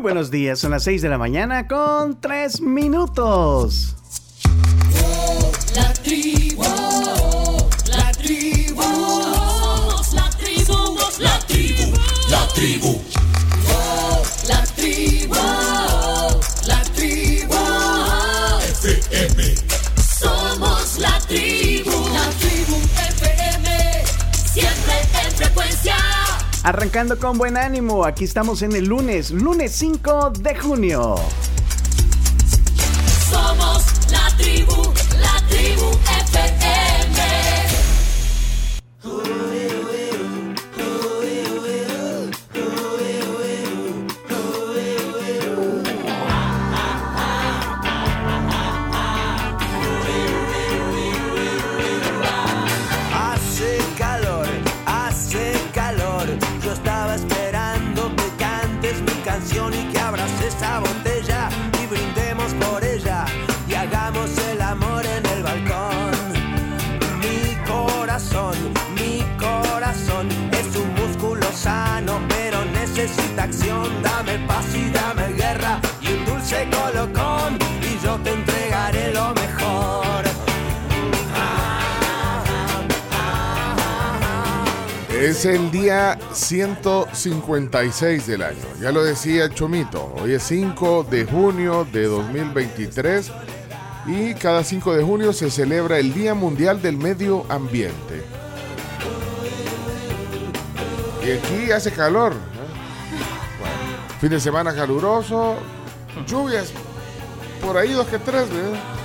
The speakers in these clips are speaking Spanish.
buenos días, son las 6 de la mañana con 3 minutos. La tribu, la tribu, somos la tribu, somos la tribu, la tribu. Arrancando con buen ánimo, aquí estamos en el lunes, lunes 5 de junio. 156 del año. Ya lo decía Chomito. Hoy es 5 de junio de 2023 y cada 5 de junio se celebra el Día Mundial del Medio Ambiente. Y aquí hace calor. ¿eh? Fin de semana caluroso, lluvias por ahí dos que tres. ¿verdad?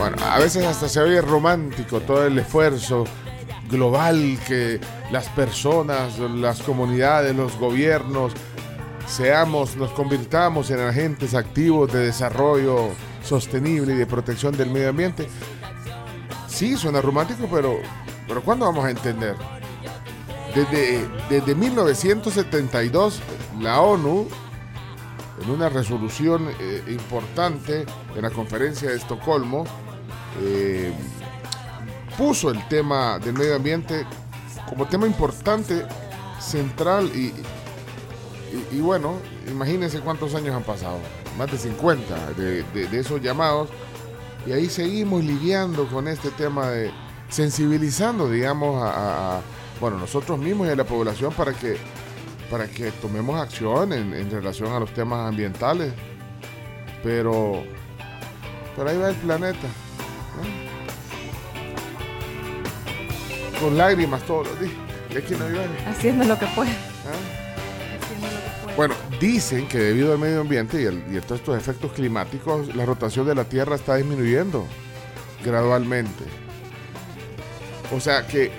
Bueno, a veces hasta se oye romántico todo el esfuerzo global que las personas, las comunidades, los gobiernos seamos, nos convirtamos en agentes activos de desarrollo sostenible y de protección del medio ambiente. Sí, suena romántico, pero, pero ¿cuándo vamos a entender? Desde, desde 1972, la ONU en una resolución eh, importante en la conferencia de Estocolmo, eh, puso el tema del medio ambiente como tema importante, central y, y- bueno, imagínense cuántos años han pasado, más de 50 de, de- esos llamados, y ahí seguimos lidiando con este tema de sensibilizando, digamos, a, bueno, nosotros mismos y a la población para que para que tomemos acción en, en relación a los temas ambientales. Pero, pero ahí va el planeta. Con lágrimas todos los días. Y aquí no llueve. Haciendo lo que puede. ¿ah? Haciendo lo que puede. Bueno, dicen que debido al medio ambiente y, el- y a todos estos efectos climáticos, la rotación de la Tierra está disminuyendo gradualmente. O sea que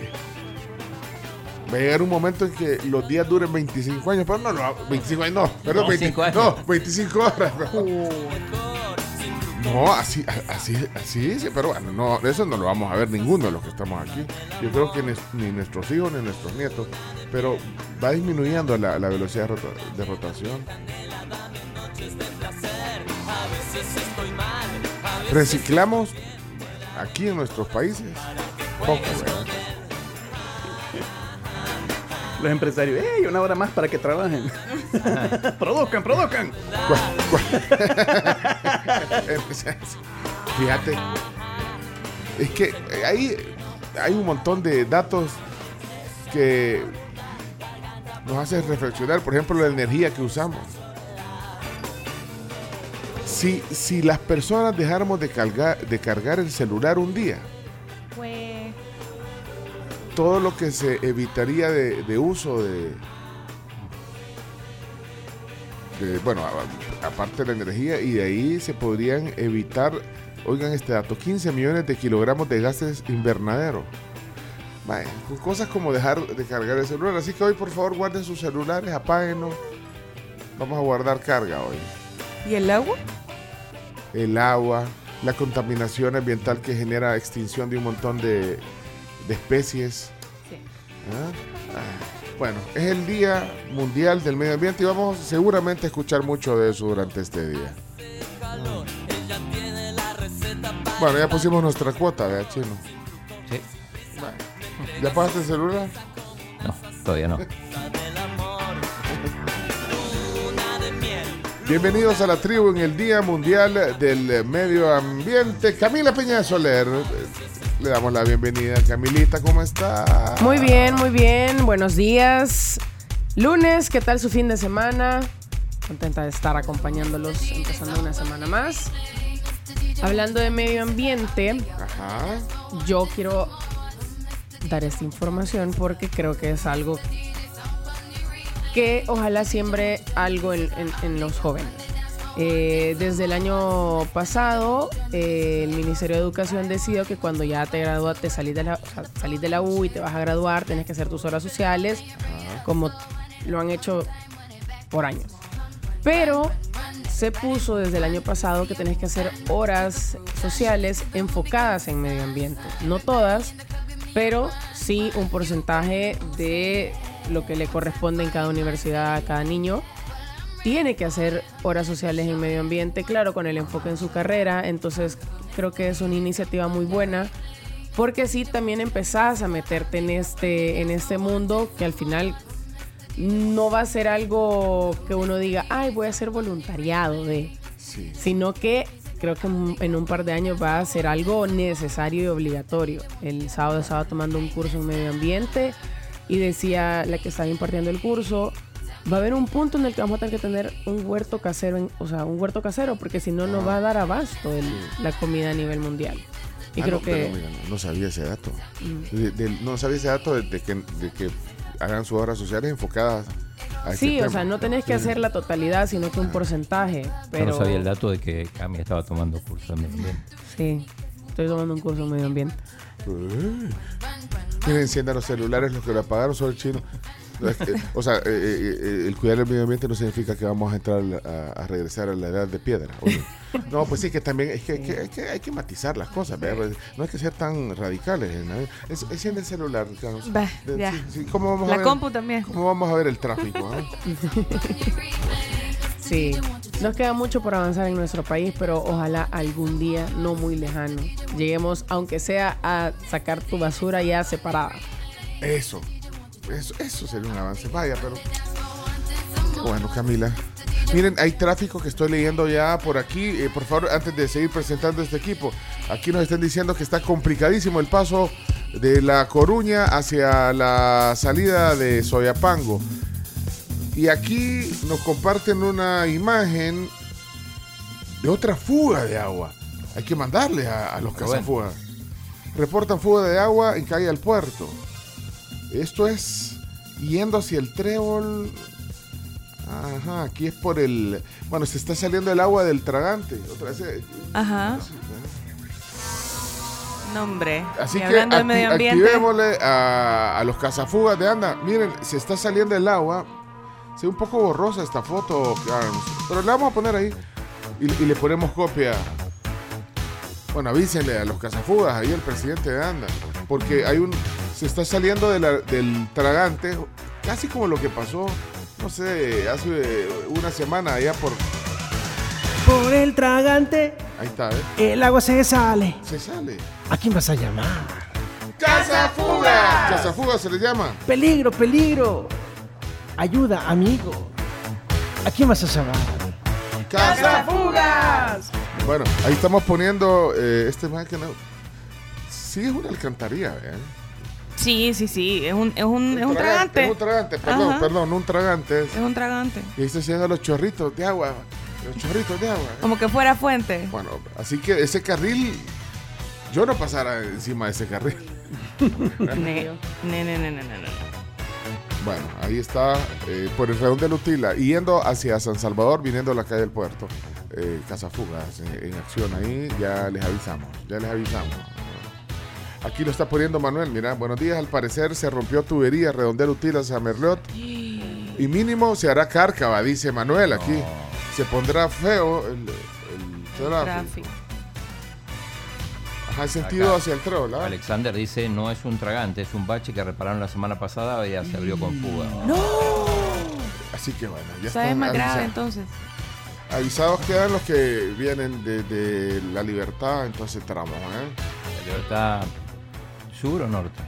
va a llegar un momento en que los días duren 25 años, pero no, no 25 años, no, perdón, No, 20 cinco años. no, 25 horas. No, No, así, así, así dice, pero bueno, no, eso no lo vamos a ver ninguno de los que estamos aquí. Yo creo que ni, nuestros hijos ni nuestros nietos, pero va disminuyendo la, la velocidad de, rota- de rotación. Reciclamos aquí en nuestros países poco. Los empresarios, ¡ey! Una hora más para que trabajen. produzcan, produzcan. Fíjate, es que ahí hay un montón de datos que nos hacen reflexionar, por ejemplo, la energía que usamos. Si, si las personas dejáramos de cargar, de cargar el celular un día, Fue. Todo lo que se evitaría de, de uso de, de, bueno, a- aparte de la energía, y de ahí se podrían evitar, oigan este dato, 15 millones de kilogramos de gases invernaderos. Vaya, cosas como dejar de cargar el celular. Así que hoy, por favor, guarden sus celulares, apáguenlo. Vamos a guardar carga hoy. ¿Y el agua? El agua, la contaminación ambiental que genera extinción de un montón de, de especies. Sí. ¿Ah? Ah, Bueno, es el Día Mundial del Medio Ambiente y vamos seguramente a escuchar mucho de eso durante este día. Bueno, ya pusimos nuestra cuota, ¿verdad, Chino? Sí. Bueno, ¿Ya pagaste el celular? No. Todavía no. Bienvenidos a la tribu en el Día Mundial del Medio Ambiente. Camila Peña Soler, le damos la bienvenida. Camilita, ¿cómo está? Muy bien, muy bien. Buenos días. Lunes, ¿qué tal su fin de semana? Contenta de estar acompañándolos empezando una semana más. Hablando de medio ambiente, Ajá. yo quiero dar esta información porque creo que es algo que ojalá siembre algo en, en- en los jóvenes. Eh, desde el año pasado, eh, el Ministerio de Educación decidió que cuando ya te gradúas, te salís de, la, o sea, salís de la U y te vas a graduar, tienes que hacer tus horas sociales, como lo han hecho por años. Pero se puso desde el año pasado que tenés que hacer horas sociales enfocadas en medio ambiente. No todas, pero sí un porcentaje de lo que le corresponde en cada universidad a cada niño. Tiene que hacer horas sociales en medio ambiente, claro, con el enfoque en su carrera. Entonces creo que es una iniciativa muy buena. Porque sí, también empezás a meterte en este, en este mundo que al final no va a ser algo que uno diga, ay, voy a hacer voluntariado de, Sí. sino que creo que en un par de años va a ser algo necesario y obligatorio. El sábado estaba tomando un curso en medio ambiente y decía la que estaba impartiendo el curso, va a haber un punto en el que vamos a tener que tener un huerto casero, en- o sea, un huerto casero, porque si no, no va a dar abasto el- la comida a nivel mundial. Y Ah, creo no, que... pero mira, no, no sabía ese dato. De- del- no sabía ese dato de, de que, de que hagan sus horas sociales enfocadas a este Sí, o tema. sea, no tenés que hacer la totalidad, sino que un porcentaje. Yo Pero no sabía el dato de que Cami estaba tomando curso de medio ambiente. Sí, estoy tomando un curso de medio ambiente. Eh. Miren, enciendan los celulares, los que lo apagaron son el chino. Es que, O sea, eh, eh, eh, el cuidar el medio ambiente no significa que vamos a entrar a, a regresar a la edad de piedra. oye. No, pues sí, que también es que, hay que- hay, que, hay que matizar las cosas, ¿verdad? no hay que ser tan radicales. ¿no? Es- Enciende el celular, Carlos. Va, De- ya. sí, sí, ¿cómo vamos a La ver- compu también. ¿Cómo vamos a ver el tráfico? ah? Sí, nos queda mucho por avanzar en nuestro país, pero ojalá algún día, no muy lejano, lleguemos, aunque sea a sacar tu basura ya separada. Eso, eso, eso sería un avance. Vaya, pero. Bueno, Camila. Miren, hay tráfico que estoy leyendo ya por aquí. Eh, por favor, antes de seguir presentando este equipo, aquí nos están diciendo que está complicadísimo el paso de La Coruña hacia la salida de Soyapango. Y aquí nos comparten una imagen de otra fuga de agua. Hay que mandarle a, a los Pero bueno. cazafugas. Reportan fuga de agua en calle al puerto. Esto es yendo hacia el trébol. Ajá, aquí es por el. Bueno, se está saliendo el agua del tragante. Otra vez. eh, Ajá. así. No, hombre. Así Y que acti- medio activémosle a, a los cazafugas de anda. Miren, se está saliendo el agua. Se ve un poco borrosa esta foto, pero la vamos a poner ahí y, y le ponemos copia. Bueno, avísenle a los cazafugas, ahí el presidente de anda, porque hay un, se está saliendo de la- del tragante, casi como lo que pasó, no sé, hace una semana allá por, Por el tragante, ahí está, ¿eh? el agua se sale. Se sale. ¿A quién vas a llamar? ¡Cazafugas! Cazafugas se le llama. Peligro, peligro. Ayuda, amigo. ¿A quién vas a llamar? ¡Cazafugas! Bueno, ahí estamos poniendo eh, este más que no. Sí, es una alcantarilla, ¿eh? Sí, sí, sí. Es un, es un, es un tragante. Es un tragante, perdón, Ajá. perdón, un tragante. es. Un tragante. Y ahí haciendo los chorritos de agua. Los chorritos de agua. ¿eh? Como que fuera fuente. Bueno, así que ese carril. Yo no pasara encima de ese carril. Ne, ne, ne, ne, ne, ne. Bueno, ahí está eh, por el redón de Lutila, yendo hacia San Salvador, viniendo a la calle del puerto. Eh, Cazafugas en, en acción ahí, ya les avisamos, ya les avisamos. Aquí lo está poniendo Manuel, mira, buenos días, al parecer se rompió tubería redondel Utila San Merliot y mínimo se hará cárcava, dice Manuel aquí. Se pondrá feo el, el tráfico. Tráfico. Ajá, sentido Acá. hacia el trébol, ¿ah? Alexander dice, no es un tragante, es un bache que repararon la semana pasada y ya se abrió con fuga. Así que bueno, ya ¿Sabes están más grave avisados. entonces? Avisados quedan los que vienen de, de la libertad, entonces tramo, ¿eh? ¿La libertad sur o norte?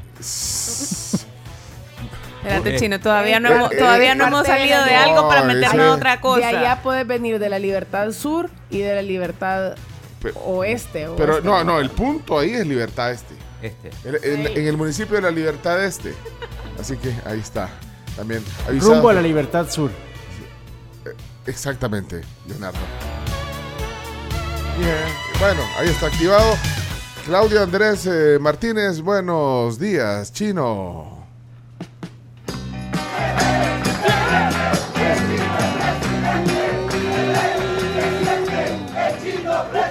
Espérate, chino, todavía no Eh, hemos, eh, todavía no eh, hemos salido de algo para No, meternos a otra cosa. De allá puedes venir de la libertad sur y de la libertad oeste. Pero no, no, el punto ahí es Libertad Este. Este. En, el municipio de la Libertad Este. Así que ahí está. También avisado. Rumbo a la libertad sur. Exactamente, Leonardo. Bien, bueno, ahí está activado. Claudio Andrés eh, Martínez, buenos días, chino.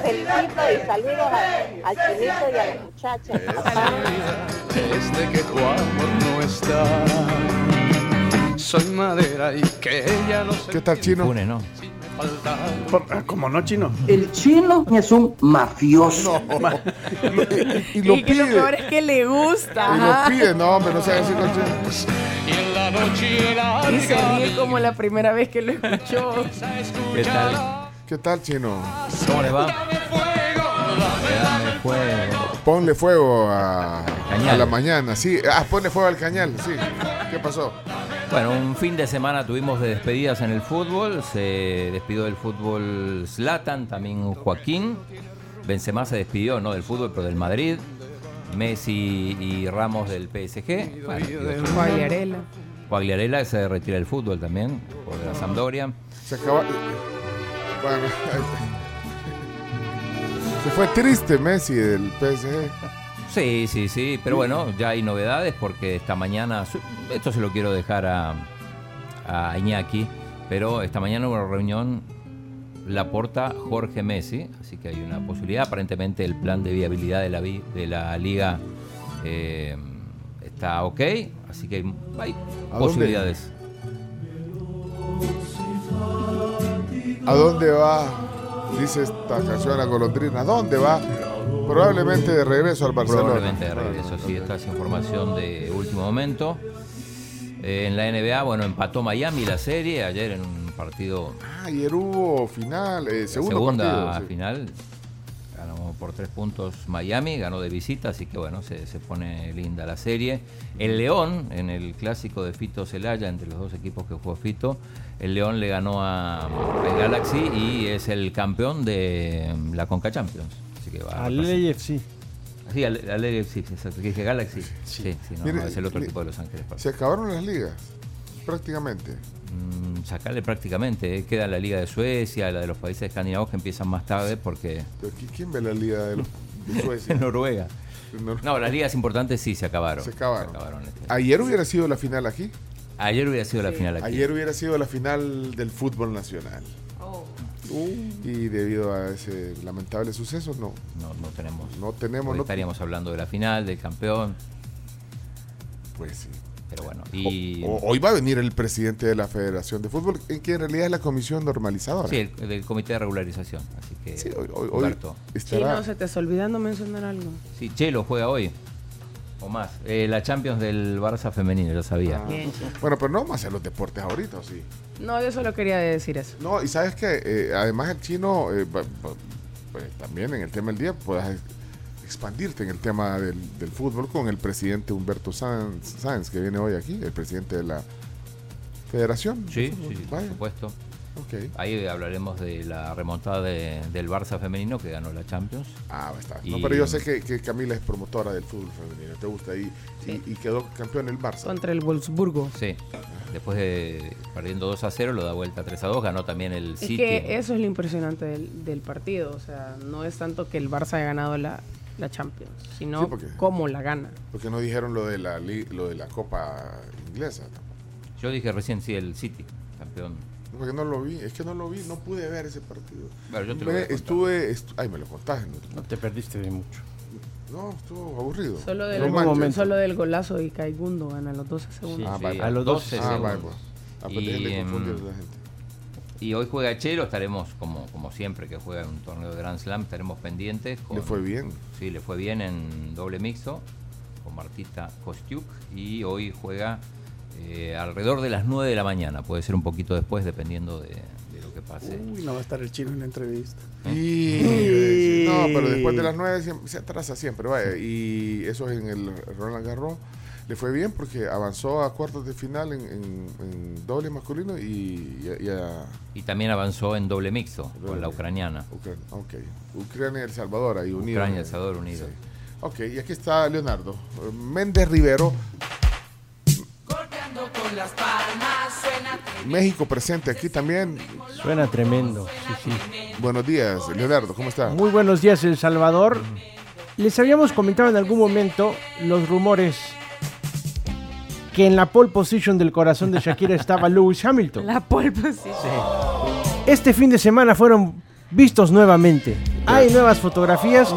felicito y saludos a- al chinito y a la muchacha. Desde que tu amor no está, soy madera y que ella no se ¿Qué tal, chino? Funes, ¿no? Por- Como no, chino. El chino es un mafioso. Y, y lo y que lo pide. peor es que le gusta. Y lo pide, no, hombre, no se así con chino. Y en la noche Y se ríe como la primera vez que lo escuchó. ¿Qué tal? ¿Qué tal, chino? ¿Cómo les va? Dame fuego. Ponle fuego a la mañana, sí. Ah, ponle fuego al cañal, sí. ¿Qué pasó? Bueno, un fin de semana tuvimos de despedidas en el fútbol. Se despidió del fútbol Zlatan, también Joaquín. Benzema se despidió, no del fútbol, pero del Madrid. Messi y Ramos del PSG. Bueno. Guagliarella se retira del fútbol también, por la Sampdoria. Se acaba. Bueno, se fue triste Messi del PSG. Sí, sí, sí, pero bueno, ya hay novedades porque esta mañana, esto se lo quiero dejar a, a Iñaki, pero esta mañana hubo una reunión la porta Jorge Messi, así que hay una posibilidad. Aparentemente el plan de viabilidad de la, vi- de la liga eh, está ok, así que hay, hay ¿A dónde? posibilidades. ¿A dónde va? Dice esta canción La Golondrina. ¿A dónde va? Probablemente de regreso al Barcelona. Probablemente de regreso, sí, esta es información de último momento. Eh, en la NBA, bueno, empató Miami la serie ayer en un partido Ah, ayer hubo final, eh, segundo segunda partido. sí. final. Ganó por tres puntos Miami, ganó de visita, así que bueno, se, se pone linda la serie. El León, en el clásico de Fito Celaya, entre los dos equipos que jugó Fito, el León le ganó a, al Galaxy y es el campeón de la Conca Champions. Que va a Al repasar. AFC. Sí, al, al LFC, exacto, que dije Galaxy. Sí, sí, no, Mire, no, es el otro equipo de Los Ángeles. Se acabaron las ligas, prácticamente. Mm, sacarle prácticamente, eh, queda la Liga de Suecia, la de los países escandinavos que empiezan más tarde porque Pero ¿qui- ¿Quién ve la liga de, los, de Suecia? en Noruega. No- No, las ligas importantes sí se acabaron. Se acabaron. este. Ayer hubiera sido la final aquí. Ayer hubiera sido la final aquí. Ayer hubiera sido la final del fútbol nacional. Y debido a ese lamentable suceso, no. No, no tenemos. No tenemos, no- estaríamos hablando de la final, del campeón. Pues sí. Pero bueno, y. O- hoy va a venir el presidente de la Federación de Fútbol, en que en realidad es la comisión normalizadora. Sí, el, del comité de regularización. Así que. Sí, hoy- hoy- hoy Humberto. estará- Chino, se te está olvidando mencionar algo. Sí, Chelo juega hoy. O más. Eh, la Champions del Barça femenino, lo sabía. Ah. Bueno, pero no vamos a hacer los deportes ahorita, ¿o sí? No, yo solo quería decir eso. No, y sabes que además el chino, eh, pues, también en el tema del día, puedas expandirte en el tema del, del fútbol con el presidente Humberto Sáenz, Sáenz, que viene hoy aquí, el presidente de la federación. de Sí, fútbol. sí, sí, por supuesto. Ok. Ahí hablaremos de la remontada de- del Barça femenino que ganó la Champions. Ah, va a estar. Y- No, pero yo sé que, que Camila es promotora del fútbol femenino, te gusta y, y- y quedó campeón el Barça. Contra el Wolfsburgo. Sí. Después de perdiendo 2 a 0, lo da vuelta 3 a 2. Ganó también el Es City. que eso es lo impresionante del, del partido. O sea, no es tanto que el Barça haya ganado la, la Champions, sino Sí, porque- cómo la gana. Porque no dijeron lo de la li- lo de la Copa inglesa. Yo dije recién sí, el City, campeón. Porque no lo vi, es que no lo vi, no pude ver ese partido. Bueno, yo te lo Me- a contar. estuve, estu- ay, me lo contaste. No, No te perdiste de mucho. no, estuvo aburrido. Solo No del, manches. solo del golazo y Caigundo gana los 12 segundos. Ah, Sí, vaya. a los 12 Ah, segundos. pues. Ah, pues dejen de Y, confundir em, a la gente. Y hoy juega Chelo, estaremos como, como siempre que juega en un torneo de Grand Slam, estaremos pendientes. Con, Le fue bien. Sí, le fue bien en doble mixto con Martita Kostiuk y hoy juega eh, alrededor de las 9 de la mañana, puede ser un poquito después dependiendo de, de lo que pase. Uy, no va a estar el chino en la entrevista. Y, no, pero después de las 9 siempre- se atrasa siempre, vaya. Y eso es en el Roland Garros. le fue bien porque avanzó a cuartos de final en, en- en doble masculino y, y a- y a Y también avanzó en doble mixto con la ucraniana. Ucrania. Y El Salvador ahí unidos. Ucrania y El Salvador unidos. Sí. Ok, y aquí está Leonardo. Eh, Méndez Rivero. México presente aquí también. Suena tremendo. Sí, sí. Buenos días, Leonardo, ¿cómo está? Muy buenos días, El Salvador. Les habíamos comentado en algún momento los rumores que en la pole position del corazón de Shakira estaba Lewis Hamilton. La pole position. Este fin de semana fueron vistos nuevamente. Hay nuevas fotografías.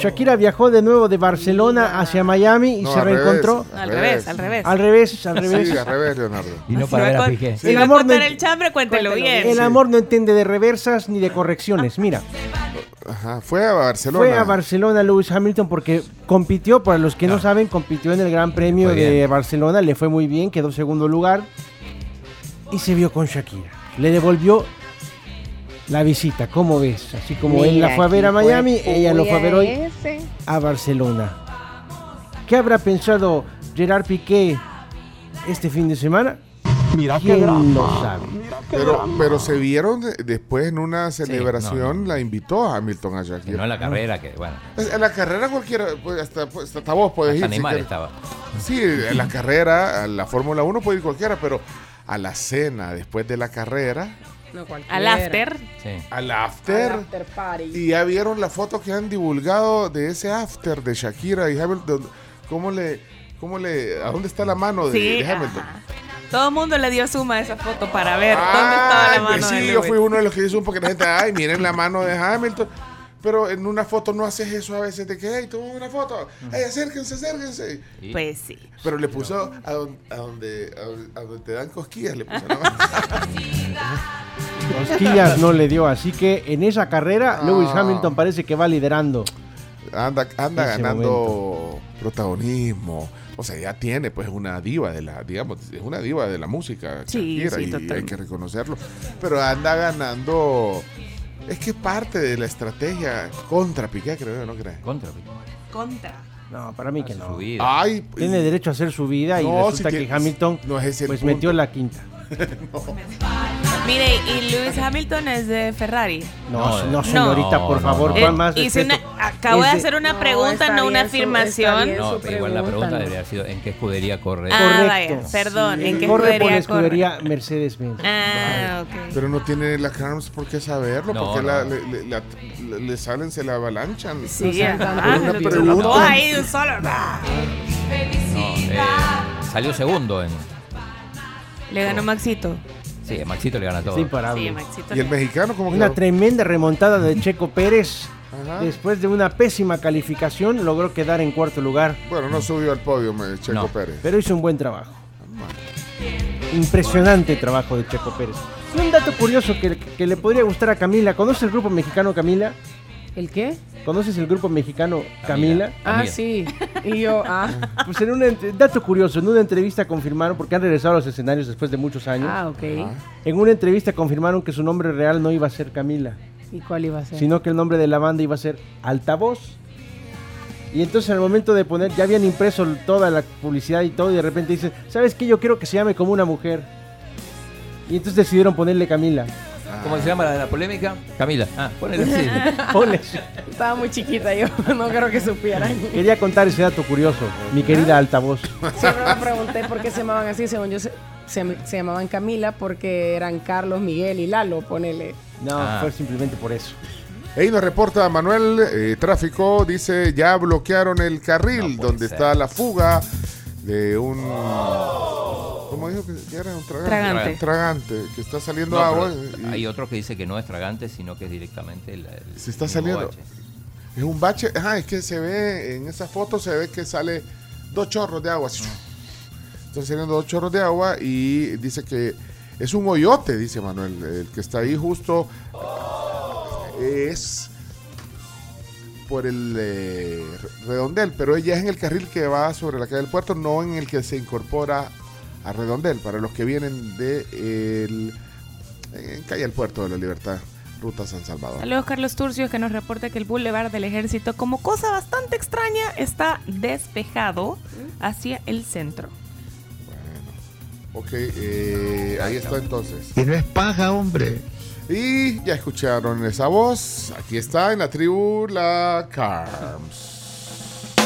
Shakira viajó de nuevo de Barcelona hacia Miami y No, se al revés, reencontró. Al revés, al revés. Al revés, al revés. Sí, al revés, Leonardo. Y no Si para va ver a a Piqué. Si El va a amor no contar ent- el chambre, cuéntelo bien. El amor no entiende de reversas ni de correcciones. Mira, Ajá, fue a Barcelona. fue a Barcelona Lewis Hamilton porque compitió, para los que no saben, compitió en el Gran Premio de. Barcelona, le fue muy bien, quedó segundo lugar y se vio con Shakira. Le devolvió la visita, ¿cómo ves? Así como él la fue a ver a Miami, ella lo fue a ver hoy a Barcelona. ¿Qué habrá pensado Gerard Piqué este fin de semana? Mira ¿Quién lo sabe? Pero, pero se vieron de- después en una celebración, no, la invitó a Hamilton a Que no Shakira. en la carrera, que bueno, En la carrera cualquiera, pues, hasta, pues, hasta vos podés hasta ir. si estaba. Sí, en la carrera, a la Fórmula 1 puede ir cualquiera, pero a la cena después de la carrera, No. Al after. Sí. al after. Al after party. Y ya vieron la foto que han divulgado de ese after de Shakira y Hamilton. ¿Cómo le, cómo le, a dónde está la mano de, Sí. de Hamilton? ajá. Todo el mundo le dio suma a esa foto para ver dónde estaba la pues mano sí, de yo fui uno de los que hizo porque la gente, ay, miren la mano de Hamilton. Pero en una foto no haces eso a veces de que, hey, toma una foto, hey, acérquense, acérquense. Y- Pues sí. Pero le puso a, don- a donde, a, donde- a donde te dan cosquillas, le puso la mano. Cosquillas no le dio, así que en esa carrera Lewis. Hamilton parece que va liderando. anda anda ganando protagonismo. O sea, ya tiene pues una diva de la, digamos, es una diva de la música. Sí, sí, y hay que reconocerlo. Pero anda ganando. Es que parte de la estrategia contra Piqué, creo, ¿no crees? Contra Piqué. Contra. No, para mí que Su no. vida. Ay, Tiene derecho a hacer su vida y resulta si que tiene- Hamilton no es pues punto. metió la quinta. Mire, y Lewis Hamilton es de Ferrari. No, No, señorita, no, por no, favor, no. Eh, ¿cuál más hice una- acabo de Es de- hacer una pregunta, no una su- afirmación. No, pero igual la pregunta, debería haber sido ¿en qué escudería corre? Ah, Correcto. vaya, perdón, ¿en qué Corre por la escudería corre? escudería Mercedes-Benz. Ah, ok. Pero no tiene la Carms por qué saberlo, No, porque no. la- le, le- la- le- le salen, se la avalanchan. Sí, tan se una lo pregunta. ahí de un solo. No, eh, salió segundo en. Le ganó Maxito. Sí, a Maxito le gana todo. Sí, imparable. Sí, Maxito. Y el mexicano, como Una tremenda remontada de Checo Pérez. Ajá. Después de una pésima calificación, logró quedar en cuarto lugar, Bueno, no subió al podio, me- Checo No. Pérez. pero hizo un buen trabajo. Impresionante trabajo de Checo Pérez. Y un dato curioso que, que le podría gustar a Camila. ¿Conoces el grupo mexicano Camila? ¿El qué? ¿Conoces el grupo mexicano Camila? Ah, Camila. sí. Y yo, ah. Pues en un dato curioso, en una entrevista confirmaron, porque han regresado a los escenarios después de muchos años, Ah, ok. en una entrevista confirmaron que su nombre real no iba a ser Camila, ¿Y cuál iba a ser? sino que el nombre de la banda iba a ser Altavoz. Y entonces al momento de poner, ya habían impreso toda la publicidad y todo, y de repente dicen, ¿sabes qué? Yo quiero que se llame como una mujer. Y entonces decidieron ponerle Camila. ¿Cómo se llama la de la polémica? Camila. Ah, ponele así. Ponle. Estaba muy chiquita yo, no creo que supieran. Quería contar ese dato curioso, mi querida Altavoz. Siempre me pregunté por qué se llamaban así. Según yo, se, se- se llamaban Camila porque eran Carlos, Miguel y Lalo, ponele. No, Ah. fue simplemente por eso. Ahí nos reporta Manuel, eh, tráfico, dice, ya bloquearon el carril No donde ser. está la fuga de un... ¿Cómo dijo que era? Un tragante. Tragante. Un tragante, que está saliendo No, agua. y hay otro que dice que no es tragante, sino que es directamente el. el Se está saliendo. bache. Es un bache, ajá, es que se ve, en esa foto se ve que sale dos chorros de agua. así. Están saliendo dos chorros de agua y dice que es un hoyote, dice Manuel, el que está ahí justo es por el eh, redondel, pero ella es en el carril que va sobre la calle del puerto, no en el que se incorpora a redondel, para los que vienen de el, en calle del puerto de la libertad. Ruta San Salvador. Saludos Carlos Turcios que nos reporta que el Boulevard del Ejército, como cosa bastante extraña, está despejado hacia el centro. Ok, eh, ahí está entonces. Y no es paja, hombre. Y ya escucharon esa voz. Aquí está en la tribu la Carms.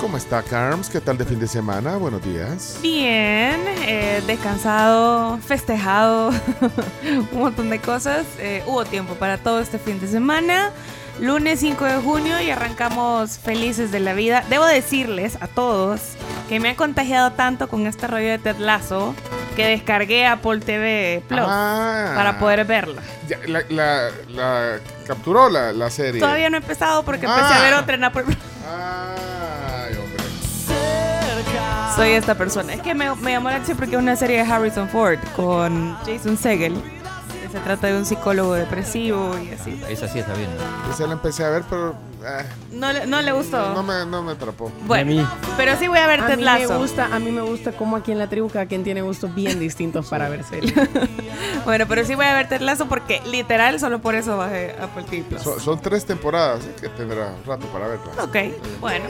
¿Cómo está Carms? ¿Qué tal de fin de semana? Buenos días. Bien, eh, descansado, festejado, un montón de cosas. Eh, hubo tiempo para todo este fin de semana. Lunes 5 de junio y arrancamos felices de la vida. Debo decirles a todos que me he contagiado tanto con este rollo de Ted Lasso que descargué Apple TV Plus Ah. para poder verla. Ya, la, la- la capturó la, la serie. Todavía no he empezado porque empecé Ah. a ver otra en Apple Plus. Ay, hombre. Soy esta persona. Es que me, me llamó la atención porque es una serie de Harrison Ford con Jason Segel. Que se trata de un psicólogo depresivo y así. Esa sí está bien. Esa la empecé a ver, pero eh, No, le- no le gustó. no, me, no me atrapó. Bueno, pero sí voy a ver A Ted mí, me gusta, a mí me gusta cómo aquí en la tribu cada quien tiene gustos bien distintos para ver series. Bueno, pero sí voy a ver Ted Lasso porque literal solo por eso bajé Apple TV Plus. Son, son tres temporadas así que tendrá rato para verla. Ok, bueno.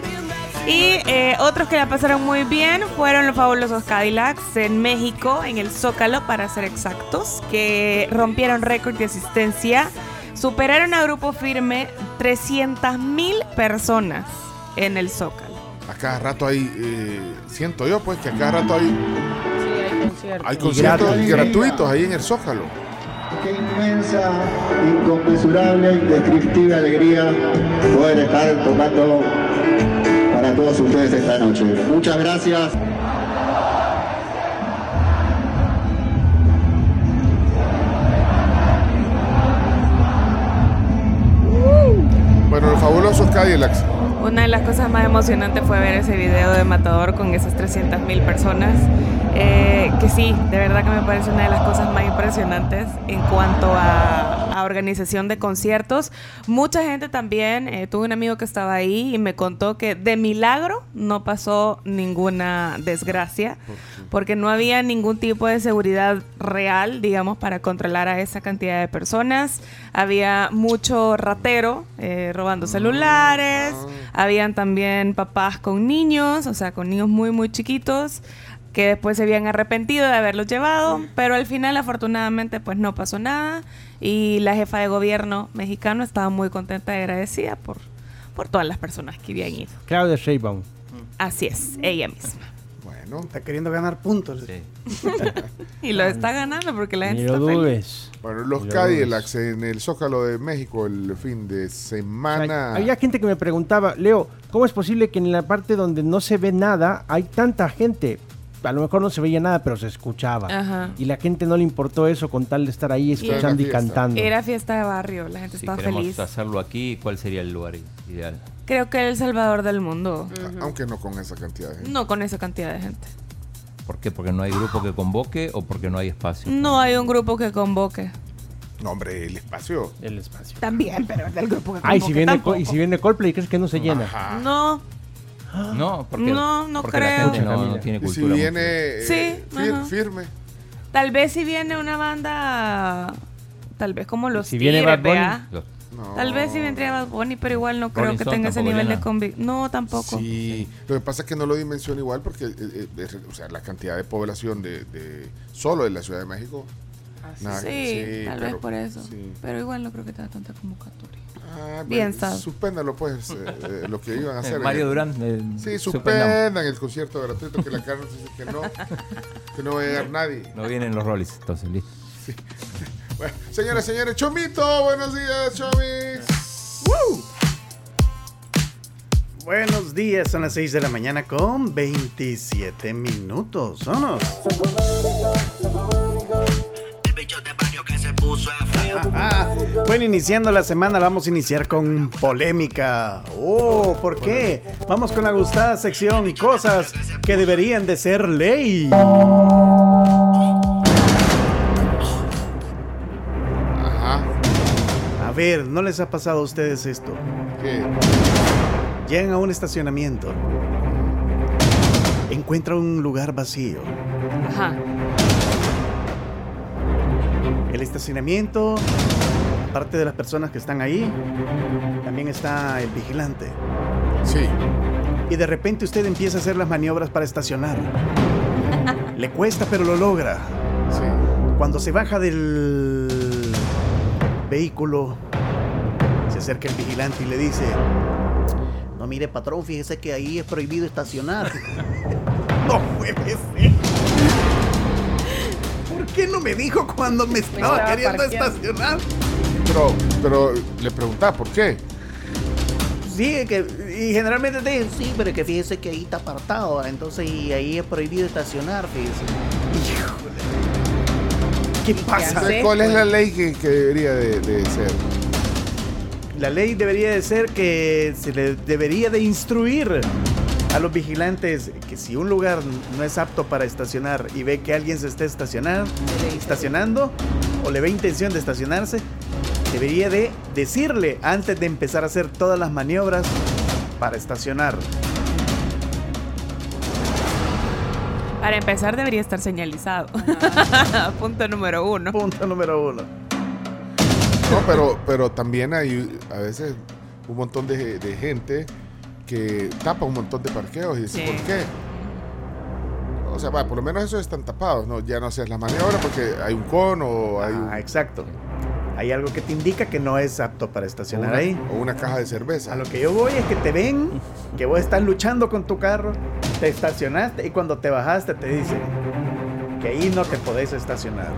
Y eh, otros que la pasaron muy bien fueron los fabulosos Cadillacs en México, en el Zócalo, para ser exactos, que rompieron récord de asistencia, superaron a grupo firme 300 mil personas en el Zócalo. A cada rato hay, eh, siento yo pues que a cada rato hay, Sí, hay conciertos. hay conciertos gratis. gratuitos ahí en el Zócalo. Qué inmensa, inconmensurable, indescriptible alegría poder estar tocando para todos ustedes esta noche. Muchas gracias. Bueno, los fabulosos Cadillacs. Una de las cosas más emocionantes fue ver ese video de Matador con esas 300 mil personas. Eh, que sí, de verdad que me parece una de las cosas más impresionantes en cuanto a, a organización de conciertos. Mucha gente también, eh, tuve un amigo que estaba ahí y me contó que de milagro no pasó ninguna desgracia, porque no había ningún tipo de seguridad real, digamos, para controlar a esa cantidad de personas. Había mucho ratero eh, robando celulares, habían también papás con niños, o sea, con niños muy, muy chiquitos que después se habían arrepentido de haberlos llevado, pero al final afortunadamente pues no pasó nada y la jefa de gobierno mexicano estaba muy contenta y agradecida por, por todas las personas que habían ido. Claudia Sheinbaum. Así es, ella misma. Bueno, Está queriendo ganar puntos. Y lo está ganando porque la gente Ni lo está feliz. dudes. bueno, los Ni lo Cadillacs en el Zócalo de México el fin de O sea, semana. había gente que me preguntaba, Leo, ¿cómo es posible que en la parte donde no se ve nada hay tanta gente? A lo mejor no se veía nada, pero se escuchaba. Ajá. Y la gente no le importó eso con tal de estar ahí escuchando y, cantando. Era fiesta de barrio, la gente Si estaba queremos feliz. hacerlo aquí, ¿cuál sería el lugar ideal? Creo que El Salvador del mundo. Aunque no con esa cantidad de gente. No con esa cantidad de gente. ¿Por qué? ¿Porque no hay grupo que convoque o porque no hay espacio? No hay un grupo que convoque. No, hombre, el espacio. El espacio. También, pero del grupo que Ay, si convoque viene, y si viene Coldplay, ¿crees que no se llena? Ajá. No, No, porque, No, no porque creo. la gente no, tiene Y si cultura. viene eh, Sí, fir- ajá. firme. Tal vez si viene una banda, tal vez como los Si viene Bad Bunny. ¿vea? Los- No. Tal vez si vendría Bad Bunny, pero igual no creo Rolling que tenga ese nivel de convicción. No, tampoco. Sí, lo que pasa es que no lo dimensiona igual porque eh, eh, o sea, la cantidad de población de, de- solo de la Ciudad de México. nada, Sí, tal vez pero- por eso. sí. Pero igual no creo que tenga tanta convocatoria. Ah, Bien, sabe. Suspéndalo pues, eh, eh, lo que iban a hacer. Mario Durán. eh, Sí, suspendan el concierto gratuito que la carne dice que no, que no va a llegar nadie. No vienen los roles, entonces listo. Bueno, señoras, señores, Chomito, buenos días, Chomis. ¡Woo! Buenos días, son las 6 de la mañana con 27 minutos. Vámonos. Ah, bueno, iniciando la semana, vamos a iniciar con polémica. Oh, ¿por qué? Vamos con la gustada sección Cosas que deberían de ser ley. Ajá. A ver, ¿no les ha pasado a ustedes esto? ¿Qué? Llegan a un estacionamiento. Encuentran un lugar vacío. Ajá. Estacionamiento, aparte de las personas que están ahí, también está el vigilante. Sí. Y de repente usted empieza a hacer las maniobras para estacionar. Le cuesta, pero lo logra. Sí. Cuando se baja del vehículo, se acerca el vigilante y le dice, no mire patrón, fíjese que ahí es prohibido estacionar. no puede ser. ¿Por qué no me dijo cuando me estaba estaba queriendo parqueando. estacionar? Pero, pero le preguntaba por qué. Sí, que, y generalmente te dicen, sí, pero que fíjese que ahí está apartado, entonces y ahí es prohibido estacionar, fíjese. Híjole. ¿Qué pasa? hace? ¿Cuál es la ley que, que debería de, de ser? La ley debería de ser que se le debería de instruir a los vigilantes que si un lugar no es apto para estacionar y ve que alguien se está estacionando, estacionando o le ve intención de estacionarse, debería de decirle antes de empezar a hacer todas las maniobras para estacionar. Para empezar, debería estar señalizado. Punto número uno. Punto número uno. No, pero, pero también hay a veces un montón de, de gente que tapa un montón de parqueos y dice, Sí. ¿por qué? O sea, va, por lo menos esos están tapados, ¿no? Ya no haces la maniobra porque hay un cono o hay un- Ah, exacto. Hay algo que te indica que no es apto para o estacionar una, ahí. o una caja de cerveza. A lo que yo voy es que te ven, que vos estás luchando con tu carro, te estacionaste y cuando te bajaste te dicen que ahí no te podés estacionar.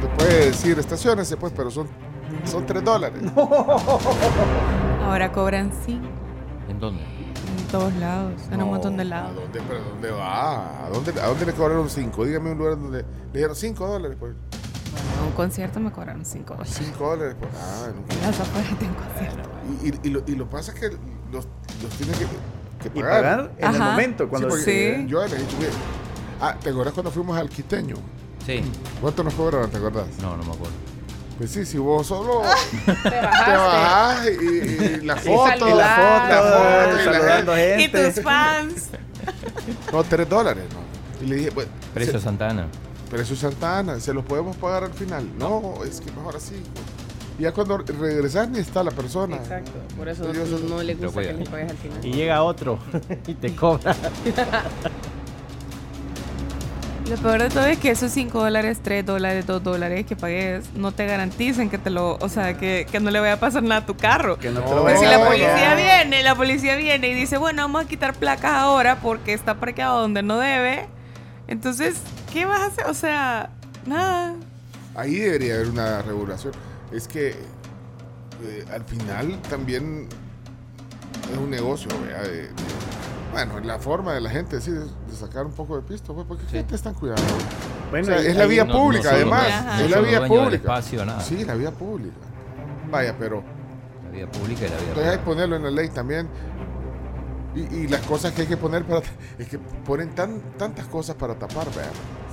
Te puede decir, estaciones pues, pero son, son 3 dólares. Ahora cobran sí ¿En dónde? en todos lados, en No, un montón de ¿A lados. dónde, pero ¿dónde va? ¿A dónde, ¿A dónde le cobraron 5? Dígame un lugar donde le dieron 5 dólares. Pues. En un concierto me cobraron 5 dólares. 5 dólares. Pues. Ah. En las afueras de un concierto. Y, y, y lo, y lo pasa es que los, los tienen que, que Y pagar. pagar en el momento. Cuando porque Sí. Yo le he dicho, ah, ¿te acordás cuando fuimos al quiteño? Sí. ¿Cuánto nos cobraron? ¿Te acordás? No, no me acuerdo. Pues sí, si vos solo Te bajás y, y la foto, Y la foto, la foto y la saludando gente. Y gente. tus fans. No, 3 dólares, ¿no? Y le dije, pues, Precio se- Santa Ana. precio Santa Ana, ¿se los podemos pagar al final? No, es que mejor así. pues. Y ya cuando regresas ni está la persona. Exacto, por eso no, no le gusta que le pagues al final. Y llega otro y te cobra. Lo peor de todo es que esos 5 dólares, 3 dólares, 2 dólares que pagues no te garantizan que te lo, o sea, que, que no le vaya a pasar nada a tu carro. Que no te lo Porque si la policía viene, la policía viene y dice, bueno, vamos a quitar placas ahora porque está parqueado donde no debe. Entonces, ¿qué vas a hacer? O sea, nada. Ahí debería haber una regulación. Es que eh, al final también es un negocio, de- de- bueno, la forma de la gente sí, de, de sacar un poco de pisto, pues, porque ¿qué te están cuidando? Bueno, O sea, es la vía no- no pública, solo- además. Ajá. Es no la vía pública. espacio, nada. Sí, la vía pública. Vaya, pero La vida pública y la vida entonces hay que ponerlo en la ley también. Y, y las cosas que hay que poner para... Es que ponen tan, tantas cosas para tapar, vean.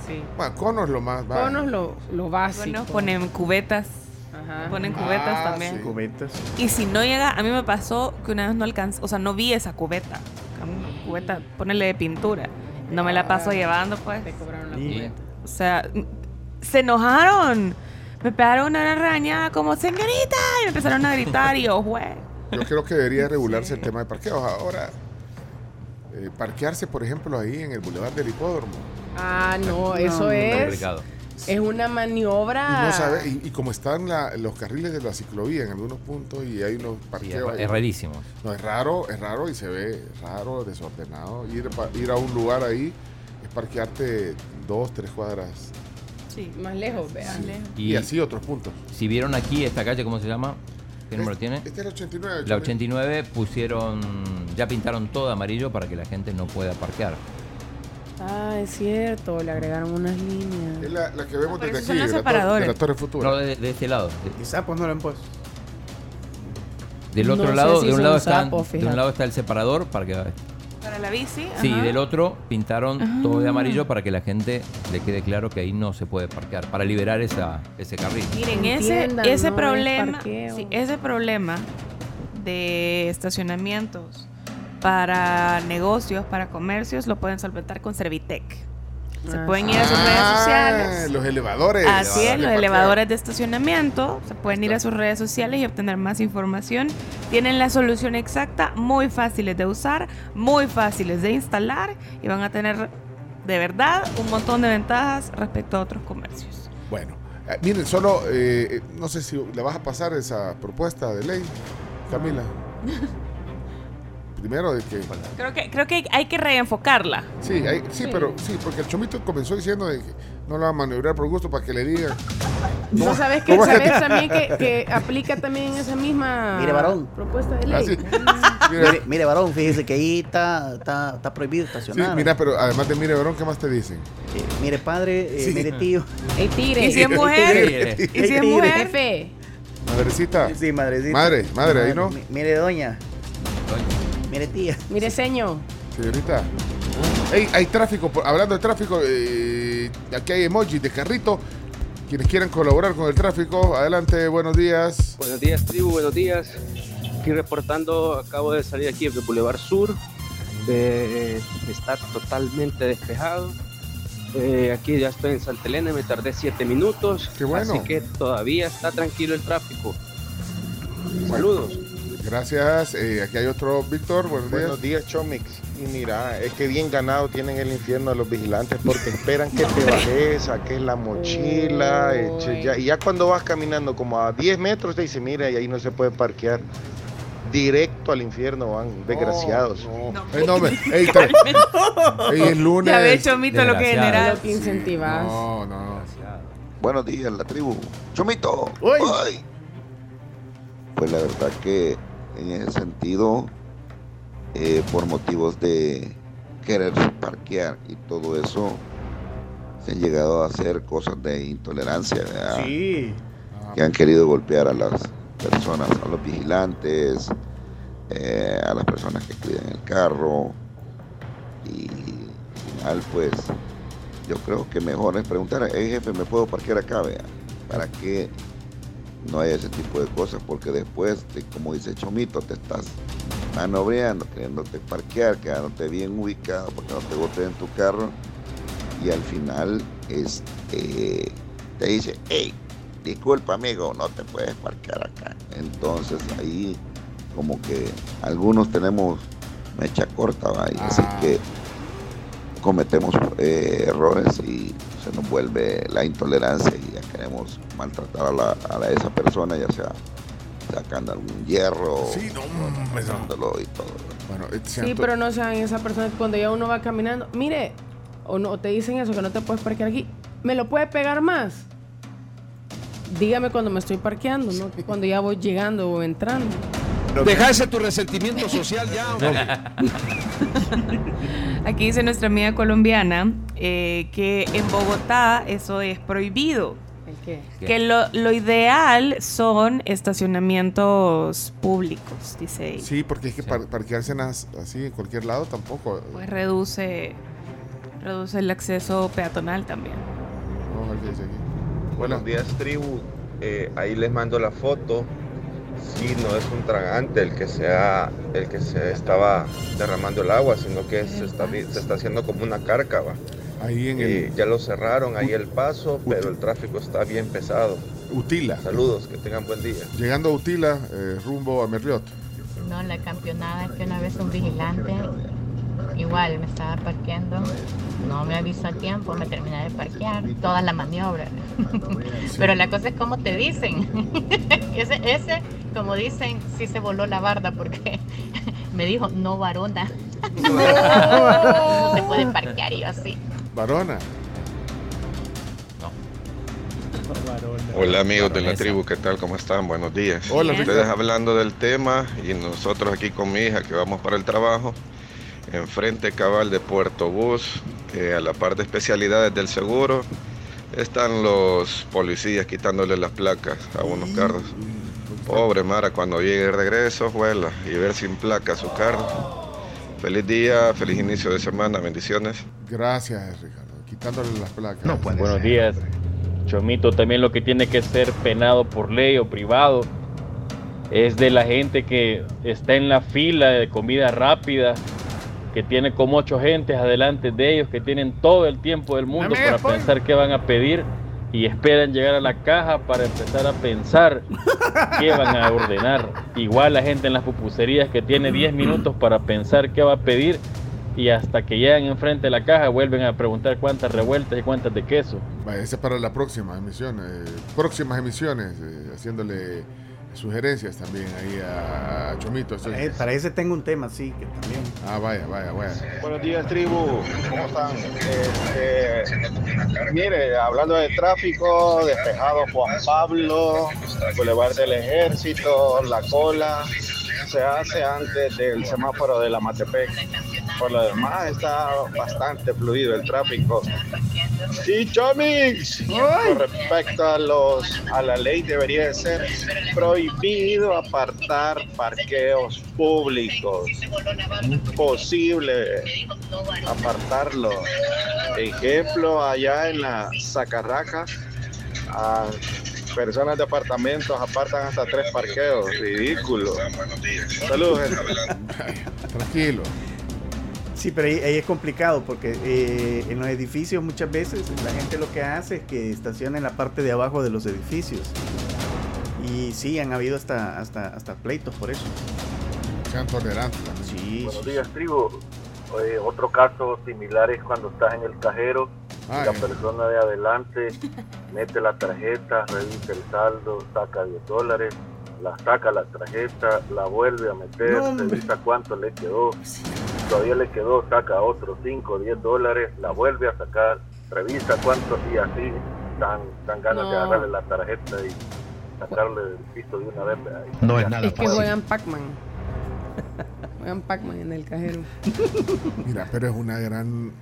Sí. Bueno, conos lo más... vaya. Ponos lo, lo básico. Bueno, ponen cubetas. Ajá. Ponen cubetas Ah, también. sí. Cubetas. Y si no llega, a mí me pasó que una vez no alcancé, o sea, no vi esa cubeta. Cubeta, ponerle de pintura. No me la paso llevando, pues. Te cobraron la cubeta. O sea, se enojaron. Me pegaron una araña como, señorita, y me empezaron a gritar y yo, güey. Yo creo que debería regularse el tema de parqueos. Ahora, eh, parquearse, por ejemplo, ahí en el Boulevard del Hipódromo. Ah, no, No, eso muy es. Complicado. Es una maniobra. Y, no sabe, y, y como están la- los carriles de la ciclovía en algunos puntos y hay unos Sí, es, parqueos. es rarísimo. No, es raro, es raro y se ve raro, desordenado. Ir, pa- ir a un lugar ahí es parquearte dos, tres cuadras. Sí. Más lejos, vea. Y, Y, así otros puntos. si vieron aquí esta calle, ¿cómo se llama? ¿Qué número tiene? Este es el 89. La 89 pusieron, ya pintaron todo amarillo para que la gente no pueda parquear. Ah, es cierto, le agregaron unas Es líneas. la, la que vemos Pero desde aquí, son los de la, de la Torre Futura. No, de, de este lado. De- Quizá pues no lo han puesto. del otro No sé lado, si de un lado están- de un lado está el separador para que Para la bici. Sí, y ajá. del otro pintaron todo de Ah. amarillo para que la gente le quede claro que ahí no se puede parquear, para liberar esa, ese carril. Miren, ese, Entiendan, ese no es problema, sí, ese problema de estacionamientos para negocios, para comercios, lo pueden solventar con Servitec. Se Ah, pueden ir a sus redes Ah, sociales. Los elevadores. Así es, los elevadores de estacionamiento. Se pueden ir a sus redes sociales y obtener más información. Tienen la solución exacta, muy fáciles de usar, muy fáciles de instalar y van a tener de verdad un montón de ventajas respecto a otros comercios. Bueno, eh, miren, solo, eh, eh, no sé si le vas a pasar esa propuesta de ley, Camila. Primero de que... Creo que, creo que hay que reenfocarla. Sí, hay- sí, pero sí, porque el chomito comenzó diciendo de que no lo va a maniobrar por gusto para que le digan. No sabes que sabes te- también que, que aplica también esa misma Mire, varón. propuesta de Ah, ley. sí. Mire, mire, varón, fíjese que ahí está, está, está prohibido Sí, estacionar. mira, pero además de mire, varón, ¿qué más te dicen? Eh, mire, padre, eh, Sí. mire, tío. El tigre. ¿Y si es mujer? ¿Y si es mujer? Jefe. Madrecita. Sí, madrecita. Madre, madre, ahí no. Mi- Mire, doña. Mire, tía. Mire, señor. Señorita. Ey, hay tráfico, por- hablando de tráfico, eh, aquí hay emojis de carrito. Quienes quieran colaborar con el tráfico, adelante, buenos días. Buenos días, tribu, buenos días. Aquí reportando, acabo de salir aquí del Boulevard Sur. eh, está totalmente despejado. Eh, aquí ya estoy en Santa Elena, me tardé 7 minutos. Qué bueno. Así que todavía está tranquilo el tráfico. Saludos. Gracias. eh, aquí hay otro Víctor, buenos días. Buenos días, Chomix. Y mira, es que bien ganado tienen el infierno a los vigilantes porque esperan que te bajes, saques la mochila, ya, y ya cuando vas caminando como a 10 metros te dice, mira, y ahí no se puede parquear. Directo al infierno van, desgraciados. No, me- ey, tra- ey, es lunes. Ya ves, Chomito, lo que Desgraciado. genera. Lo que incentivas. No, no. Buenos días, la tribu. Chomito. Uy. Pues la verdad que en ese sentido, eh, por motivos de querer parquear y todo eso, se han llegado a hacer cosas de intolerancia, ¿verdad? Sí. que han querido golpear a las personas, a los vigilantes, eh, a las personas que cuidan el carro. Y al final, pues, yo creo que mejor es preguntar, hey jefe, ¿me puedo parquear acá? Vea? Para que no haya ese tipo de cosas, porque después, de, como dice Chomito, te estás manobreando, queriéndote parquear, quedándote bien ubicado, porque no te botes en tu carro. Y al final, este, te dice, hey, disculpa amigo, no te puedes parquear acá. Entonces ahí como que algunos tenemos mecha corta, ¿va? Y así Ah. que cometemos eh, errores y se nos vuelve la intolerancia y ya queremos maltratar a, la, a la- esa persona, ya sea sacando algún hierro, Sí, no, y todo. Bueno, Sí, pero no sean esa persona que cuando ya uno va caminando, mire, o no te dicen eso, que no te puedes parquear aquí, ¿me lo puede pegar más? Dígame cuando me estoy parqueando, no cuando ya voy llegando o entrando. Dejarse tu resentimiento social ya. Aquí dice nuestra amiga colombiana eh, que en Bogotá eso es prohibido. ¿El qué? ¿Qué? Que lo, lo ideal son estacionamientos públicos, dice ella. Sí, porque es que par- parquearse en as- así en cualquier lado tampoco. Pues reduce, reduce el acceso peatonal también. Vamos a ver qué dice aquí. Buenos días, tribu. Eh, ahí les mando la foto. Sí, no es un tragante el que sea, el que se estaba derramando el agua, sino que se está, se está haciendo como una cárcava. Ahí en Eh, el ya lo cerraron ahí el paso, pero el tráfico está bien pesado. Utila. Saludos, que tengan buen día. Llegando a Utila, eh, rumbo a Merriot. No, la campeonada es que una vez un vigilante, igual me estaba parqueando, no me avisó a tiempo, me terminé de parquear, toda la maniobra. Pero la cosa es como te dicen. ese, ese, como dicen, sí se voló la barda porque me dijo, no varona. no se puede parquear y yo así. Varona. Hola amigos de la tribu, ¿qué tal? ¿Cómo están? Buenos días. Hola, Ustedes hablando del tema y nosotros aquí con mi hija que vamos para el trabajo, enfrente cabal de Puerto Bus, eh, a la par de especialidades del seguro, están los policías quitándole las placas a unos carros. Pobre Mara, cuando llegue el regreso, vuela y ver sin placa su carro. Feliz día, feliz inicio de semana, bendiciones. Gracias, Ricardo. Quitándole las placas. Buenos días. Chomito, también lo que tiene que ser penado por ley o privado es de la gente que está en la fila de comida rápida, que tiene como ocho gentes adelante de ellos, que tienen todo el tiempo del mundo para pensar qué van a pedir y esperan llegar a la caja para empezar a pensar qué van a ordenar. Igual la gente en las pupuserías que tiene 10 minutos para pensar qué va a pedir y hasta que llegan enfrente de la caja vuelven a preguntar cuántas revueltas y cuántas de queso. Vaya, ese es para la próxima emisión, eh, próximas emisiones, eh, haciéndole sugerencias también ahí a, a Chomito. Eso Para, es- para ese tengo un tema, sí, que también. Ah, vaya, vaya, vaya. Buenos días, tribu. ¿Cómo están? Este, mire, hablando de tráfico, despejado Juan Pablo, Boulevard del Ejército, La Cola, se hace antes del semáforo de la Matepec. Por lo demás, está bastante fluido el tráfico. Y Chomix, con respecto a los a la ley debería de ser prohibido apartar parqueos públicos. Imposible apartarlo. Ejemplo, allá en la Zacarraca, a personas de apartamentos apartan hasta tres parqueos. Ridículo. Saludos. Tranquilo. Sí, pero ahí, ahí es complicado porque eh, en los edificios muchas veces la gente lo que hace es que estaciona en la parte de abajo de los edificios. Y sí, han habido hasta, hasta, hasta pleitos por eso. Sean tolerantes. Sí. Buenos días, tribu. Oye, otro caso similar es cuando estás en el cajero y la Ay. persona de adelante mete la tarjeta, revisa el saldo, saca 10 dólares, la saca la tarjeta, la vuelve a meter, No, revisa cuánto le quedó, todavía le quedó, saca otros 5 o 10 dólares, la vuelve a sacar, revisa cuánto y así dan, dan ganas de agarrarle la tarjeta y sacarle del piso de una vez. No es nada Es que juegan Pac-Man. Juegan Pac-Man en el cajero. Mira, pero es una gran.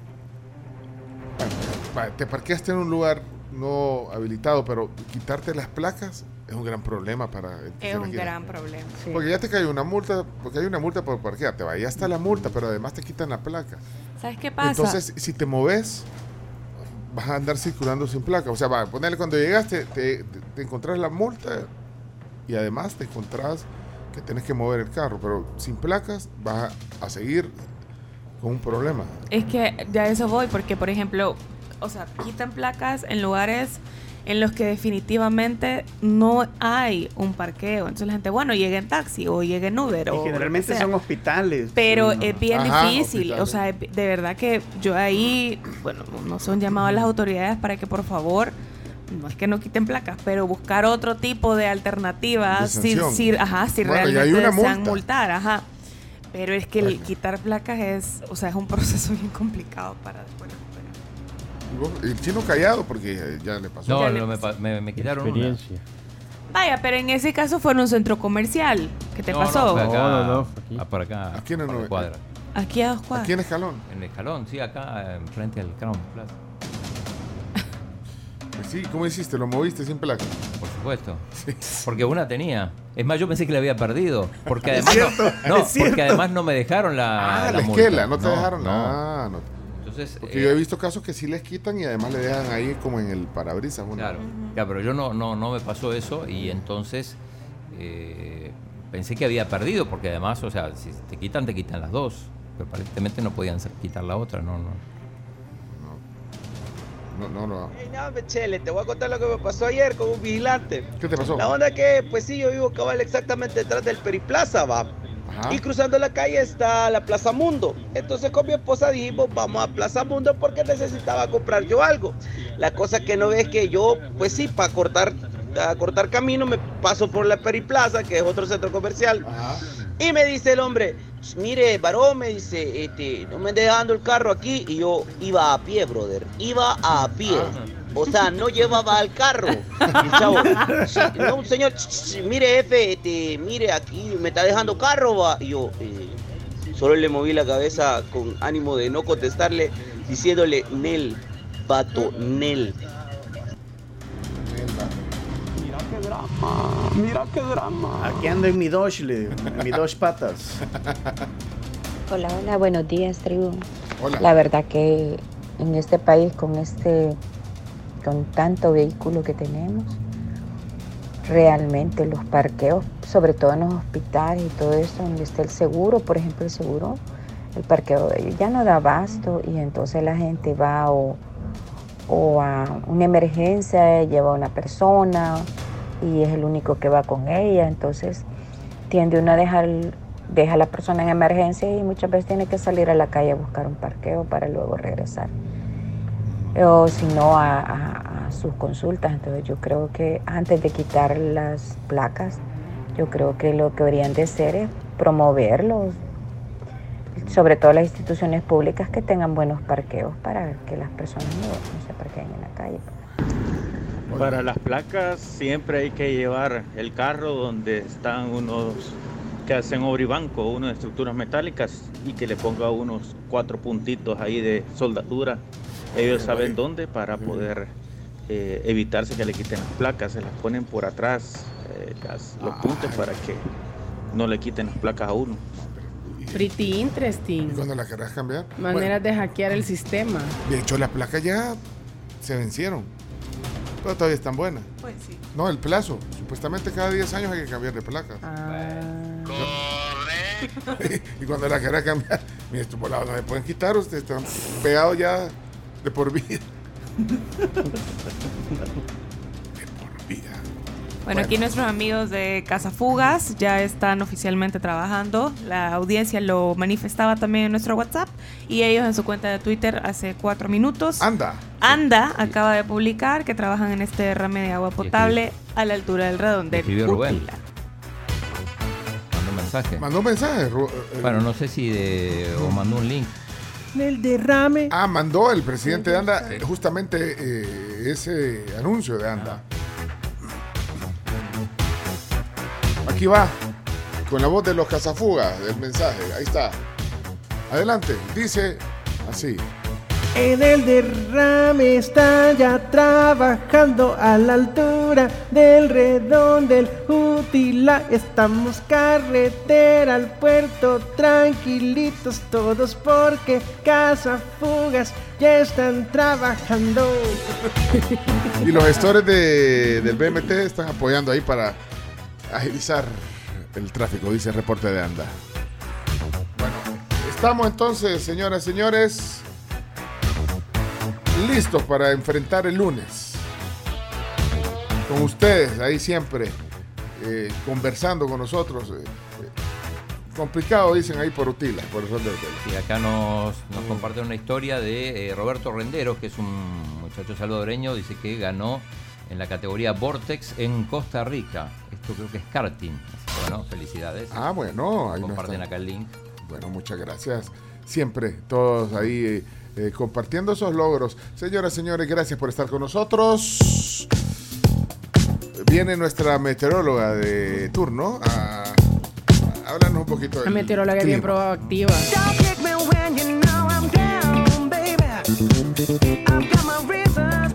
Te parqueaste en un lugar no habilitado, pero quitarte las placas es un gran problema para el que Es se un quiera. gran problema. Porque ya te cae una multa, porque hay una multa por parquearte, va, ya está la multa, pero además te quitan la placa. ¿Sabes qué pasa? Entonces, si te moves, vas a andar circulando sin placa. O sea, va, ponerle cuando llegaste, te, te, te encontrás la multa y además te encontrás que tienes que mover el carro, pero sin placas vas a, a seguir con un problema. Es que ya a eso voy, porque por ejemplo, o sea, quitan placas en lugares en los que definitivamente no hay un parqueo. Entonces la gente, bueno, llegue en taxi o llegue en Uber. Y o generalmente sea. son hospitales. Pero Sí, no. es bien Ajá, difícil, o sea, de verdad que yo ahí, bueno, no son llamados a las autoridades para que por favor, no es que no quiten placas, pero buscar otro tipo de alternativas, De si, si- ajá, si Bueno, y hay realmente una desean multa. multar, ajá. Pero es que el quitar placas es, o sea, es un proceso bien complicado para después El chino callado porque eh, ya le pasó. No, no, me, pa- me, me quitaron una. Experiencia. Vaya, pero en ese caso fue en un centro comercial. ¿Qué te No, pasó? No, fue acá, No, no, no, fue aquí. ah, por acá. Aquí en el por la nove- cuadra. Aquí a dos cuadras. Aquí en Escalón. En el escalón, sí, acá, enfrente al Crown Plaza. Pues sí, ¿cómo hiciste? ¿Lo moviste sin placa? Por supuesto. Porque una tenía. Es más, yo pensé que la había perdido. Porque Es además. cierto, no, no, porque además no me dejaron la. Ah, la, multa. esquela, no te dejaron. no. Ah, no. Entonces. Porque eh, yo he visto casos que sí les quitan y además le dejan ahí como en el parabrisas. una- Claro, ya, pero yo no, no, no me pasó eso y entonces eh, pensé que había perdido, porque además, o sea, si te quitan, te quitan las dos. Pero aparentemente no podían ser- quitar la otra, no, no. No, no, no. Ey, no, Chele, te voy a contar lo que me pasó ayer con un vigilante. ¿Qué te pasó? La onda que, pues sí, yo vivo cabal exactamente detrás del Periplaza, va. Ajá. Y cruzando la calle está la Plaza Mundo. Entonces con mi esposa dijimos, vamos a Plaza Mundo porque necesitaba comprar yo algo. La cosa que no ves que yo, pues sí, para cortar, a cortar camino me paso por la Periplaza, que es otro centro comercial. Y me dice el hombre, mire, varón, me dice, este, no me dejando el carro aquí. Y yo iba a pie, brother. Iba a pie. O sea, no llevaba al carro. Y el chavo, "Sí, no, señor, mire, jefe, este, mire, aquí me está dejando carro, va. Y yo, eh, solo le moví la cabeza con ánimo de no contestarle, diciéndole, Nel, vato, Nel. Mira qué drama, mira qué drama. Aquí ando en mi digo, en mi Dodge patas. Hola, hola, buenos días, tribu. Hola. La verdad que en este país, con este, con tanto vehículo que tenemos, realmente los parqueos, sobre todo en los hospitales y todo eso, donde está el seguro, por ejemplo, el seguro, el parqueo de ellos ya no da abasto y entonces la gente va o, o a una emergencia, lleva a una persona y es el único que va con ella, entonces tiende uno a dejar, deja a la persona en emergencia y muchas veces tiene que salir a la calle a buscar un parqueo para luego regresar. O si no, a, sus consultas. Entonces yo creo que antes de quitar las placas, yo creo que lo que deberían de hacer es promoverlos, sobre todo las instituciones públicas que tengan buenos parqueos para que las personas no, no se parqueen en la calle. Para las placas siempre hay que llevar el carro donde están unos que hacen obribanco, uno de estructuras metálicas y que le ponga unos cuatro puntitos ahí de soldadura. Ellos saben dónde para poder eh, evitarse que le quiten las placas, se las ponen por atrás eh, las- los puntos para que no le quiten las placas a uno. Pretty interesting. ¿Cuándo la querrás cambiar? Maneras de hackear el sistema. De hecho, las placas ya se vencieron. Pero todavía están buenas. Pues sí. No, el plazo. Supuestamente cada 10 años hay que cambiar de placa. y cuando la querrás cambiar, mira, estos volados no se pueden quitar, ustedes están pegados ya de por vida. Bueno, aquí nuestros amigos de Casa Fugas ya están oficialmente trabajando. La audiencia lo manifestaba también en nuestro WhatsApp y ellos en su cuenta de Twitter hace cuatro minutos. Anda. Anda acaba de publicar que trabajan en este derrame de agua potable a la altura del redondel. Escribió Rubén. Útila. Mandó un mensaje. Mandó un mensaje. Ru- eh, Bueno, no sé si de, o mandó un link. Del derrame. Ah, mandó el presidente de ANDA eh, justamente eh, ese anuncio de ANDA. Aquí va, con la voz de los cazafugas del mensaje. Ahí está. Adelante. Dice así. En el derrame está ya trabajando a la altura del redón del Utila. Estamos carretera al puerto, tranquilitos todos porque Casa Fugas ya están trabajando. Y los gestores de- del BMT están apoyando ahí para agilizar el tráfico, dice el reporte de ANDA. Bueno, estamos entonces, señoras y señores, listos para enfrentar el lunes. Con ustedes, ahí siempre, eh, conversando con nosotros. eh, eh, complicado, dicen ahí por Utila, por el sol de Utila. Y acá nos, nos comparte una historia de eh, Roberto Renderos, que es un muchacho salvadoreño, dice que ganó en la categoría Vortex en Costa Rica. Esto creo que es karting. Así que, bueno, felicidades. Ah, bueno, ahí Comparten están. acá el link. Bueno, muchas gracias. Siempre todos ahí eh, compartiendo esos logros. Señoras y señores, gracias por estar con nosotros. Viene nuestra meteoróloga de turno a, a hablarnos un poquito La del meteoróloga es bien clima. proactiva.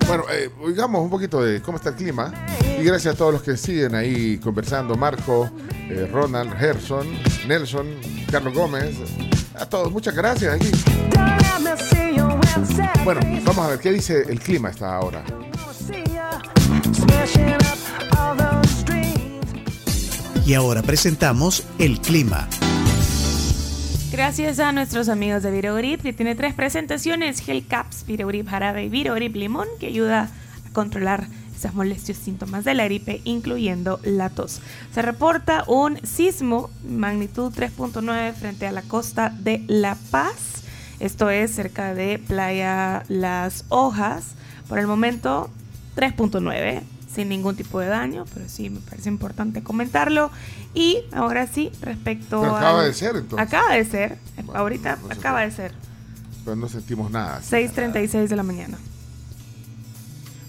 Bueno, eh, oigamos un poquito de cómo está el clima. Y gracias a todos los que siguen ahí conversando. Marco, eh, Ronald, Gerson, Nelson, Carlos Gómez. A todos, muchas gracias. Aquí. Bueno, vamos a ver qué dice el clima esta hora. Y ahora presentamos el clima. Gracias a nuestros amigos de Virogrip, que tiene tres presentaciones: Gel Caps, Virogrip Jarabe y Virogrip Limón, que ayuda a controlar esas molestios síntomas de la gripe, incluyendo la tos. Se reporta un sismo magnitud 3.9 frente a la costa de La Paz. Esto es cerca de Playa Las Hojas. Por el momento, 3.9, sin ningún tipo de daño, pero sí me parece importante comentarlo. Y ahora sí, respecto Pero acaba de ser, entonces. Acaba de ser, ahorita acaba de ser. Pero no sentimos nada. 6.36 de la mañana.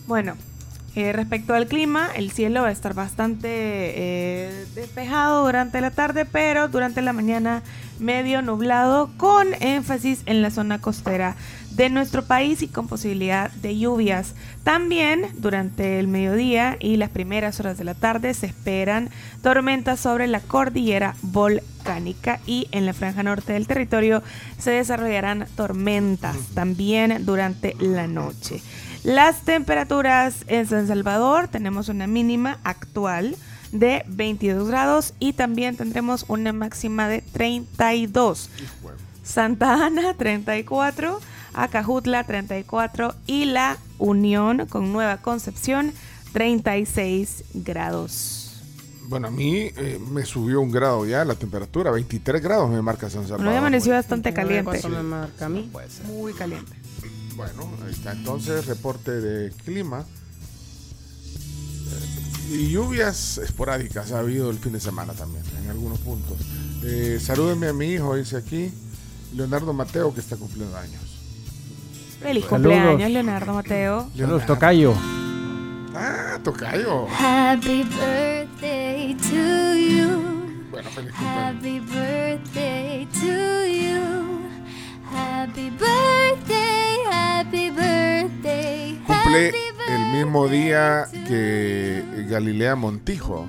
Bueno, eh, respecto al clima, el cielo va a estar bastante eh, despejado durante la tarde, pero durante la mañana medio nublado, con énfasis en la zona costera de nuestro país y con posibilidad de lluvias. También durante el mediodía y las primeras horas de la tarde se esperan tormentas sobre la cordillera volcánica y en la franja norte del territorio se desarrollarán tormentas también durante la noche. Las temperaturas en San Salvador tenemos una mínima actual de 22 grados y también tendremos una máxima de 32. Santa Ana 34, Acajutla 34 y La Unión con Nueva Concepción 36 grados. Bueno, a mí eh, me subió un grado ya la temperatura, 23 grados me marca San Salvador. Hoy amaneció bastante caliente. ¿Cuánto me marca a mí? Muy caliente. Bueno, ahí está entonces reporte de clima. Y lluvias esporádicas ha habido el fin de semana también, en algunos puntos. Eh, salúdenme a mi hijo, dice aquí, Leonardo Mateo, que está cumpliendo años. Feliz Saludos. cumpleaños, Leonardo Mateo. Saludos, Tocayo. Ah, tocayo. Happy birthday to you. Bueno, feliz cumpleaños. Happy birthday to you. Happy birthday, happy birthday. Cumple el mismo día que Galilea Montijo.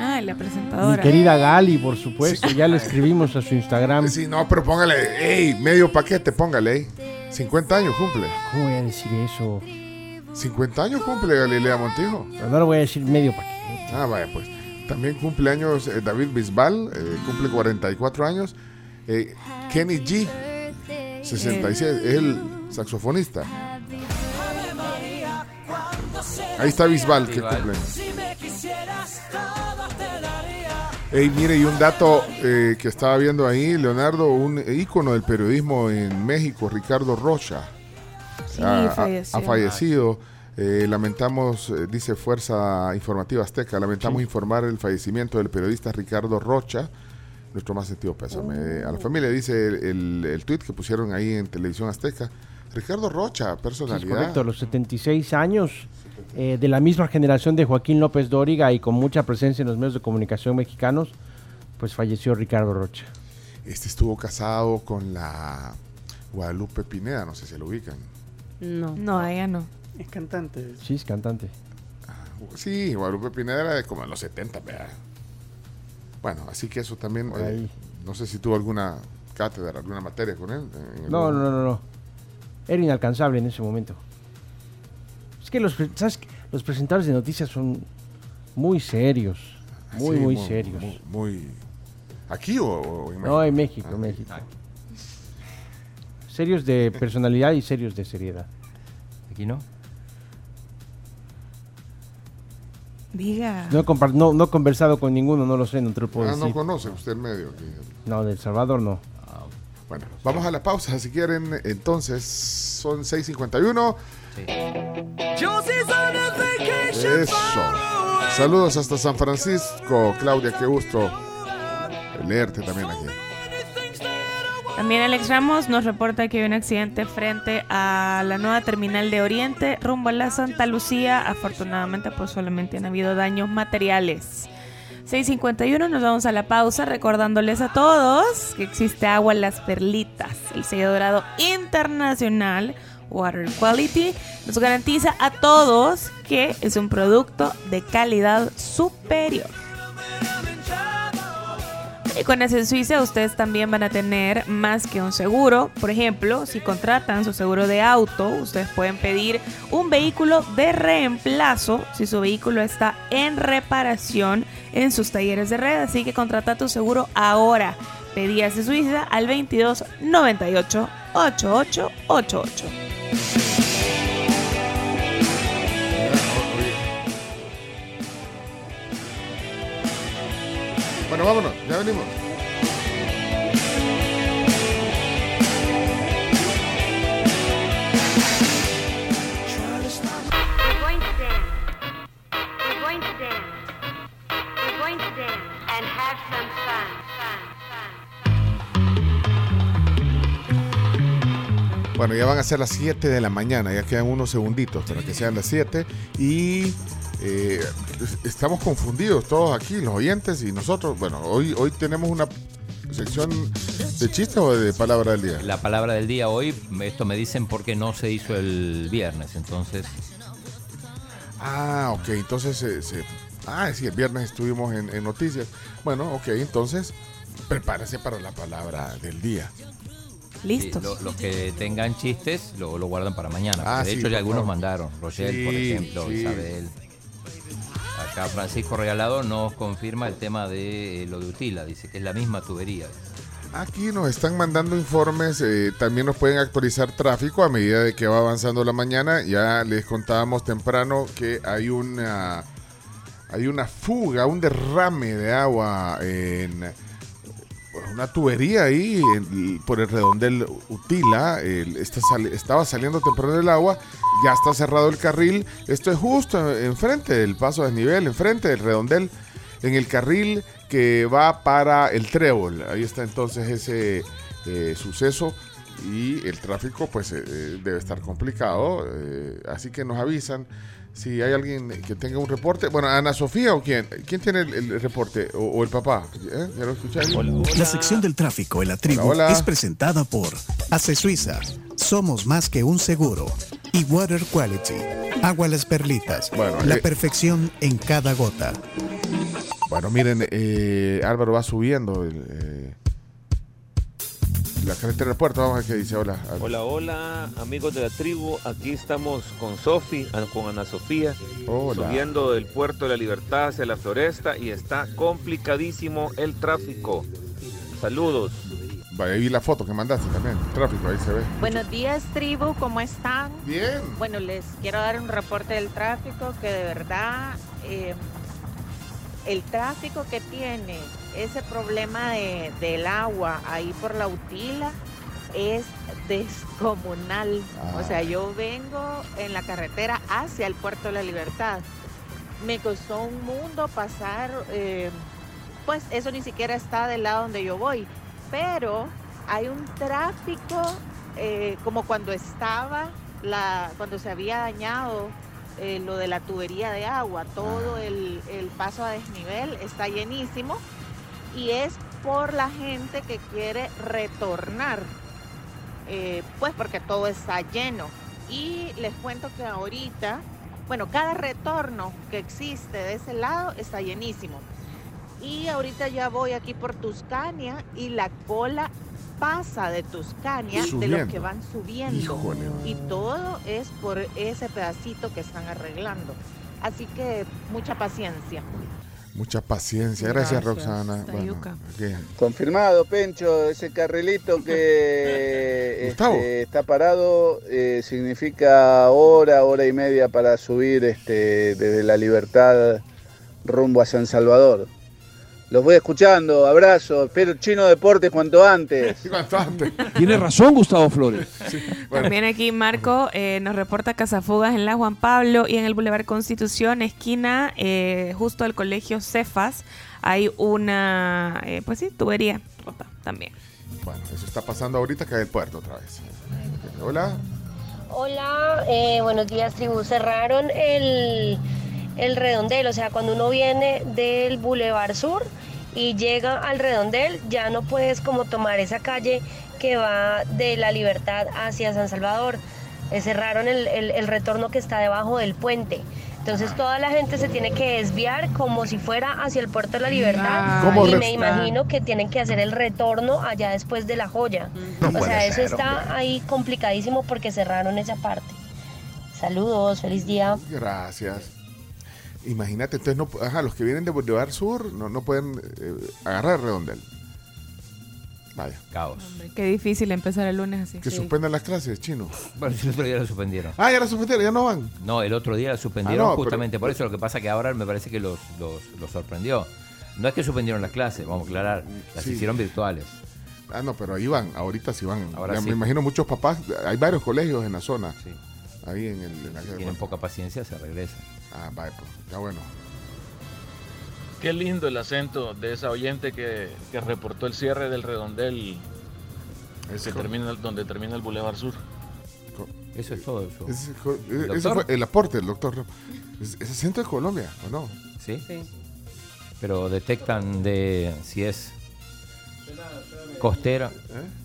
Ah, la Mi presentadora. querida Gali, por supuesto, ya le escribimos a su Instagram. Sí, no, pero póngale, ey, medio paquete, póngale, ey. 50 años cumple. ¿Cómo voy a decir eso? 50 años cumple Galilea Montijo. Pero no lo voy a decir medio paquete. Ah, vaya, pues. También cumple años eh, David Bisbal, eh, cumple 44 años. Eh, Kenny G, 66, es el saxofonista. Ahí está Bisbal, que cumple. Ey, mire, y un dato eh, que estaba viendo ahí, Leonardo, un ícono del periodismo en México, Ricardo Rocha. Sí, ha, ha- falleció. ha fallecido. Eh, lamentamos, eh, dice Fuerza Informativa Azteca, lamentamos informar el fallecimiento del periodista Ricardo Rocha. Nuestro más sentido pésame. A la familia dice el, el, el tuit que pusieron ahí en Televisión Azteca. Ricardo Rocha, Sí, es personalidad. correcto, a los 76 años, eh, de la misma generación de Joaquín López Dóriga y con mucha presencia en los medios de comunicación mexicanos, pues falleció Ricardo Rocha. Este estuvo casado con la Guadalupe Pineda, no sé si lo ubican. No. No, ella no. Es cantante. Sí, es cantante. Sí, Guadalupe Pineda era de como en los 70, vea. Bueno, así que eso también. Eh, no sé si tuvo alguna cátedra, alguna materia con él. en No, algún- no, no, no. Era inalcanzable en ese momento. Es que los, ¿sabes? los presentadores de noticias son muy serios. Muy, Sí, muy serios. Muy, muy- ¿Aquí o, o en No, en México? México, en México. Serios de personalidad y serios de seriedad. Aquí no. Diga. No he, no, no he conversado con ninguno, no lo sé, no te lo puedo Ah, no decir. conoce usted el medio. aquí. No, de El Salvador no. Bueno, vamos a la pausa si quieren. Entonces, son 6.51. Eso. Saludos hasta San Francisco, Claudia, qué gusto leerte también aquí. También Alex Ramos nos reporta que hay un accidente frente a la nueva terminal de Oriente rumbo a la Santa Lucía. Afortunadamente, pues solamente han habido daños materiales. 6.51, nos vamos a la pausa recordándoles a todos que existe agua en las perlitas, el sello dorado internacional Water Quality. Nos garantiza a todos que es un producto de calidad superior. Y con ese en Suiza ustedes también van a tener más que un seguro. Por ejemplo, si contratan su seguro de auto, ustedes pueden pedir un vehículo de reemplazo si su vehículo está en reparación en sus talleres de red. Así que contrata tu seguro ahora. Pedías de Suiza al 22 98 8888. Some fun. Fun. Fun. Bueno, ya van a ser las 7 de la mañana, ya quedan unos segunditos para que sean las 7 y eh, es- estamos confundidos todos aquí, los oyentes y nosotros. Bueno, hoy, hoy tenemos una sección de chistes o de palabra del día. La palabra del día hoy, esto me dicen porque no se hizo el viernes, entonces Ah, ok, entonces se, se- Ah, sí, el viernes estuvimos en, en noticias. Bueno, ok, entonces prepárese para la palabra del día. sí, lo- los que tengan chistes lo, lo guardan para mañana. Ah, de sí, hecho, ya algunos favor. mandaron. Rochelle, por ejemplo, sí. Isabel. Acá Francisco Regalado nos confirma el tema de eh, lo de Utila, dice que es la misma tubería. Aquí nos están mandando informes, eh, también nos pueden actualizar tráfico a medida de que va avanzando la mañana. Ya les contábamos temprano que hay una hay una fuga, un derrame de agua en una tubería ahí por el redondel Utila. estaba saliendo temprano el agua, ya está cerrado el carril. Esto es justo enfrente del paso a desnivel, enfrente del redondel, en el carril que va para el trébol. Ahí está entonces ese eh, suceso. Y el tráfico pues eh, eh, debe estar complicado, así que nos avisan si hay alguien que tenga un reporte. Bueno, Ana Sofía o quién, ¿quién tiene el, el reporte? O, o el papá? ¿Eh? ¿Ya lo escucharon? La sección del tráfico en la tribu Hola, hola. es presentada por Ace Suiza. Somos más que un seguro. Y Water Quality. Agua Las Perlitas. la eh, perfección en cada gota. Bueno, miren, eh, Álvaro va subiendo el, eh, la carretera del puerto. Vamos a ver qué dice. Hola. Hola, hola, amigos de la tribu. Aquí estamos con Sofi, con Ana Sofía, Hola. subiendo del puerto de la Libertad hacia la floresta y está complicadísimo el tráfico. Saludos. Vaya, ahí vi la foto que mandaste también. Tráfico, ahí se ve. Buenos días, tribu, ¿cómo están? Bien. Bueno, les quiero dar un reporte del tráfico que de verdad eh, el tráfico que tiene ese problema de- del agua ahí por la Utila es descomunal. O sea, yo vengo en la carretera hacia el puerto de la Libertad. Me costó un mundo pasar, eh, pues eso ni siquiera está del lado donde yo voy, pero hay un tráfico eh, como cuando estaba la, cuando se había dañado eh, lo de la tubería de agua, todo el, el paso a desnivel está llenísimo y es por la gente que quiere retornar, eh, pues porque todo está lleno. Y les cuento que ahorita, bueno, cada retorno que existe de ese lado está llenísimo. Y ahorita ya voy aquí por Tuscania y la cola pasa de Tuscania de los que van subiendo. Híjole. Y todo es por ese pedacito que están arreglando. Así que mucha paciencia. Mucha paciencia. Gracias, Gracias. Roxana. Bueno. Confirmado, Pencho, ese carrilito que Gustavo. este, está parado eh, significa hora, hora y media para subir este, desde la libertad rumbo a San Salvador. Los voy escuchando, abrazo, espero Chino Deportes cuanto antes. cuanto antes. Tiene razón Gustavo Flores. También aquí Marco eh, nos reporta cazafugas en la Juan Pablo y en el Boulevard Constitución, esquina eh, justo del colegio Cefas, hay una, eh, pues sí, tubería rota también. Bueno, eso está pasando ahorita que hay el puerto otra vez. Hola. Hola, eh, buenos días, tribu. Cerraron el, el redondel, o sea, cuando uno viene del Boulevard Sur y llega al redondel, ya no puedes como tomar esa calle que va de la Libertad hacia San Salvador. Cerraron el, el- el retorno que está debajo del puente. Entonces toda la gente se tiene que desviar como si fuera hacia el puerto de la Libertad. ¿Cómo y me imagino que tienen que hacer el retorno allá después de la joya. No o sea, eso ser, está hombre. ahí complicadísimo porque cerraron esa parte. Saludos, feliz día. Gracias. Imagínate, entonces, no, ajá, los que vienen de Boulevard Sur no, no pueden eh, agarrar el redondel. Vaya. Caos. Qué difícil empezar el lunes así. Que suspendan las clases, chino. Bueno, el otro día lo suspendieron. Ah, ya la suspendieron, ya no van. No, el otro día la suspendieron Ah, no, pero- justamente por eso. Lo que pasa que ahora me parece que los, los, los sorprendió. No es que suspendieron las clases, vamos a aclarar. Las Sí. hicieron virtuales. Ah, no, pero ahí van, ahorita sí van. Ahora Ya sí. Me imagino muchos papás, hay varios colegios en la zona. Ahí en el... En la- Tienen poca paciencia, se regresan. Ah, vaya, pues, ya bueno. Qué lindo el acento de esa oyente que, que reportó el cierre del redondel que termina, donde termina el Boulevard Sur. Eso es todo. Eso. Co- ¿El doctor? fue el aporte del doctor. ¿Es, es acento de Colombia o no? ¿Sí? Pero detectan de si es costera.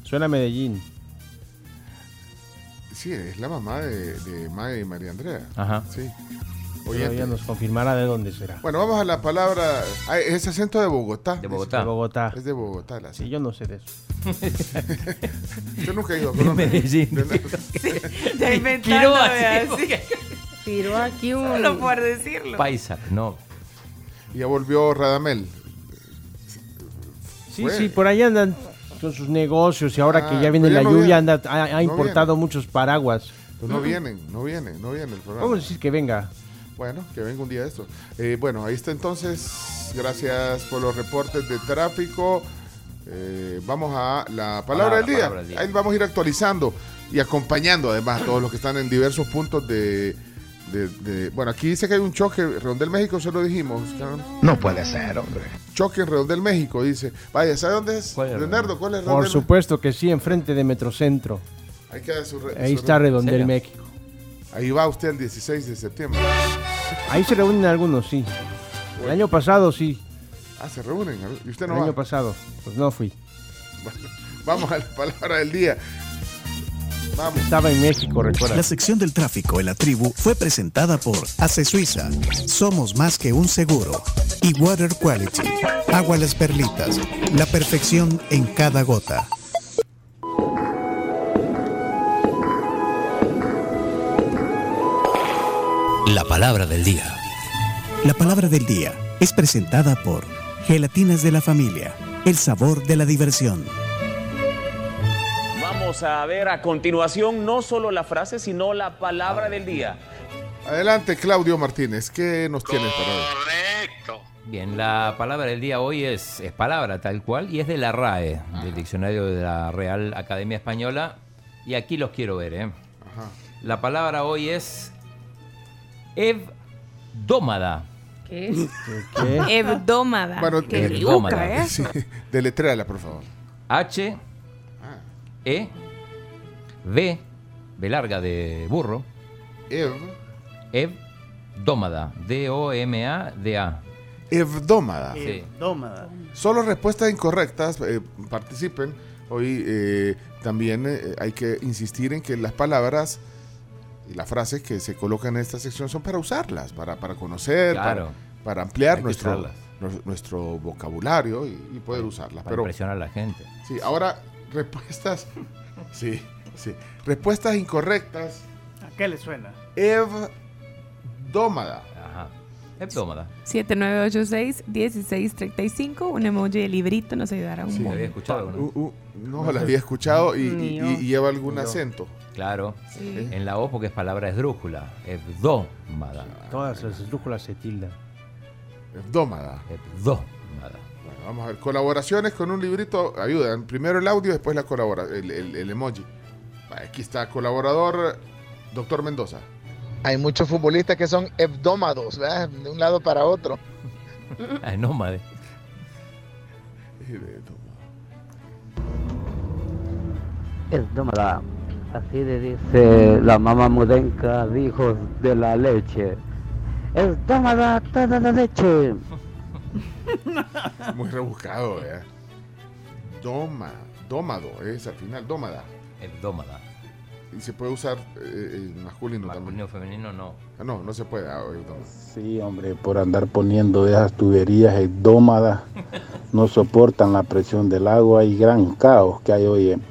Suena a Medellín. Sí, es la mamá de, de Mae y María Andrea. Ajá. Sí. Ella nos confirmará de dónde será. Bueno, vamos a la palabra. Ah, es acento de Bogotá. De Bogotá. De Bogotá. Es de Bogotá. La Sí, yo no sé de eso. Yo nunca he ido a De Colombia. Medellín. Ya inventando. Tiró aquí un... Solo por decirlo. Paisa, no. Ya volvió Radamel. Sí, Fue. sí, por ahí andan con sus negocios y ahora que Ah, ya viene pero ya la no lluvia viene. anda, ha, ha No importado muchos paraguas. Pues no vienen, no vienen, no viene el programa. Vamos a decir que venga. Bueno, que venga un día de esto. Eh, bueno, ahí está entonces. Gracias por los reportes de tráfico. Eh, vamos a la palabra, Palabra, del, día. palabra del día. Ahí vamos a ir actualizando y acompañando además a todos los que están en diversos puntos de, de- de- Bueno, aquí dice que hay un choque. Redondel México, se lo dijimos. No puede ser, hombre. Choque en Redondel México, dice. Vaya, ¿sabe dónde es? Leonardo, ¿cuál es Por Redondel supuesto que sí, enfrente de Metrocentro. Ahí queda su re- Ahí su está re- Redondel. México. Ahí va usted el 16 de septiembre. Ahí se reúnen algunos, sí. El año pasado sí. Ah, se reúnen. ¿Y usted no El va? año pasado, pues no fui. Bueno, vamos a la palabra del día. Vamos. Estaba en México, recuerda. La sección del tráfico en la tribu fue presentada por Ace Suiza. Somos más que un seguro. Y Water Quality. Agua las perlitas. La perfección en cada gota. La palabra del día. La palabra del día es presentada por Gelatinas de la Familia. El sabor de la diversión. Vamos a ver a continuación no solo la frase, sino la palabra del día. Adelante, Claudio Martínez. ¿Qué nos tienes para hoy? Bien, la palabra del día hoy es, es palabra tal cual y es de la RAE, del diccionario de la Real Academia Española. Y aquí los quiero ver, ¿eh? La palabra hoy es evdómada. ¿Qué? ¿Qué? Hebdómada. Bueno, Qué eh, yuca, ¿eh? Sí, deletréala, por favor. H, E, V, B larga de burro. Ev. Evdómada. D-O-M-A-D-A. Evdómada. Sí. Dómada. Solo respuestas incorrectas. eh, participen. Hoy eh, también eh, hay que insistir en que las palabras y las frases que se colocan en esta sección son para usarlas, para, para conocer, Claro. para, para ampliar nuestro, nuestro, vocabulario y, y poder usarlas. Para Pero impresionar a la gente. sí, ahora respuestas. Sí, sí. Respuestas incorrectas. ¿A qué le suena? Evdómada. Ajá. Hebdómada. 7986-1635. Un emoji de librito nos ayudará un Sí, montón. había escuchado. ¿no? Uh, uh, no, la había escuchado y, y- lleva algún acento. Claro. Sí. En la O porque es palabra esdrújula. Hebdómada. Todas las esdrújulas se tildan. Evdómada. Hebdómada. Bueno, vamos a ver. Colaboraciones con un librito ayudan. Primero el audio, después la colabora el, el- el emoji. Aquí está, colaborador, doctor Mendoza. Hay muchos futbolistas que son hebdómados, ¿verdad? De un lado para otro. Ah, nómade. Esdómada. Así le dice la mamá mudenca, hijos de la leche. Esdómada toda la leche. Muy rebuscado, ¿eh? Doma, dómado, es al final, dómada. Hebdómada. Y se puede usar eh, en masculino, Masculino, femenino, no. Ah, no, no se puede. ah. Sí, hombre, por andar poniendo esas tuberías hebdómadas, no soportan la presión del agua y gran caos que hay hoy en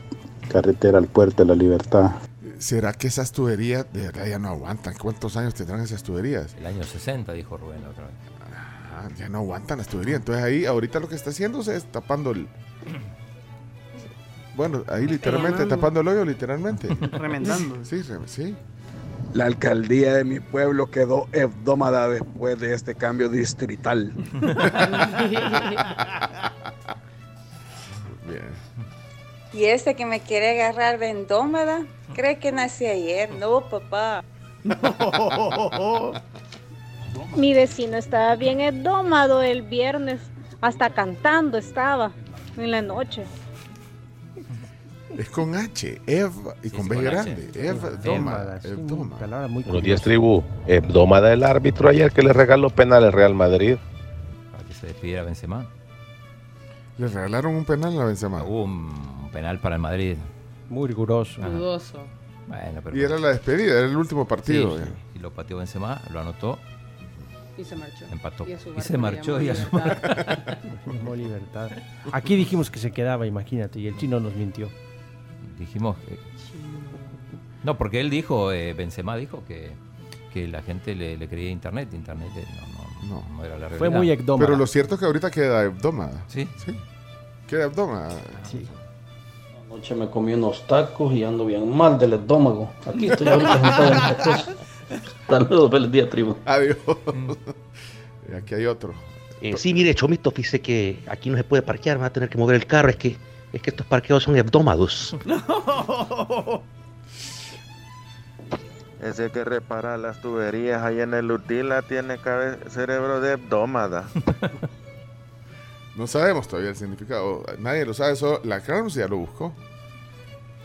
carretera al puerto de la libertad. ¿Será que esas tuberías de verdad ya no aguantan? ¿Cuántos años tendrán esas tuberías? El año 60, dijo Rubén la otra vez. Ah, ya no aguantan las tuberías. Entonces ahí, ahorita lo que está haciendo es tapando el. Bueno, ahí literalmente tapando el hoyo, literalmente. Remendando. Sí, re- sí. La alcaldía de mi pueblo quedó hebdómada después de este cambio distrital. Bien. Y este que me quiere agarrar vendómada, cree que nací ayer. No, papá. Mi vecino estaba bien hebdómado el viernes, hasta cantando estaba en la noche. Es con H, Ev y con B con grande. H. Ev, doma, Ev, doma. Palabra muy Buenos días, tribu. Hebdómada el árbitro ayer que le regaló penal al Real Madrid. Para que se despidiera Benzema. Le regalaron un penal a Benzema. Penal para el Madrid. Muy riguroso. Ajá. Dudoso. Bueno, pero Y era la despedida, era el último partido. Sí, ya. sí. Y lo pateó Benzema, lo anotó, Y se marchó. empató. Y, se marchó y a su Libertad. Llamó libertad. Aquí dijimos que se quedaba, imagínate, y el chino nos mintió. Dijimos que... No, porque él dijo, eh, Benzema dijo que, que la gente le, le creía internet. Internet eh, no, no, no era la realidad. Pero lo cierto es que ahorita queda hebdómada. Sí. Sí. Queda hebdómada. Sí. Anoche me comí unos tacos y ando bien mal del estómago. Aquí estoy ahorita sentado en esta cosa. Saludos, feliz día, tribu. Adiós. Y aquí hay otro. Eh, sí, mire, Chomito, fíjese que aquí no se puede parquear, va a tener que mover el carro. Es que, es que estos parqueos son hebdómados. Ese que repara las tuberías ahí en el Utila tiene cerebro de hebdómada. No sabemos todavía el significado. Nadie lo sabe. Solo la Carms ya lo buscó.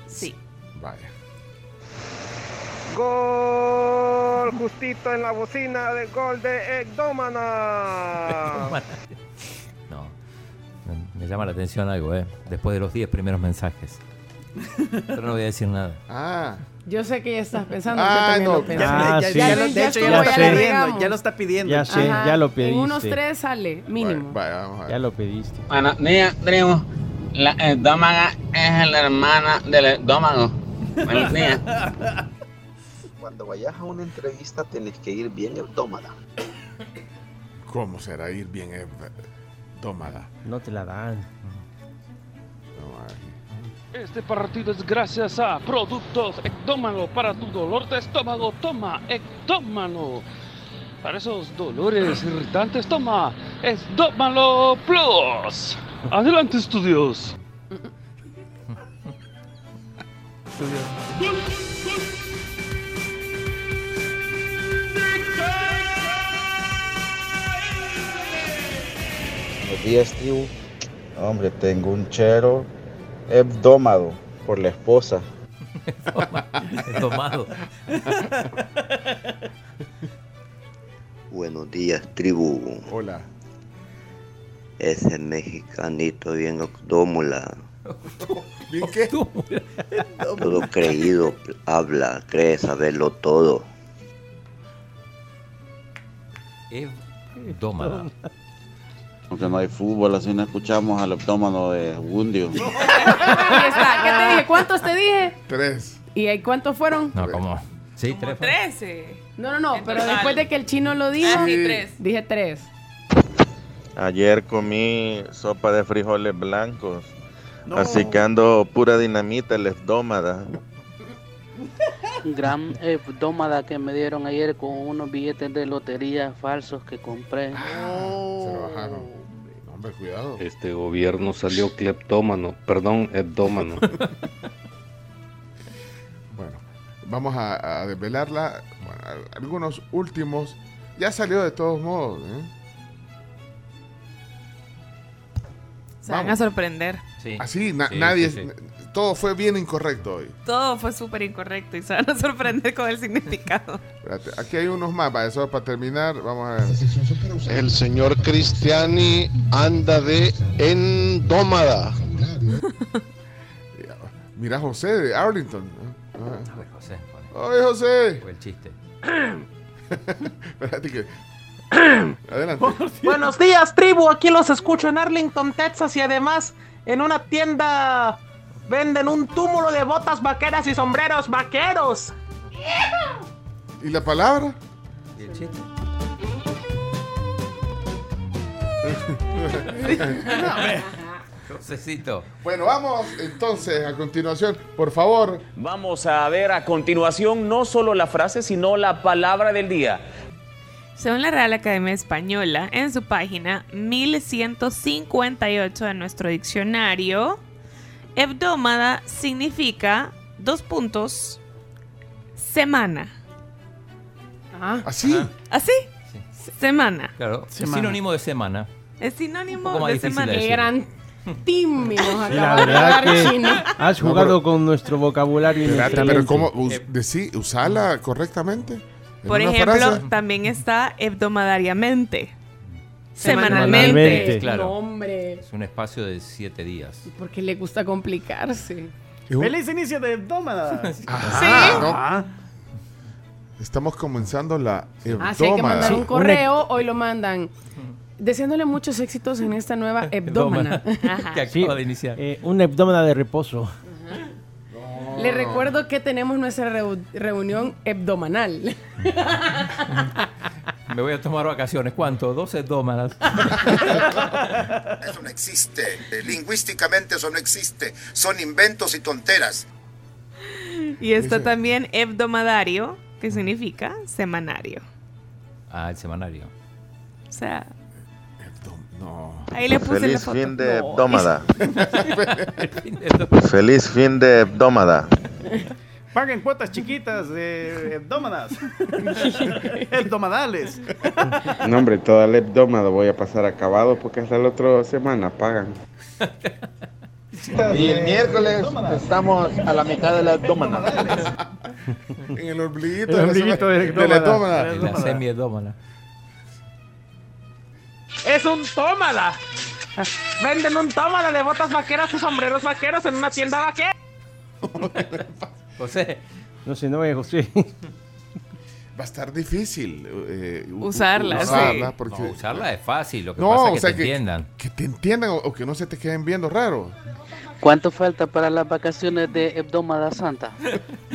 Sí. Vaya. Gol justito en la bocina de gol de Egdómana. No. Me, me llama la atención algo, ¿eh? Después de los 10 primeros mensajes. Pero no voy a decir nada. Ah. Yo sé que ya estás pensando. Ah, no, ya- ya- lo- de hecho, ya lo está pidiendo, ya lo está pidiendo. Ya sé, Ajá, ya lo En pediste. unos tres sale, mínimo. Ya lo pediste. Buenos días, tribu. La estómaga es la hermana del estómago. Buenos días. Cuando vayas a una entrevista tenés que ir bien hebdómada. ¿Cómo será ir bien hebdómada? No te la dan. Este partido es gracias a Productos Ectómano. Para tu dolor de estómago, toma Ectómano. Para esos dolores irritantes, toma Estómano Plus. Adelante, estudios. Buenos días, tribu. Hombre, tengo un chero hebdómado por la esposa. Domado. Buenos días, tribu. Hola. Ese mexicanito bien octómula. ¿Bien qué? Todo creído, habla, cree saberlo todo. Dómada. Aunque no hay fútbol, así no escuchamos al hebdómano de. Ahí está. ¿Qué te dije? ¿Cuántos te dije? Tres. ¿Y ahí cuántos fueron? No, ¿cómo? Sí, tres. fueron. 13. No, no, no, En pero total. después de que el chino lo dijo. Ah, sí, tres. Dije tres. Ayer comí sopa de frijoles blancos. Así que ando pura dinamita el hebdómada. Gran hebdómada que me dieron ayer con unos billetes de lotería falsos que compré. Se lo bajaron. Hombre, cuidado. Este gobierno salió cleptómano, perdón, hebdómano. Bueno, vamos a, a desvelarla. Bueno, a- algunos últimos. Ya salió de todos modos. ¿eh? Se van a sorprender. Así, na- Sí, nadie. sí, Todo fue bien incorrecto hoy. Todo fue súper incorrecto y se van a sorprender con el significado. Espérate, aquí hay unos más. Para eso, para terminar, vamos a ver. El señor Cristiani anda de endómada. Mira, José de Arlington. Ah. José. Ay, José. Fue el chiste. Espérate que. Adelante. Buenos días, tribu. Aquí los escucho en Arlington, Texas y además en una tienda venden un túmulo de botas vaqueras y sombreros vaqueros. ¿Y la palabra? ¿Y el chiste? Josecito. Bueno, vamos entonces a continuación. Por favor. Vamos a ver a continuación no solo la frase, sino la palabra del día. Según la Real Academia Española, en su página 1158 de nuestro diccionario, hebdómada significa dos puntos semana. ¿Así? ¿Así? Semana. Claro, es Semana. sinónimo de semana. Es Un sinónimo más de difícil semana. de Qué decir. gran team nos Sí, la acaba de verdad dar que chino. has No, jugado pero- con nuestro vocabulario y Espérate, nuestra pero mente. ¿cómo? Us- decí- usala correctamente. En Por una ejemplo, frase. también está hebdomadariamente. Semanalmente. Semanalmente. Claro. No, hombre. Es un espacio de siete días. Porque le gusta complicarse. Feliz inicio de Dómada. Ajá, ¿no? Estamos comenzando la Ah, si hay que mandar un hebdómada. correo, hoy lo mandan. Deseándole muchos éxitos en esta nueva hebdómana. que acaba de iniciar. Eh, una hebdómada de reposo. Le recuerdo que tenemos nuestra reu- reunión hebdomanal. Me voy a tomar vacaciones. ¿Cuánto? 12 dólares. Eso no existe. Eh, Lingüísticamente eso no existe. Son inventos y tonteras. Y está también hebdomadario, que significa semanario. Ah, el semanario. O sea, No. ahí le puse la Feliz foto. fin de No. hebdómada. Feliz fin de hebdómada. Paguen cuotas chiquitas de hebdómadas. Hebdomadales. No, hombre, toda la hebdómada voy a pasar acabado porque hasta la otra semana pagan. Y el miércoles estamos a la mitad de la abdómana. En el ombliguito, El de la ombliguito de la hebdómada. La semi-hebdómana. Es un tómala. Venden un tómala de botas vaqueras y sombreros vaqueros en una tienda vaquera. José. No sé, no es José. Va a estar difícil eh, Usarla, usarla sí. porque No, usarla es fácil. Lo que No, pasa es o que sea te que- entiendan. que te entiendan o, o que no se te queden viendo raro. ¿Cuánto falta para las vacaciones de Hebdómada Santa?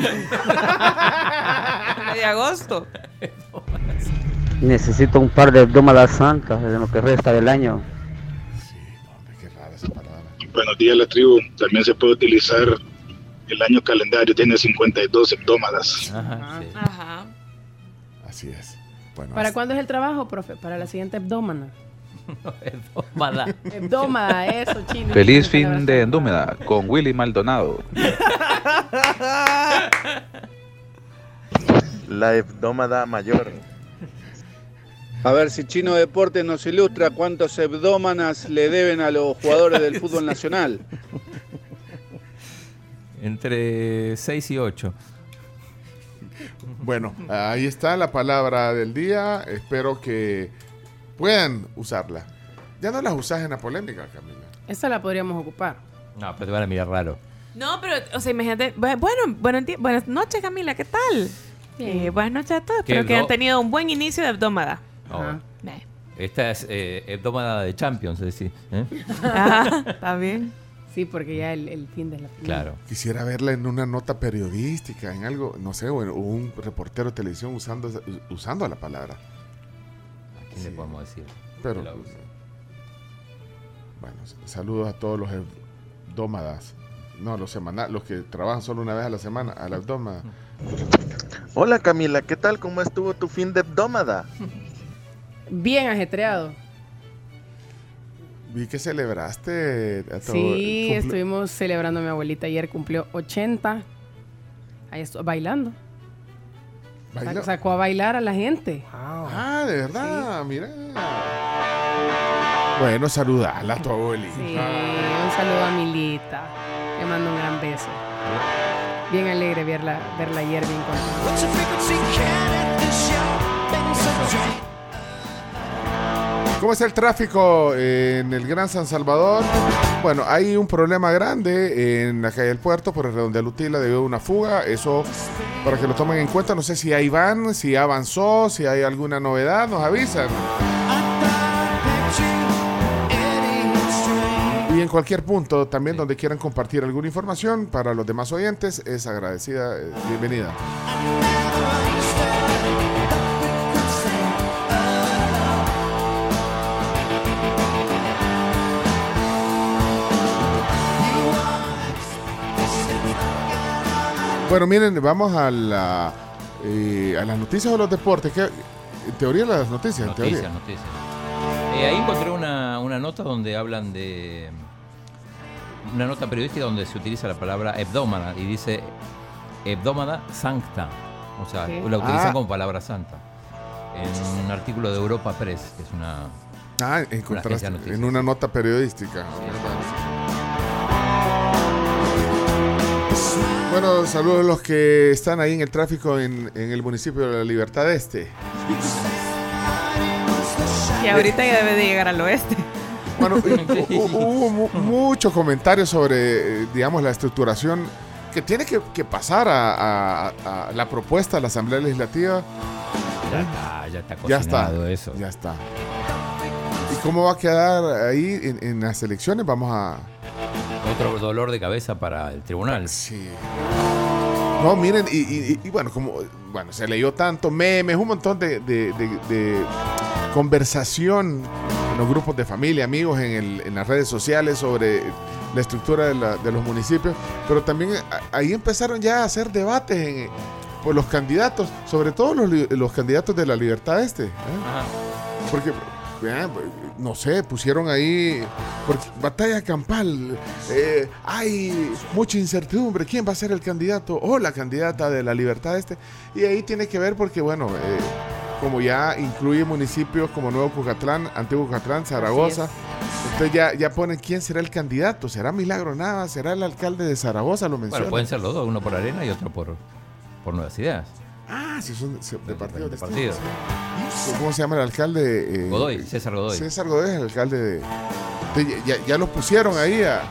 de agosto. Necesito un par de Hebdómadas Santas en lo que resta del año. Buenos días, la tribu. También se puede utilizar el año calendario, tiene 52 hebdómadas. Ajá. Así es. Bueno, ¿Para cuándo es el trabajo, profe? Para la siguiente hebdómana. Hebdómada. Hebdómada, eso, chino. Feliz fin de Endúmeda con Willy Maldonado. La hebdómada mayor. A ver si Chino Deportes nos ilustra cuántos hebdómanas le deben a los jugadores del fútbol nacional. Entre 6 y 8. Bueno, ahí está la palabra del día. Espero que puedan usarla. Ya no las usas en la polémica, Camila. Esa la podríamos ocupar. No, pero te van a mirar raro. No, pero, o sea, imagínate. bu- Bueno, buenos días- buenas noches, Camila, ¿qué tal? Eh, buenas noches a todos. ¿Qué Espero que hayan hebdo- tenido un buen inicio de hebdómada. Oh. Eh. Esta es eh, hebdómada de Champions, es decir. ¿eh? Ah, Está bien. Sí, porque ya el, el fin de la final. Claro. Quisiera verla en una nota periodística, en algo, no sé, o, en- o un reportero de televisión usando, usando la palabra. ¿Qué le podemos decir? Pero, Que la use. bueno, saludos a todos los hebdómadas. No, los semanales, los que trabajan solo una vez a la semana, a la hebdómada. Hola Camila, ¿qué tal? ¿Cómo estuvo tu fin de hebdómada? Bien ajetreado. Vi que celebraste a todo Sí, cumple- estuvimos celebrando a mi abuelita. Ayer cumplió 80. Ahí estuvo bailando. Baila- Sa- Sacó a bailar a la gente. Ah, de verdad, mira. Bueno, saludala a tu abuelita. Sí, un saludo a Milita. Le mando un gran beso. Bien alegre verla, verla ayer bien contenta. ¿Cómo está el tráfico en el Gran San Salvador? Bueno, hay un problema grande en la calle del puerto por el redondel Utila debido a una fuga. Eso para que lo tomen en cuenta. No sé si ahí van, si avanzó, si hay alguna novedad, nos avisan. Y en cualquier punto, también donde quieran compartir alguna información para los demás oyentes, es agradecida, eh, bienvenida. Bueno, miren, vamos a la eh, a las noticias o los deportes. ¿Qué- en teoría las noticias, en Noticias, teoría. noticias. Eh, ahí encontré una, una nota donde hablan de. Una nota periodística donde se utiliza la palabra hebdómada y dice hebdómada sancta. O sea, ¿Qué? la utilizan Ah. como palabra santa. En un artículo de Europa Press, que es una. Ah, encontraste en una nota periodística. Bueno, saludos a los que están ahí en el tráfico en, en el municipio de la Libertad Este. Y ahorita ya debe de llegar al oeste. Bueno, hubo mu- muchos comentarios sobre, eh, digamos, la estructuración que tiene que, que pasar a, a- a la propuesta de la Asamblea Legislativa. Ya está, ya está Ya está, cocinado eso. ya está. ¿Y cómo va a quedar ahí en, en las elecciones? Vamos a... Otro dolor de cabeza para el tribunal. Sí. No, miren, y, y- y bueno, como bueno, se leyó tanto, memes, un montón de, de- de- de conversación en los grupos de familia, amigos, en, el- en las redes sociales sobre la estructura de, la- de los municipios, pero también ahí empezaron ya a hacer debates en, por los candidatos, sobre todo los candidatos de la libertad este. ¿eh? Porque, vean, no sé, pusieron ahí porque, batalla campal. eh, hay mucha incertidumbre. ¿Quién va a ser el candidato o la candidata de la libertad este? Y ahí tiene que ver porque, bueno, eh, como ya incluye municipios como Nuevo Cucatlán, Antiguo Cucatlán, Zaragoza, entonces ya, ya ponen quién será el candidato. ¿Será Milagro Nava? ¿Será el alcalde de Zaragoza? Lo menciona. Bueno, pueden ser los dos, uno por Arena y otro por, por Nuevas Ideas. Ah, sí, son de, de partidos de distintos. partidos. ¿Cómo se llama el alcalde? Eh, Godoy, César Godoy. César Godoy es el alcalde de... de- ya, ya los pusieron ahí a...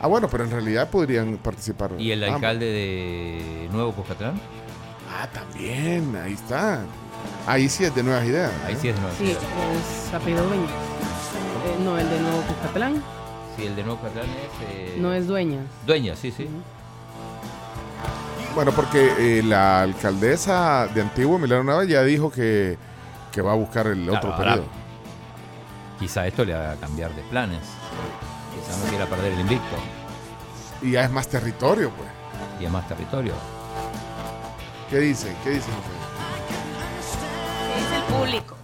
Ah, bueno, pero en realidad podrían participar. ¿Y el alcalde de Nuevo Cuscatlán? Ah, también, ahí está. Ahí sí es de nuevas ideas. Ahí sí es de Nuevas Sí, Ideas. es apellido Dueña. Eh, no, el de Nuevo Cuscatlán Sí, el de Nuevo Cuscatlán es... eh, no es Dueña. Dueña, sí, sí. Bueno, porque eh, la alcaldesa de Antiguo, Milano Nava, ya dijo que, que va a buscar el Claro, otro ahora, periodo. Quizá esto le haga cambiar de planes. Quizá no quiera perder el invicto. Y ya es más territorio, pues. Y es más territorio. ¿Qué dicen? ¿Qué dicen ustedes? ¿Qué dice el público?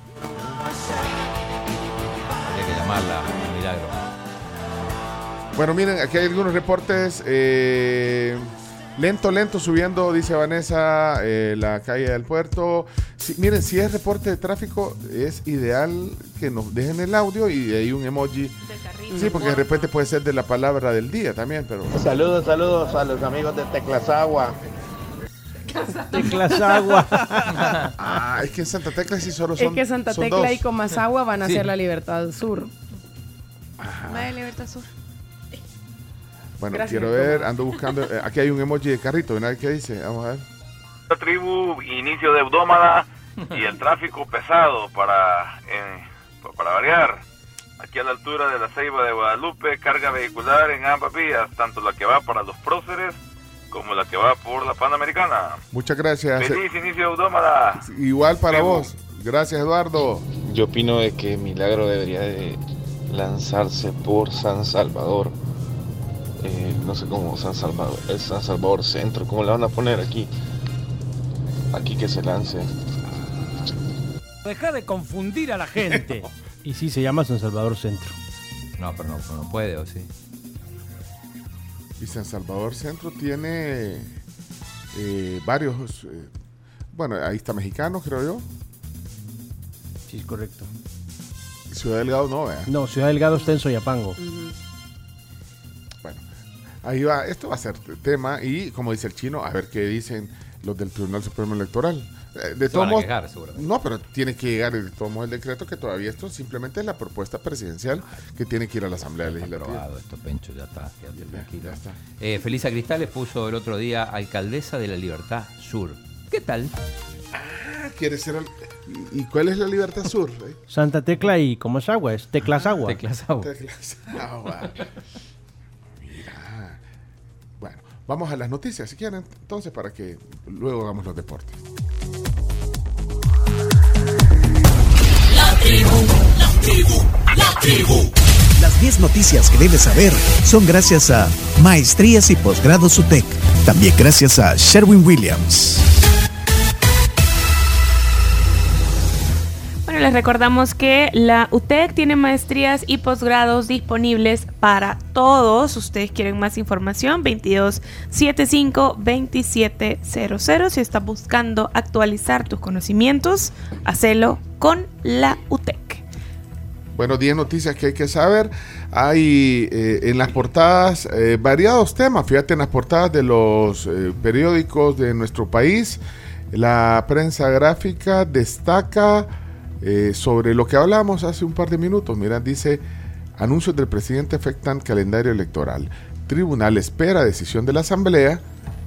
Habría que llamarla a Milagro. Bueno, miren, aquí hay algunos reportes. eh, lento, lento subiendo, dice Vanessa, eh, la calle del puerto. Miren, si es reporte de tráfico, es ideal que nos dejen el audio y hay un emoji. Sí, porque de repente puede ser de la palabra del día también, pero... Saludos, saludos a los amigos de Teclasagua. Teclas agua. Ah, es que en Santa Tecla sí solo son Es que Santa Tecla y Comasagua van a Sí. ser la Libertad Sur. Vaya Libertad Sur. Bueno, Gracias, quiero ver, ando buscando... eh, aquí hay un emoji de carrito, ¿verdad? ¿Qué dice? Vamos a ver. La tribu, inicio de Hebdómada y el tráfico pesado para, eh, para variar. Aquí a la altura de la Ceiba de Guadalupe, carga vehicular en ambas vías, tanto la que va para los próceres como la que va por la Panamericana. Muchas gracias. Feliz inicio de Hebdómada. Igual para vos. Gracias, Eduardo. Yo opino de que Milagro debería de lanzarse por San Salvador. Eh, no sé cómo San Salvador, es San Salvador Centro, ¿cómo le van a poner aquí? Aquí que se lance. Deja de confundir a la gente. y sí, se llama San Salvador Centro. No, pero no, no puede, ¿o sí? Y San Salvador Centro tiene eh, varios. eh, bueno, ahí está Mexicano, creo yo. Sí, es correcto. Ciudad Delgado no, vea. No, Ciudad Delgado está en Soyapango. Ahí va. Esto va a ser tema. Y como dice el chino, a ver qué dicen los del Tribunal Supremo Electoral. Eh, De todos modos- no, pero tiene que llegar de todos modos el decreto que todavía esto simplemente es la propuesta presidencial que tiene que ir a la Asamblea Legislativa. Aprobado esto, Pencho, ya está. quédate tranquilo. ya está. Eh, Felisa Cristales puso el otro día alcaldesa de la Libertad Sur. ¿Qué tal? Ah, quiere ser. al- ¿Y cuál es la Libertad Sur? eh? Santa Tecla y Comasagua, es Teclas agua. Teclas agua. Teclas agua. Vamos a las noticias si quieren, entonces, para que luego hagamos los deportes. La tribu, la tribu, la tribu. Las 10 noticias que debes saber son gracias a Maestrías y Posgrados UTEC. También gracias a Sherwin Williams. Les recordamos que la UTEC tiene maestrías y posgrados disponibles para todos. Ustedes quieren más información, 2275-2700. Si estás buscando actualizar tus conocimientos, hacelo con la UTEC. Bueno, 10 noticias que hay que saber. Hay eh, en las portadas eh, variados temas. Fíjate en las portadas de los eh, periódicos de nuestro país. La prensa gráfica destaca eh, sobre lo que hablamos hace un par de minutos. Mira, dice, anuncios del presidente afectan calendario electoral. Tribunal espera decisión de la Asamblea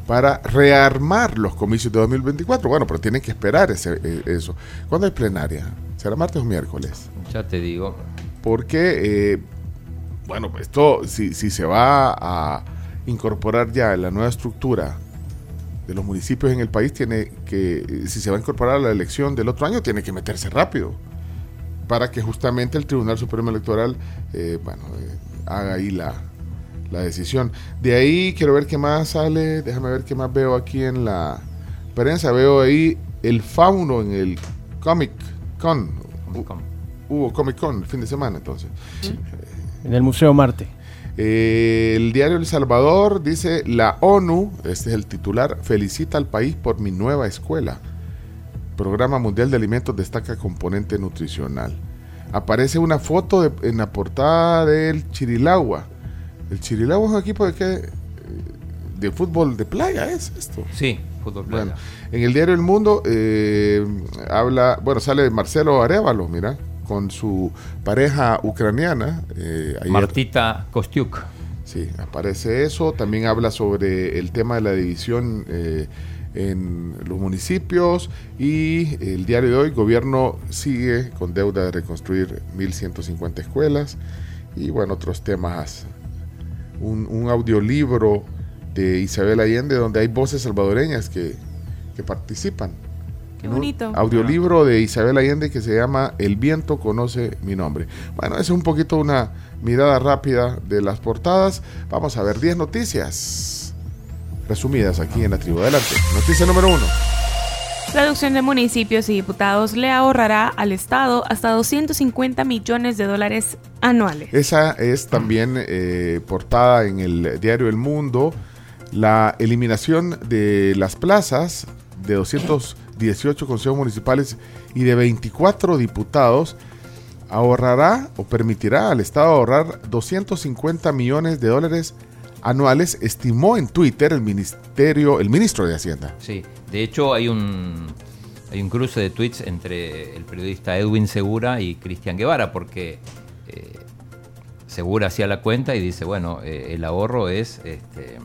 para rearmar los comicios de 2024. Bueno, pero tienen que esperar ese, eh, eso. ¿Cuándo hay plenaria? ¿Será martes o miércoles? Ya te digo. Porque, eh, bueno, esto, si, si se va a incorporar ya en la nueva estructura de los municipios en el país tiene que, si se va a incorporar a la elección del otro año, tiene que meterse rápido para que justamente el Tribunal Supremo Electoral, eh, bueno, eh, haga ahí la, la decisión. De ahí quiero ver qué más sale, déjame ver qué más veo aquí en la prensa, veo ahí el fauno en el Comic Con. Hubo Comic Con el fin de semana entonces. En el Museo Marte. Eh, el diario El Salvador dice, la ONU, este es el titular, felicita al país por mi nueva escuela. Programa Mundial de Alimentos destaca componente nutricional. Aparece una foto de- en la portada del Chirilagua. ¿El Chirilagua es un equipo de qué? De fútbol de playa es esto. Sí, fútbol playa. Bueno, en el diario El Mundo eh, habla, bueno, sale Marcelo Arevalo, mira, con su pareja ucraniana. eh, ayer- Martita Kostiuk. Sí, aparece eso. También habla sobre el tema de la división eh, en los municipios. Y el diario de hoy, gobierno sigue con deuda de reconstruir 1.150 escuelas. Y bueno, otros temas. Un, un audiolibro de Isabel Allende donde hay voces salvadoreñas que, que participan. Qué Un bonito. Audiolibro de Isabel Allende que se llama El viento conoce mi nombre. Bueno, es un poquito una mirada rápida de las portadas. Vamos a ver 10 noticias resumidas aquí en la tribu. Adelante. Noticia número uno. Reducción de municipios y diputados le ahorrará al Estado hasta 250 millones de dólares anuales. Esa es también eh, portada en el diario El Mundo. La eliminación de las plazas de 218 consejos municipales y de 24 diputados ahorrará o permitirá al Estado ahorrar 250 millones de dólares anuales, estimó en Twitter el ministerio, el ministro de Hacienda. Sí, de hecho hay un hay un cruce de tweets entre el periodista Edwin Segura y Cristian Guevara, porque eh, Segura hacía la cuenta y dice, bueno, eh, el ahorro es, este,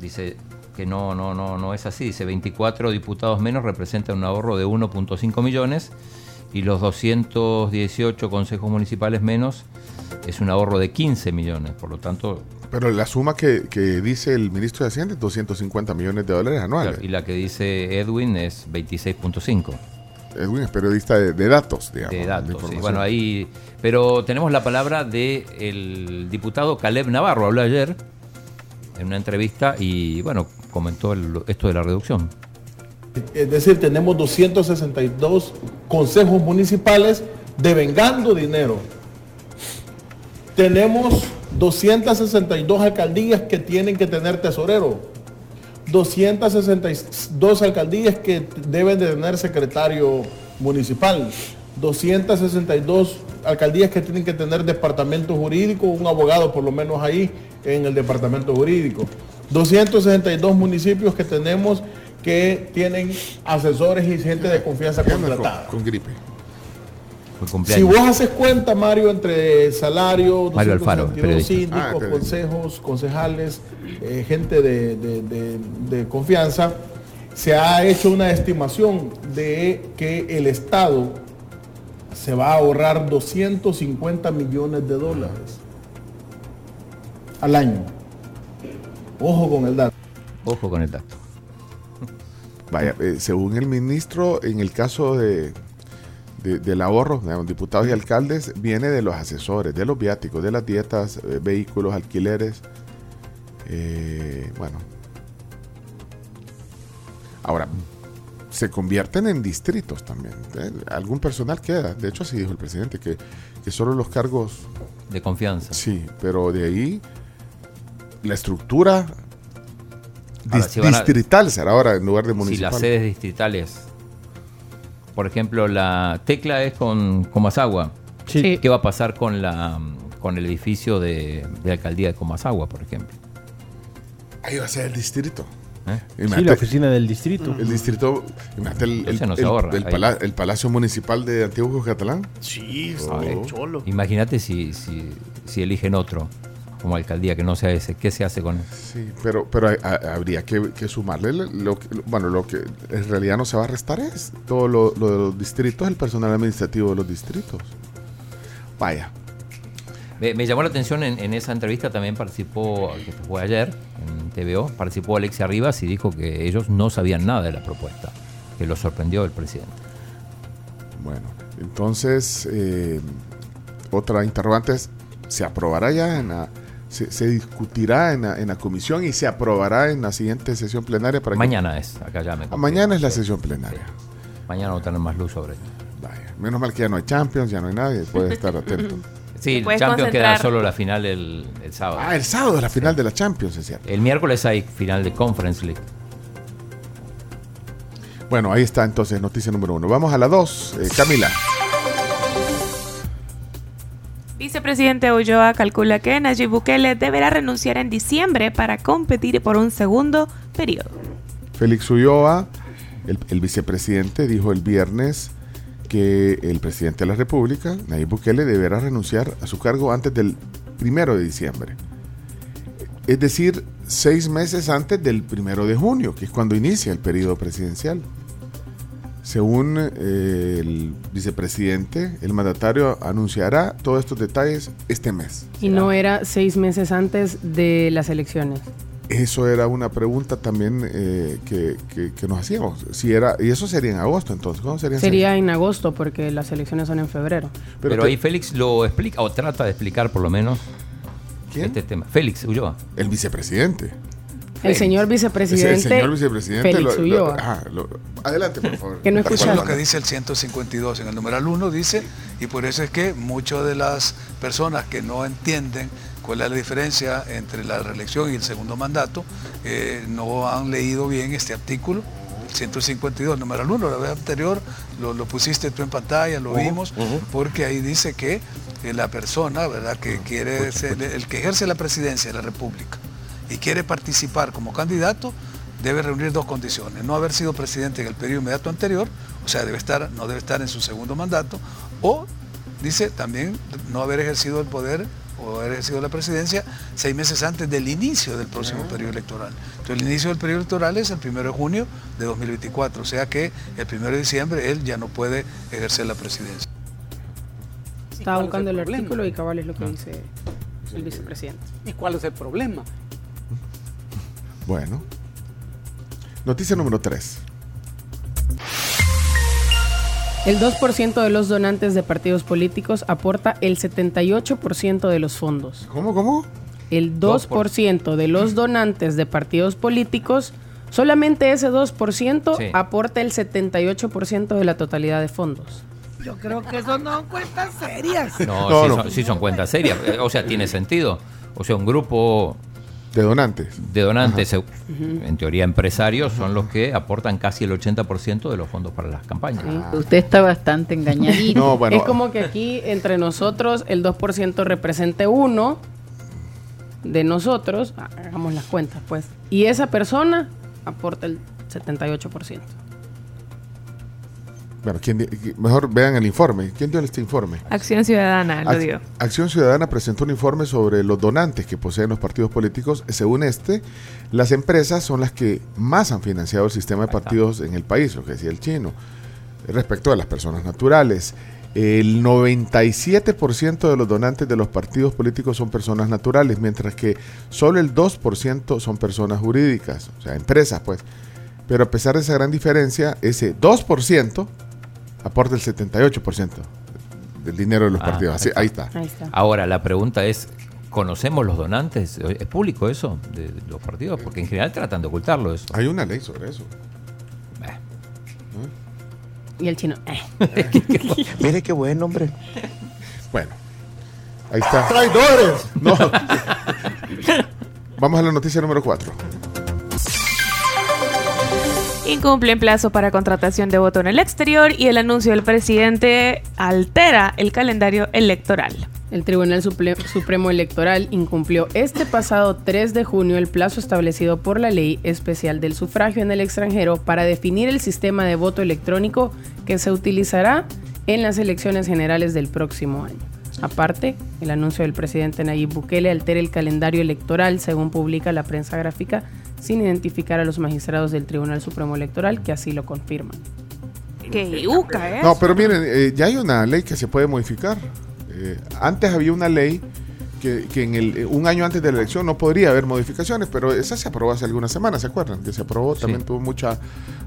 dice que no, no, no, no es así, dice 24 diputados menos representan un ahorro de 1.5 millones y los 218 consejos municipales menos es un ahorro de 15 millones, por lo tanto Pero la suma que, que dice el ministro de Hacienda es 250 millones de dólares anuales. Claro, y la que dice Edwin es 26.5. Edwin es periodista de, de datos, digamos. De datos, sí. Bueno, ahí. Pero tenemos la palabra del el diputado Caleb Navarro, habló ayer en una entrevista y, bueno, comentó esto de la reducción. Es decir, tenemos 262 consejos municipales devengando dinero. Tenemos 262 alcaldías que tienen que tener tesorero. 262 alcaldías que deben de tener secretario municipal. 262 alcaldías que tienen que tener departamento jurídico, un abogado por lo menos ahí en el departamento jurídico. 262 municipios que tenemos que tienen asesores y gente de confianza contratada. Con, con gripe. Si vos haces cuenta, Mario, entre salario, Mario Alfaro, 262 periodista. síndicos, Ah, consejos, concejales, eh, gente de, de- de- de confianza, se ha hecho una estimación de que el Estado se va a ahorrar 250 millones de dólares al año. Ojo con el dato. Ojo con el dato. Vaya, eh, según el ministro, en el caso de, de- del ahorro, digamos, diputados y alcaldes, viene de los asesores, de los viáticos, de las dietas, eh, vehículos, alquileres. eh, bueno. Ahora, se convierten en distritos también. ¿eh? Algún personal queda. De hecho, así dijo el presidente, que, que solo los cargos... De confianza. Sí, pero de ahí la estructura Ahora, dis- si van a- distrital será ahora en lugar de Si municipal. las sedes distritales, por ejemplo, la tecla es con Comasagua. Sí. ¿Qué va a pasar con la con el edificio de, de alcaldía de Comasagua, por ejemplo? Ahí va a ser el distrito. ¿Eh? Sí, la oficina del distrito. El distrito, imagínate el, el- el- ahorra, pala- el Palacio Municipal de Antiguo Catalán. Sí, Oh. cholo. Imagínate si, si, si eligen otro como alcaldía que no sea ese. ¿Qué se hace con él? Sí, pero, pero hay- habría que, que sumarle lo, lo bueno, lo que en realidad no se va a restar es todo lo, lo de los distritos, el personal administrativo de los distritos. Vaya. Me, me llamó la atención en, en esa entrevista también participó, que fue ayer en TVO, participó Alexia Rivas y dijo que ellos no sabían nada de la propuesta, que lo sorprendió el presidente. Bueno, entonces, eh, otra interrogante es, ¿se aprobará ya en la, se, se discutirá en la, en la comisión y se aprobará en la siguiente sesión plenaria? para que- Mañana es, acá ya me Ah, mañana es la sesión plenaria. Mañana no tener más luz sobre esto. Vaya, menos mal que ya no hay Champions, ya no hay nadie, puede estar atento. Sí, Champions queda solo la final el, el sábado. Ah, el sábado es la final de la Champions, es cierto. El miércoles hay final de Conference League. Bueno, ahí está entonces noticia número uno. Vamos a la dos, eh, Camila. Vicepresidente Ulloa calcula que Nayib Bukele deberá renunciar en diciembre para competir por un segundo periodo. Félix Ulloa, el, el vicepresidente, dijo el viernes que el presidente de la República, Nayib Bukele, deberá renunciar a su cargo antes del primero de diciembre. Es decir, seis meses antes del primero de junio, que es cuando inicia el periodo presidencial. Según eh, el vicepresidente, el mandatario anunciará todos estos detalles este mes. Y no era seis meses antes de las elecciones. Eso era una pregunta también eh, que, que- que nos hacíamos. Si era, y eso sería en agosto, entonces. ¿Cómo sería? Sería en agosto porque las elecciones son en febrero. Pero, te- ahí Félix lo explica, o trata de explicar por lo menos este tema. Félix Ulloa. El vicepresidente. El señor vicepresidente. El señor vicepresidente. Félix lo- lo- Ulloa. ajá, lo- adelante, por favor. Que no Eso es escucharon. lo que dice el 152 en el numeral 1 dice y por eso es que muchas de las personas que no entienden cuál es la diferencia entre la reelección y el segundo mandato eh, no han leído bien este artículo 152 numeral 1 la vez anterior lo, lo pusiste tú en pantalla lo vimos porque ahí dice que eh, la persona verdad que quiere ser el que ejerce la presidencia de la república y quiere participar como candidato, debe reunir dos condiciones. No haber sido presidente en el periodo inmediato anterior, o sea, debe estar, no debe estar en su segundo mandato, o dice también no haber ejercido el poder o haber ejercido la presidencia seis meses antes del inicio del próximo periodo electoral. Entonces el inicio del periodo electoral es el primero de junio de 2024, o sea que el primero de diciembre él ya no puede ejercer la presidencia. Estaba buscando el artículo y cabal es lo que dice el vicepresidente. ¿Y cuál es el problema? Bueno. Noticia número 3. El 2% de los donantes de partidos políticos aporta el 78% de los fondos. ¿Cómo, cómo? El 2% de los donantes de partidos políticos, solamente ese 2% Sí. aporta el 78% de la totalidad de fondos. Yo creo que eso no son cuentas serias. No, No, sí, no. Son, sí son cuentas serias. O sea, tiene sentido. O sea, un grupo de donantes, de donantes, en teoría empresarios, son los que aportan casi el 80% de los fondos para las campañas. Usted está bastante engañadito. No, bueno. Es como que aquí entre nosotros el 2% represente uno de nosotros, ah, hagamos las cuentas pues, y esa persona aporta el 78%. Bueno, ¿quién mejor vean el informe. ¿Quién dio este informe? Acción Ciudadana, lo Ac- dio. Acción Ciudadana presentó un informe sobre los donantes que poseen los partidos políticos. Según este, las empresas son las que más han financiado el sistema de partidos en el país, lo que decía el chino. Respecto a las personas naturales, el 97% de los donantes de los partidos políticos son personas naturales, mientras que solo el 2% son personas jurídicas, o sea, empresas, pues. Pero a pesar de esa gran diferencia, ese 2% aporta el 78% del dinero de los Ah, partidos. Así- ahí está. Ahora, la pregunta es, ¿conocemos los donantes? ¿Es público eso de de los partidos? Porque en general tratan de ocultarlo eso. Hay una ley sobre eso. Y el chino, eh. Mire qué buen hombre. Bueno, ahí está. ¡Traidores! No. Vamos a la noticia número 4. Incumplen plazo para contratación de voto en el exterior y el anuncio del presidente altera el calendario electoral. El Tribunal Supremo Electoral incumplió este pasado 3 de junio el plazo establecido por la Ley Especial del Sufragio en el extranjero para definir el sistema de voto electrónico que se utilizará en las elecciones generales del próximo año. Aparte, el anuncio del presidente Nayib Bukele altera el calendario electoral, según publica la prensa gráfica, sin identificar a los magistrados del Tribunal Supremo Electoral que así lo confirman. ¡Qué yuca, eh! No, pero miren, eh, ya hay una ley que se puede modificar. Eh, antes había una ley que, que en el, un año antes de la elección no podría haber modificaciones, pero esa se aprobó hace algunas semanas, ¿se acuerdan? Que se aprobó, también tuvo mucha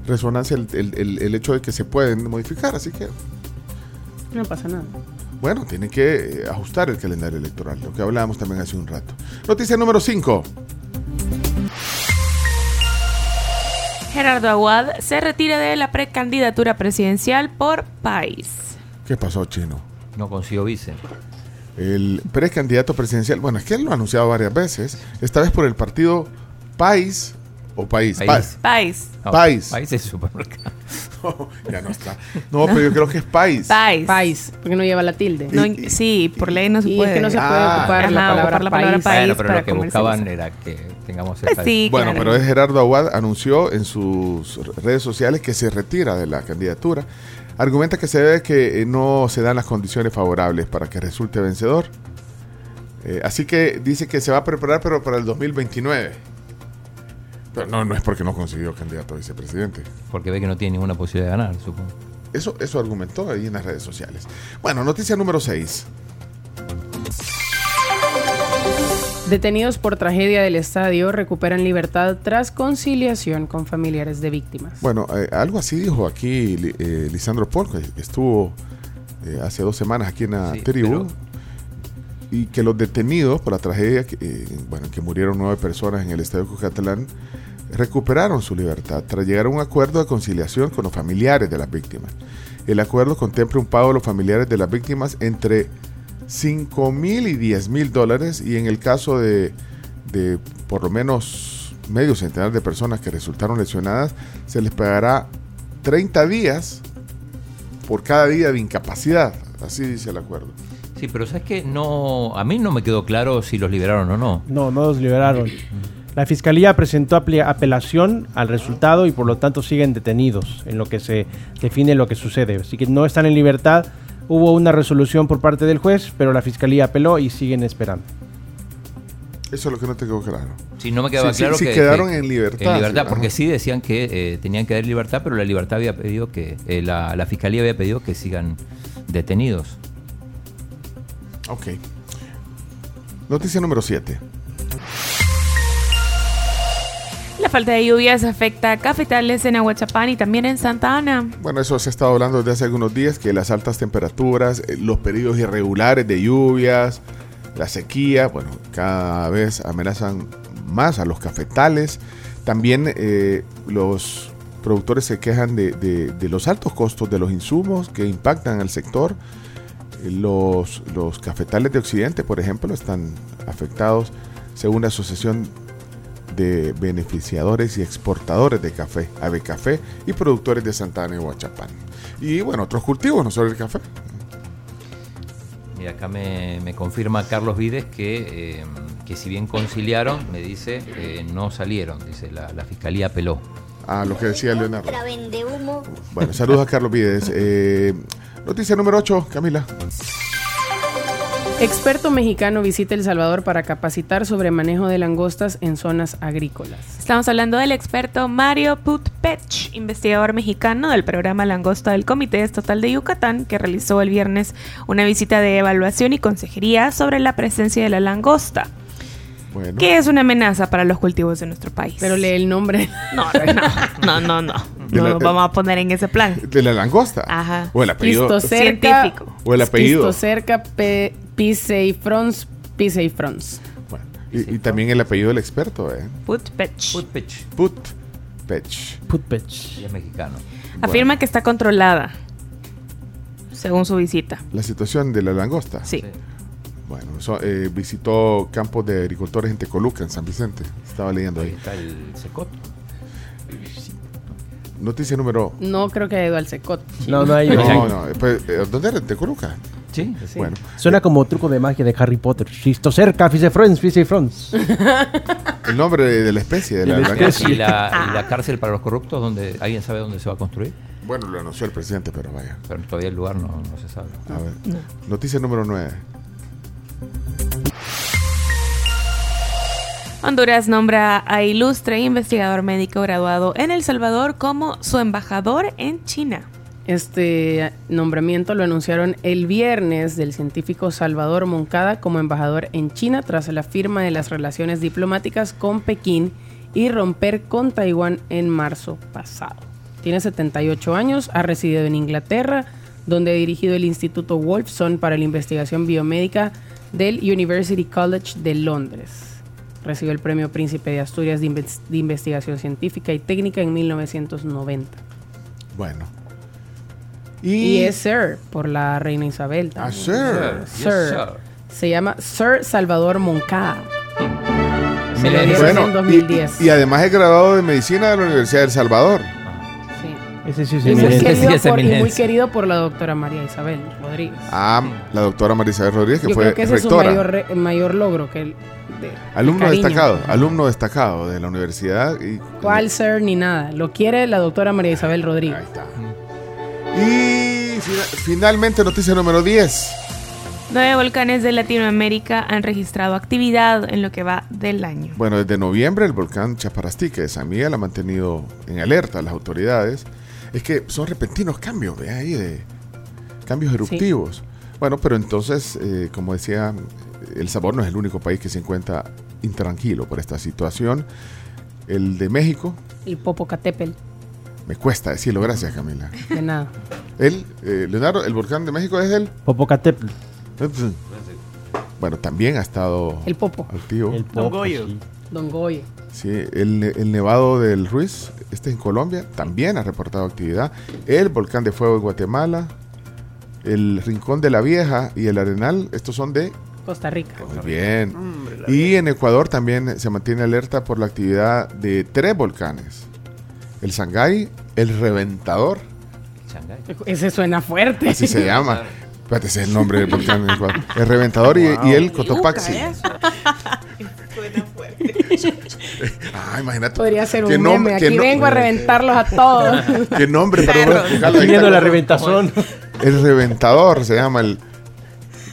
resonancia el, el- el- el hecho de que se pueden modificar, así que, No pasa nada. bueno, tienen que eh, ajustar el calendario electoral, lo que hablábamos también hace un rato. Noticia número 5. Gerardo Aguad se retira de la precandidatura presidencial por país. ¿Qué pasó, Chino? No consiguió vice. El precandidato presidencial, bueno, es que él lo ha anunciado varias veces, esta vez por el partido País o País. País. País. No, País. País es supermercado. ya no está. No, pero yo creo que es País. País. País, porque no lleva la tilde. No, sí, por ley no se Y puede. es que no se puede Ah. ocupar la palabra ocupar la palabra país. país Bueno, pero para lo que buscaban era que tengamos Pues esa- sí, Bueno, claro. pero es Gerardo Aguad anunció en sus redes sociales que se retira de la candidatura. Argumenta que se debe que eh, no se dan las condiciones favorables para que resulte vencedor. Eh, así que dice que se va a preparar, pero para el 2029. Pero no, no es porque no consiguió candidato a vicepresidente. Porque ve que no tiene ninguna posibilidad de ganar, supongo. Eso, eso argumentó ahí en las redes sociales. Bueno, noticia número 6. Detenidos por tragedia del estadio recuperan libertad tras conciliación con familiares de víctimas. Bueno, eh, algo así dijo aquí eh, Lisandro Paul, que estuvo eh, hace dos semanas aquí en la Sí, tribu. pero- Y que los detenidos por la tragedia, que, eh, bueno, que murieron nueve personas en el estadio Cucatlán, recuperaron su libertad tras llegar a un acuerdo de conciliación con los familiares de las víctimas. El acuerdo contempla un pago a los familiares de las víctimas entre 5 mil y 10 mil dólares y en el caso de, de por lo menos medio centenar de personas que resultaron lesionadas, se les pagará 30 días por cada día de incapacidad. Así dice el acuerdo. Sí, pero ¿sabes qué? No, a mí no me quedó claro si los liberaron o no. No, no los liberaron. La fiscalía presentó apelación al resultado y por lo tanto siguen detenidos en lo que se define lo que sucede. Así que no están en libertad. Hubo una resolución por parte del juez, pero la fiscalía apeló y siguen esperando. Eso es lo que no te quedó claro. Sí, no me quedaba Sí, claro sí que quedaron que- en libertad, En libertad, sí, porque ajá. sí decían que eh, tenían que dar libertad, pero la libertad había pedido que eh, la, la fiscalía había pedido que sigan detenidos. Ok. Noticia número 7. La falta de lluvias afecta a cafetales en Aguachapán y también en Santa Ana. Bueno, eso se ha estado hablando desde hace algunos días, que las altas temperaturas, eh, los periodos irregulares de lluvias, la sequía, bueno, cada vez amenazan más a los cafetales. También eh, los productores se quejan de, los altos costos de los insumos que impactan al sector. Eh, Los, los cafetales de Occidente, por ejemplo, están afectados según la Asociación de Beneficiadores y Exportadores de Café, Ave Café, y productores de Santana y Huachapán. Y bueno, otros cultivos, no solo el café. Y acá me, me confirma Carlos Vides que, eh, que si bien conciliaron, me dice, eh, no salieron. Dice, la, la fiscalía apeló. Ah, lo que decía Leonardo. Otra vende humo. Bueno, saludos a Carlos Vides. Eh, noticia número 8, Camila. Experto mexicano visita El Salvador para capacitar sobre manejo de langostas en zonas agrícolas. Estamos hablando del experto Mario Putpech, investigador mexicano del programa Langosta del Comité Estatal de Yucatán, que realizó el viernes una visita de evaluación y consejería sobre la presencia de la langosta, Bueno. que es una amenaza para los cultivos de nuestro país. Pero lee el nombre. No, no, no, no, no. No la- nos vamos a poner en ese plan. De la langosta. Ajá. O el apellido. Científico. O el apellido. Quistocerca pe- piseifrons, piseifrons. Y, y también el apellido del experto, ¿eh? Putpech. Putpech. Putpech. Putpech. Y es mexicano. Afirma que está controlada, según su visita. La situación de la langosta. Sí. Bueno, so- eh, visitó campos de agricultores en Tecoluca, en San Vicente. Estaba leyendo Ahí ahí. está el secot. Noticia número. No creo que haya ido al secot. No, no hay. No, no. pues, eh, ¿Dónde era? ¿En Tecoluca? Sí, Sí. Bueno, Suena como truco de magia de Harry Potter. Chistocerca, Fisefrons, Fisefrons. el nombre de, de la especie de la la especie. ¿Y la, y la cárcel para los corruptos, donde ¿alguien sabe dónde se va a construir? Bueno, lo anunció el presidente, pero vaya. Pero todavía el lugar no, no se sabe. A ver. Noticia número 9. Honduras nombra a ilustre investigador médico graduado en El Salvador como su embajador en China. Este nombramiento lo anunciaron el viernes del científico Salvador Moncada como embajador en China tras la firma de las relaciones diplomáticas con Pekín y romper con Taiwán en marzo pasado. Tiene 78 años, ha residido en Inglaterra, donde ha dirigido el Instituto Wolfson para la investigación biomédica del University College de Londres. Recibió el Premio Príncipe de Asturias de, de Investigación Científica y Técnica en 1990. Bueno. Y, es Sir por la reina Isabel. Ah, también. Sir. Sir. Yes, sir. Se llama Sir Salvador Moncada. Se lo dieron Bueno, en y- 2010. Y, además es graduado de medicina de la Universidad de El Salvador. Ese sí es Y muy, querido Sí, por, y muy querido por la doctora María Isabel Rodríguez. Ah, la doctora Marisabel Rodríguez, que Yo fue creo que ese rectora. es su mayor, re- mayor logro. Que el, de- alumno destacado, alumno destacado de la universidad. Y, ¿Cuál ser ni nada? Lo quiere la doctora María Isabel Rodríguez. Y fina- finalmente noticia número 10. Nueve volcanes de Latinoamérica han registrado actividad en lo que va del año. Bueno, desde noviembre el volcán Chaparastique de San Miguel ha mantenido en alerta a las autoridades. Es que son repentinos cambios, ve ahí, de cambios eruptivos. Bueno, pero entonces, eh, como decía, El Salvador no es el único país que se encuentra intranquilo por esta situación. El de México, El Popocatépetl. Me cuesta decirlo, gracias Camila. De nada. El, eh, Leonardo, el volcán de México es el... Popocatépetl. Bueno, también ha estado El Popo. activo. El Don Popo, Goyo. sí. Don Goye. Sí, el, el Nevado del Ruiz, este en Colombia, también ha reportado actividad. El Volcán de Fuego en Guatemala, el Rincón de la Vieja y el Arenal, estos son de... Costa Rica. Muy bien. Y en Ecuador también se mantiene alerta por la actividad de tres volcanes. El Sangay, el Reventador, Ese suena fuerte. así se llama. Espérate, ese es el nombre del volcán. El Reventador y, y el Cotopaxi. Ah, imagínate. Podría ser ¿Qué un nombre- Aquí no- vengo a reventarlos a todos. ¿Qué nombre? Pero. Viendo la reventazón. El Reventador se llama el.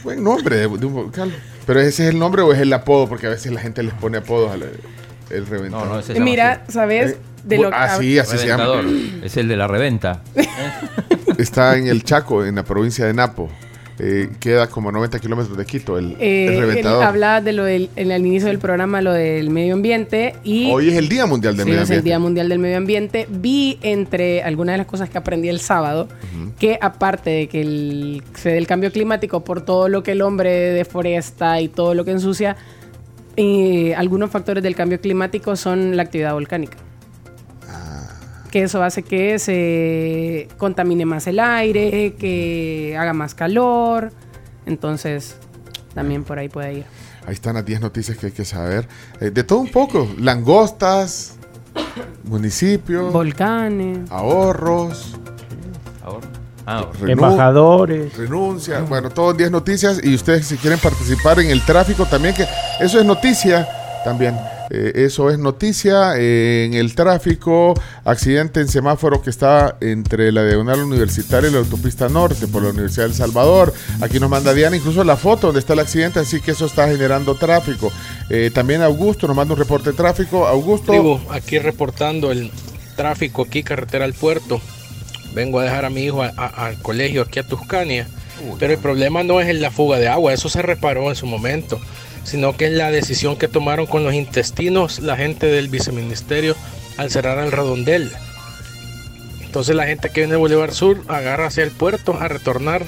Buen nombre de, de un vocal. Pero ese es el nombre o es el apodo, porque a veces la gente les pone apodos al el Reventador. No, no, Mira, ¿sabes? De lo Ah, sí, así se llama. Reventador. Es el de la reventa. Está en el Chaco, en la provincia de Napo. Eh, queda como a 90 kilómetros de Quito, el, Eh, el él Reventador. hablaba de lo del, en el inicio del programa, lo del medio ambiente y Hoy es el Día Mundial del Sí, Medio es el Ambiente. Día Mundial del Medio Ambiente. Vi entre algunas de las cosas que aprendí el sábado que aparte de que el, se dé el cambio climático por todo lo que el hombre deforesta y todo lo que ensucia, eh, algunos factores del cambio climático son la actividad volcánica. Que eso hace que se contamine más el aire, que haga más calor. Entonces, también por ahí puede ir. Ahí están las 10 noticias que hay que saber. Eh, de todo un poco. Langostas, municipios, Volcanes. ahorros. Ah, Embajadores. Renuncia. Bueno, todos 10 noticias. Y ustedes si quieren participar en el tráfico también, que eso es noticia también. Eh, eso es noticia eh, en el tráfico. Accidente en semáforo que está entre la diagonal universitaria y la autopista norte por la Universidad del Salvador. Aquí nos manda Diana incluso la foto donde está el accidente, así que eso está generando tráfico. Eh, también Augusto nos manda un reporte de tráfico. Augusto. Tribu, aquí reportando el tráfico aquí, carretera al puerto. Vengo a dejar a mi hijo a- a- al colegio aquí a Tuscania. Pero el problema no es en la fuga de agua, eso se reparó en su momento, sino que es la decisión que tomaron con los intestinos la gente del viceministerio al cerrar el redondel. Entonces la gente que viene de Boulevard Sur agarra hacia el puerto a retornar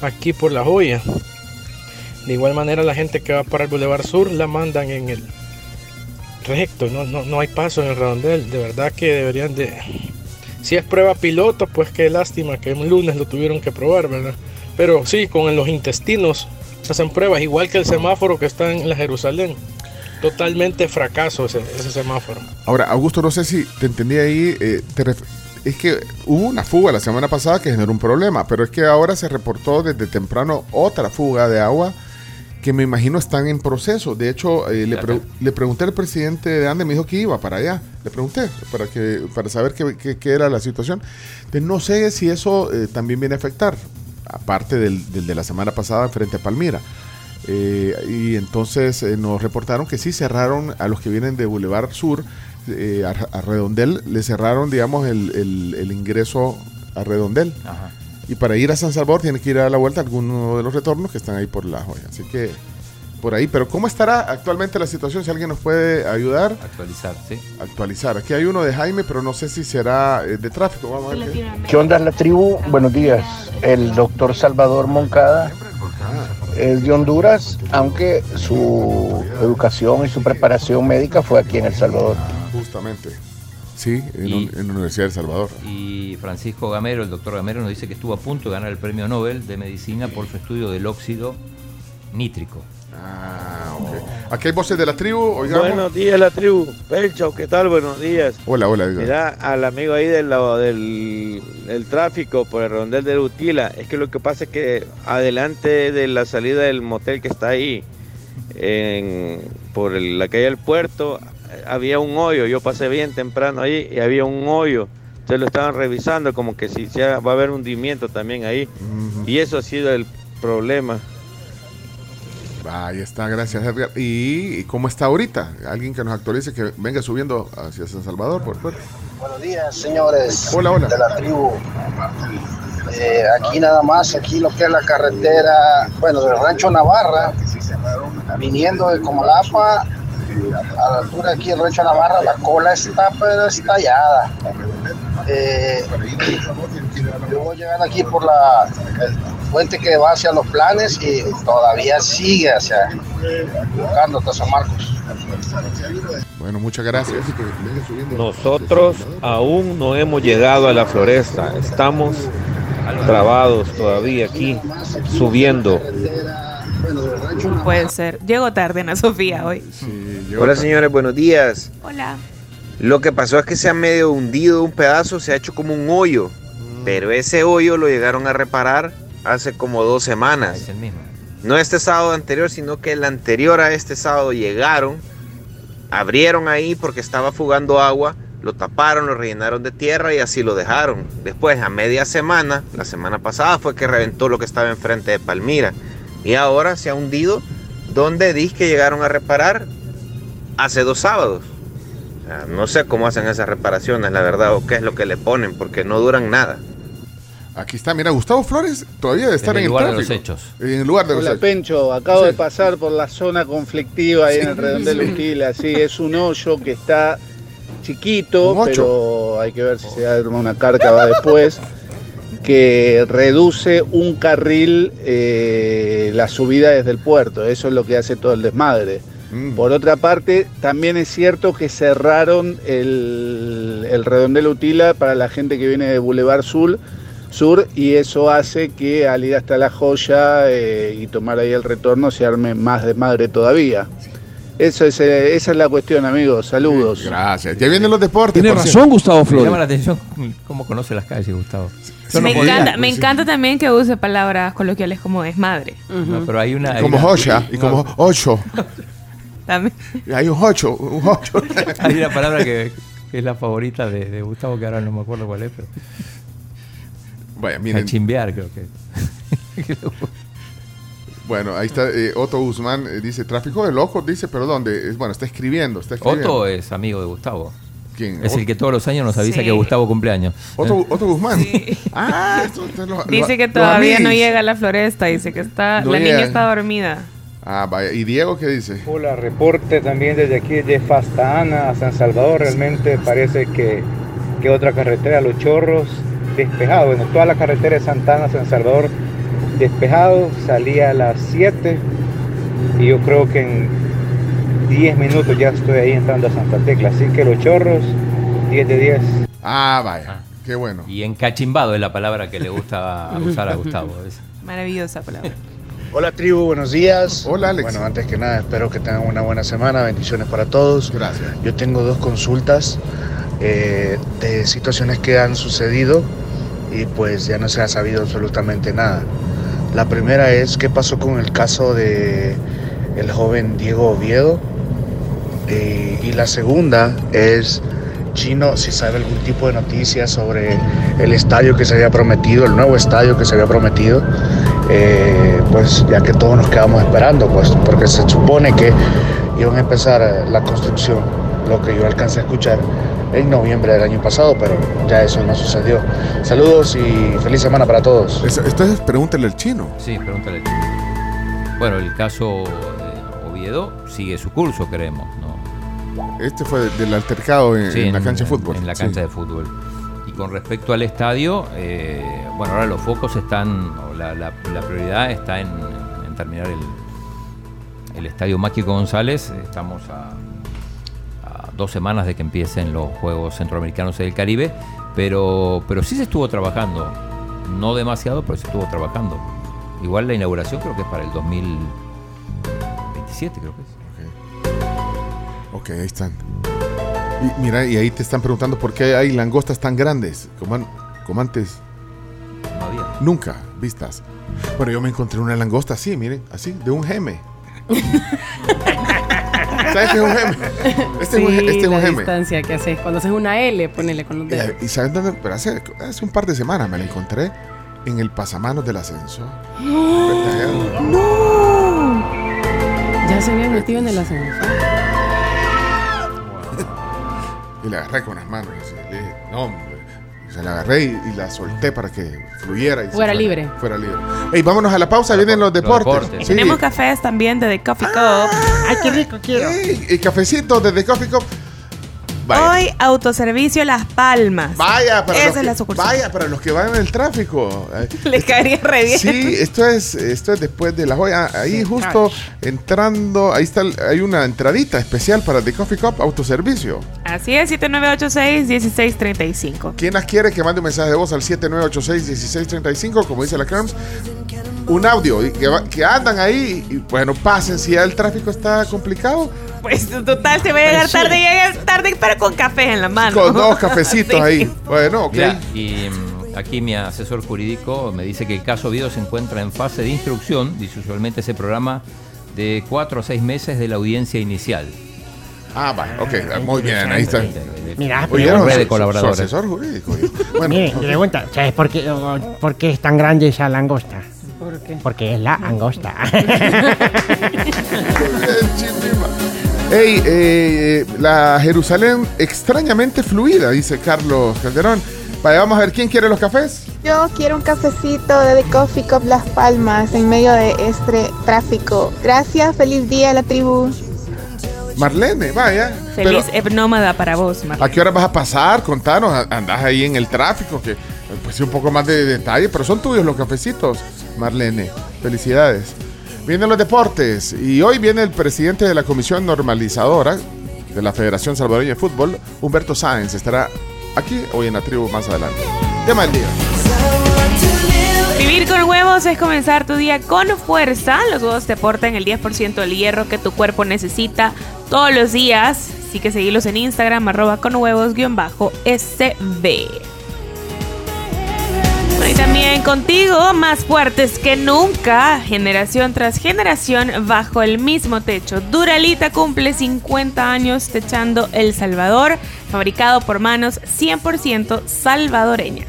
aquí por la joya. De igual manera la gente que va para el Boulevard Sur la mandan en el recto, no, no, no hay paso en el redondel. De verdad que deberían de... Si es prueba piloto, pues qué lástima que un lunes lo tuvieron que probar, ¿verdad? Pero sí, con los intestinos hacen pruebas, igual que el semáforo que está en la Jerusalén. Totalmente fracaso ese, ese semáforo. Ahora, Augusto, no sé si te entendí ahí. eh, te ref- es que hubo una fuga la semana pasada que generó un problema, pero es que ahora se reportó desde temprano otra fuga de agua que me imagino están en proceso. De hecho, eh, le, pre- le pregunté al presidente de ANDE, me dijo que iba para allá. Le pregunté para, que, para saber qué, qué- qué era la situación. Entonces, no sé si eso eh, también viene a afectar, aparte del, del de la semana pasada frente a Palmira. Eh, y entonces eh, nos reportaron que sí cerraron a los que vienen de Boulevard Sur, eh, a, a Redondel, le cerraron, digamos, el, el- el ingreso a Redondel. Y para ir a San Salvador tiene que ir a la vuelta a alguno de los retornos que están ahí por la joya. Así que por ahí. Pero ¿cómo estará actualmente la situación? Si alguien nos puede ayudar. Actualizar, sí. Actualizar. Aquí hay uno de Jaime, pero no sé si será eh, de tráfico. Vamos a ver. qué- ¿Qué onda la tribu? Buenos días. El doctor Salvador Moncada es de Honduras, aunque su educación y su preparación médica fue aquí en El Salvador. Justamente. Sí, en, Y- un- en la Universidad de El Salvador. Y Francisco Gamero, el doctor Gamero, nos dice que estuvo a punto de ganar el premio Nobel de Medicina por su estudio del óxido nítrico. Ah, ok. Aquí hay voces de la tribu. Oigamos. Buenos días, la tribu. Pelcho, ¿qué tal? Buenos días. Hola, hola. Edgar. Mira, al amigo ahí del, del el tráfico por el rondel de Utila, es que lo que pasa es que adelante de la salida del motel que está ahí, en, por el- la calle del puerto, eh, había un hoyo. Yo pasé bien temprano ahí y había un hoyo. Entonces lo estaban revisando como que si ya va a haber hundimiento también ahí. Y eso ha sido el problema. Ahí está, gracias Edgar. ¿Y cómo está ahorita? Alguien que nos actualice, que venga subiendo hacia San Salvador, por favor. Buenos días, señores Hola, hola. de la tribu. Eh, aquí nada más, aquí lo que es la carretera, bueno, del rancho Navarra, viniendo de Comalapa, a la altura aquí del rancho Navarra, la cola está pero estallada. Eh, yo voy llegando aquí por la puente que va hacia los planes y todavía sigue hacia buscando hasta San Marcos. Bueno, muchas gracias. Nosotros aún no hemos llegado a la floresta, estamos trabados todavía aquí, subiendo. Puede ser. Llego tarde, Ana Sofía, hoy. Hola señores, buenos días. Hola. Lo que pasó es que se ha medio hundido un pedazo, se ha hecho como un hoyo, pero ese hoyo lo llegaron a reparar hace como dos semanas. Es el mismo. No este sábado anterior, sino que el anterior a este sábado llegaron, abrieron ahí porque estaba fugando agua, lo taparon, lo rellenaron de tierra y así lo dejaron. Después, a media semana, la semana pasada fue que reventó lo que estaba enfrente de Palmira. Y ahora se ha hundido donde dice que llegaron a reparar hace dos sábados. O sea, no sé cómo hacen esas reparaciones, la verdad, o qué es lo que le ponen, porque no duran nada. Aquí está, mira, Gustavo Flores todavía debe estar En en, el lugar de tráfico. los hechos. En el lugar de los Hola hechos. Pencho, acabo Sí. de pasar por la zona conflictiva ahí Sí, en el redondel sí. Utila. Sí, es un hoyo que está chiquito, pero hay que ver si se da una cárcava después, que reduce un carril eh, la subida desde el puerto. Eso es lo que hace todo el desmadre. Mm. Por otra parte, también es cierto que cerraron el, el redondel Utila para la gente que viene de Boulevard Sur, Sur y eso hace que al ir hasta La Joya eh, y tomar ahí el retorno se arme más de madre todavía. Eso es, eh, esa es la cuestión, amigos. Saludos. Gracias. Ya vienen los deportes. Tiene por razón, cierto. Gustavo Me Flores. llama la atención cómo conoce las calles, Gustavo. Yo no me podía- encanta, me encanta también que use palabras coloquiales como desmadre. No, pero hay una. hay Como una- Joya y como ocho. También. Hay un ocho, un ocho. Hay una palabra que, que es la favorita de, de Gustavo, que ahora no me acuerdo cuál es, pero. Vaya, miren. Cachimbear, creo que. Bueno, ahí está eh, Otto Guzmán, eh, dice, tráfico de locos, dice, pero ¿dónde? Es, bueno, está escribiendo, está escribiendo. Otto es amigo de Gustavo. ¿Quién? Es el que todos los años nos avisa Sí. que Gustavo cumpleaños. Otto, Otto Guzmán. Ah, esto, esto lo- Dice lo- que todavía no llega a la floresta. Dice que está, No la llega. niña está dormida. Ah, vaya. ¿Y Diego qué dice? Hola, reporte también desde aquí de Fasta Ana a San Salvador. Realmente parece que, que otra carretera, Los Chorros, despejado. Bueno, toda la carretera de Santana San Salvador despejado. Salía a las 7 y yo creo que en 10 minutos ya estoy ahí entrando a Santa Tecla. Así que Los Chorros, 10 de 10. Ah, vaya. Qué bueno. Y encachimbado es la palabra que le gusta usar a Gustavo. es- Maravillosa palabra. Hola tribu, buenos días. Hola Alex. Bueno, antes que nada, espero que tengan una buena semana. Bendiciones para todos. Gracias. Yo tengo dos consultas eh, de situaciones que han sucedido y pues ya no se ha sabido absolutamente nada. La primera es qué pasó con el caso de el joven Diego Oviedo. Eh, y la segunda es Chino, si sabe algún tipo de noticia sobre el estadio que se había prometido, el nuevo estadio que se había prometido, eh, pues ya que todos nos quedamos esperando, pues porque se supone que iban a empezar la construcción, lo que yo alcancé a escuchar, en noviembre del año pasado, pero ya eso no sucedió. Saludos y feliz semana para todos. Entonces pregúntale al chino. Sí, pregúntale al chino. Bueno, el caso de Oviedo sigue su curso, creemos, ¿no? Este fue del altercado en, Sí, en la cancha de fútbol. En la Sí. cancha de fútbol. Y con respecto al estadio, eh, bueno, ahora los focos están, o la, la- la prioridad está en, en terminar el, el estadio Máquico González. Estamos a dos semanas de que empiecen los Juegos Centroamericanos del Caribe, pero, pero sí se estuvo trabajando. No demasiado, pero se estuvo trabajando. Igual la inauguración creo que es para el 2027, creo que es. Ok, ahí están. Y mira, y ahí te están preguntando por qué hay langostas tan grandes, como, an- como antes. No había. Nunca vistas. Bueno, yo me encontré una langosta así, miren, así, de un geme. ¿Sabes qué es un geme? Este es un, Sí, este es un la geme. distancia que haces. Cuando haces una L, ponele con los dedos. Y, y ¿sabes dónde? Pero hace, hace un par de semanas me la encontré en el pasamanos del ascensor. ¡No! ¡No! Ya se había metido en el ascensor. Y la agarré con las manos. así, le dije, no, la agarré y, y la solté para que fluyera. Y Fuera libre. Fuera libre. Ey, vámonos a la pausa, vienen los deportes. Sí. Tenemos cafés también de The Coffee Cup. Ay, qué rico quiero. Ey, y cafecito desde Coffee Cup. Hoy, autoservicio Las Palmas. Vaya, para Esa los es que, la sucursal. vaya, para los que van en el tráfico. Les caería re bien. Sí, esto es, esto es después de la joya. Ahí justo entrando, ahí está, hay una entradita especial para The Coffee Cup autoservicio. Así es, 7986-1635. ¿Quién las quiere que mande un mensaje de voz al 7986-1635, como dice la Carms? Un audio y que, va- que andan ahí y bueno, pasen si ya el tráfico está complicado. Pues total, se va a llegar Pues tarde, llega tarde, pero con café en la mano. Con dos cafecitos Sí. ahí. Bueno, ok. Mira, y mm, aquí mi asesor jurídico me dice que el caso Oviedo se encuentra en fase de instrucción. Dice usualmente ese programa de cuatro a seis meses de la audiencia inicial. Ah, va, ok, muy bien, ahí está. Mira, Oye, pero- no, red de colaboradores. su asesor jurídico. Bueno, Mire, ok. pregunta, ¿sabes por qué, por qué es tan grande esa langosta? ¿Por qué? Porque es la angosta. Ey, eh, la Jerusalén extrañamente fluida, dice Carlos Calderón. Vaya, vamos a ver quién quiere los cafés. Yo quiero un cafecito de The Coffee Cup Las Palmas en medio de este tráfico. Gracias, feliz día a la tribu. Marlene, vaya. Feliz Pero, nómada para vos, Mar. ¿A qué hora vas a pasar? Contanos, andás ahí en el tráfico, que pues sí, un poco más de detalle, pero son tuyos los cafecitos, Marlene. Felicidades. Vienen los deportes y hoy viene el presidente de la Comisión Normalizadora de la Federación Salvadoreña de Fútbol, Humberto Sáenz, estará aquí hoy en la tribu más adelante. Tema del día. Vivir con huevos es comenzar tu día con fuerza. Los huevos te aportan el 10% del hierro que tu cuerpo necesita todos los días. Así que seguilos en Instagram, arroba con huevos y también contigo, más fuertes que nunca, generación tras generación, bajo el mismo techo. Duralita cumple 50 años techando El Salvador, fabricado por manos 100% salvadoreñas.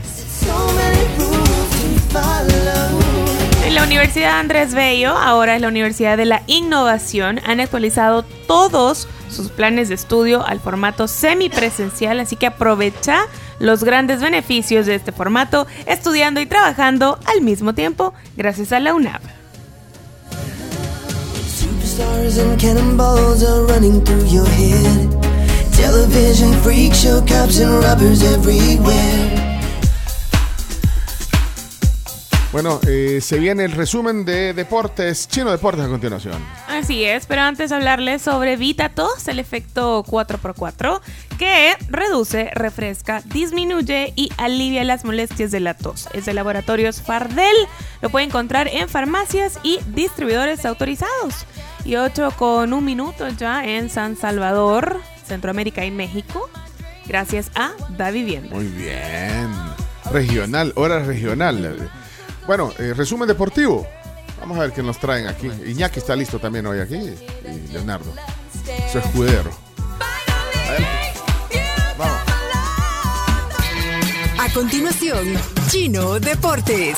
En la Universidad Andrés Bello, ahora es la Universidad de la Innovación, han actualizado todos sus planes de estudio al formato semipresencial, así que aprovecha los grandes beneficios de este formato estudiando y trabajando al mismo tiempo gracias a la head. Television, freak show, cops and everywhere. Bueno, eh, se viene el resumen de deportes, Chino Deportes a continuación. Así es, pero antes hablarles sobre VitaTos, el efecto 4x4, que reduce, refresca, disminuye y alivia las molestias de la tos. Es de laboratorios Fardel, lo puede encontrar en farmacias y distribuidores autorizados. Y 8 con un minuto ya en San Salvador, Centroamérica y México, gracias a Da Vivienda. Muy bien. Regional, hora regional. Bueno, eh, resumen deportivo. Vamos a ver qué nos traen aquí. Iñaki está listo también hoy aquí. Y Leonardo. Su escudero. A continuación, Chino Deportes.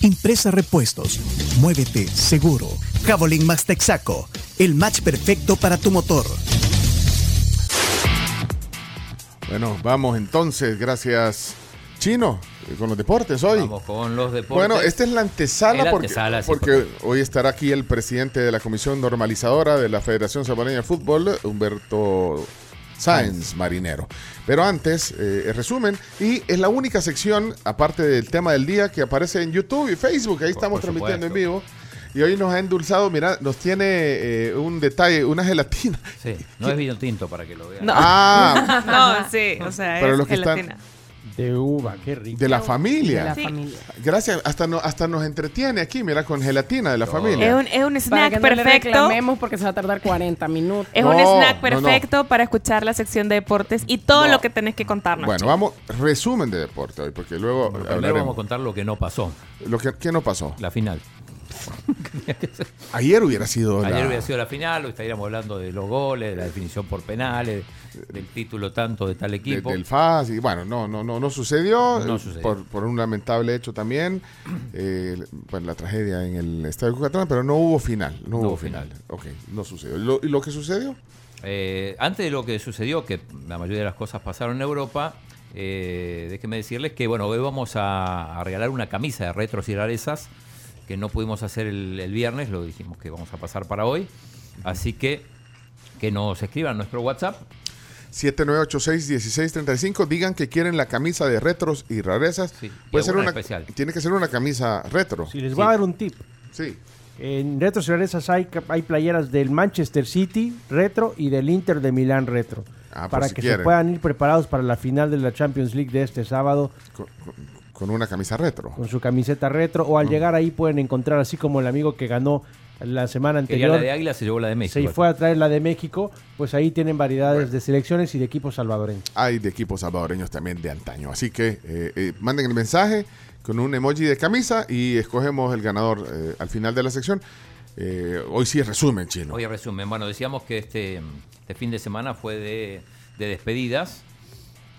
Impresa Repuestos. Muévete seguro. Javelin Max Texaco. El match perfecto para tu motor. Bueno, vamos entonces, gracias Chino, con los deportes hoy. Vamos con los deportes. Bueno, esta es la antesala, Es la porque, antesala, sí, porque hoy estará aquí el presidente de la Comisión Normalizadora de la Federación Salvadoreña de Fútbol, Humberto Sáenz Marinero. Pero antes, eh, resumen, y es la única sección, aparte del tema del día, que aparece en YouTube y Facebook, ahí estamos por transmitiendo en vivo. Y hoy nos ha endulzado, mira, nos tiene eh, un detalle, una gelatina. Sí, no es vino tinto para que lo vean. No. Ah. no, sí, o sea, es los que están- gelatina. De uva, qué rico. De la familia. De la Sí. familia. Gracias, hasta, no, hasta nos entretiene aquí, mira, con gelatina de la Es familia. un, es un Para snack que no le perfecto. reclamemos porque se va a tardar 40 minutos. Es un snack no, no. perfecto para escuchar la sección de deportes y todo No. lo que tenés que contarnos. Bueno, vamos, resumen de deporte hoy, porque luego Primero hablaremos. vamos a contar lo que no pasó. Lo que, ¿Qué no pasó? La final. Ayer hubiera sido la- Ayer hubiera sido la final, hoy estaríamos hablando de los goles, de la definición por penales, del título tanto de tal de- equipo. del FAS y bueno, no, no, no, no sucedió, No eh, sucedió. Por, por un lamentable hecho también, eh, bueno, la tragedia en el Estadio Cucatlán, pero no hubo final, no, hubo final. Ok, no sucedió. ¿Lo- ¿Y lo que sucedió? Eh, antes de lo que sucedió, que la mayoría de las cosas pasaron en Europa, eh, déjenme decirles que bueno, hoy vamos a, a regalar una camisa de retros y rarezas que no pudimos hacer el, el viernes, lo dijimos que vamos a pasar para hoy. Así que que nos escriban a nuestro WhatsApp 7986-1635, digan que quieren la camisa de retros y rarezas. y Puede ser una especial. Tiene que ser una camisa retro. Si les voy a dar un tip. Sí. En Retros y Rarezas hay, hay playeras del Manchester City Retro y del Inter de Milán Retro. Ah, por para si que quieren. se puedan ir preparados para la final de la Champions League de este sábado Con, con una camisa retro. con su camiseta retro. O al llegar ahí pueden encontrar, así como el amigo que ganó la semana Quería anterior. la de Águila, se llevó la de México. Se fue a traer la de México, pues ahí tienen variedades de selecciones y de equipos salvadoreños. Hay de equipos salvadoreños también de antaño. Así que eh, eh, manden el mensaje con un emoji de camisa y escogemos el ganador eh, al final de la sección. Eh, hoy sí resumen, chino. Oye, resumen. Bueno, decíamos que este, este fin de semana fue de, de despedidas.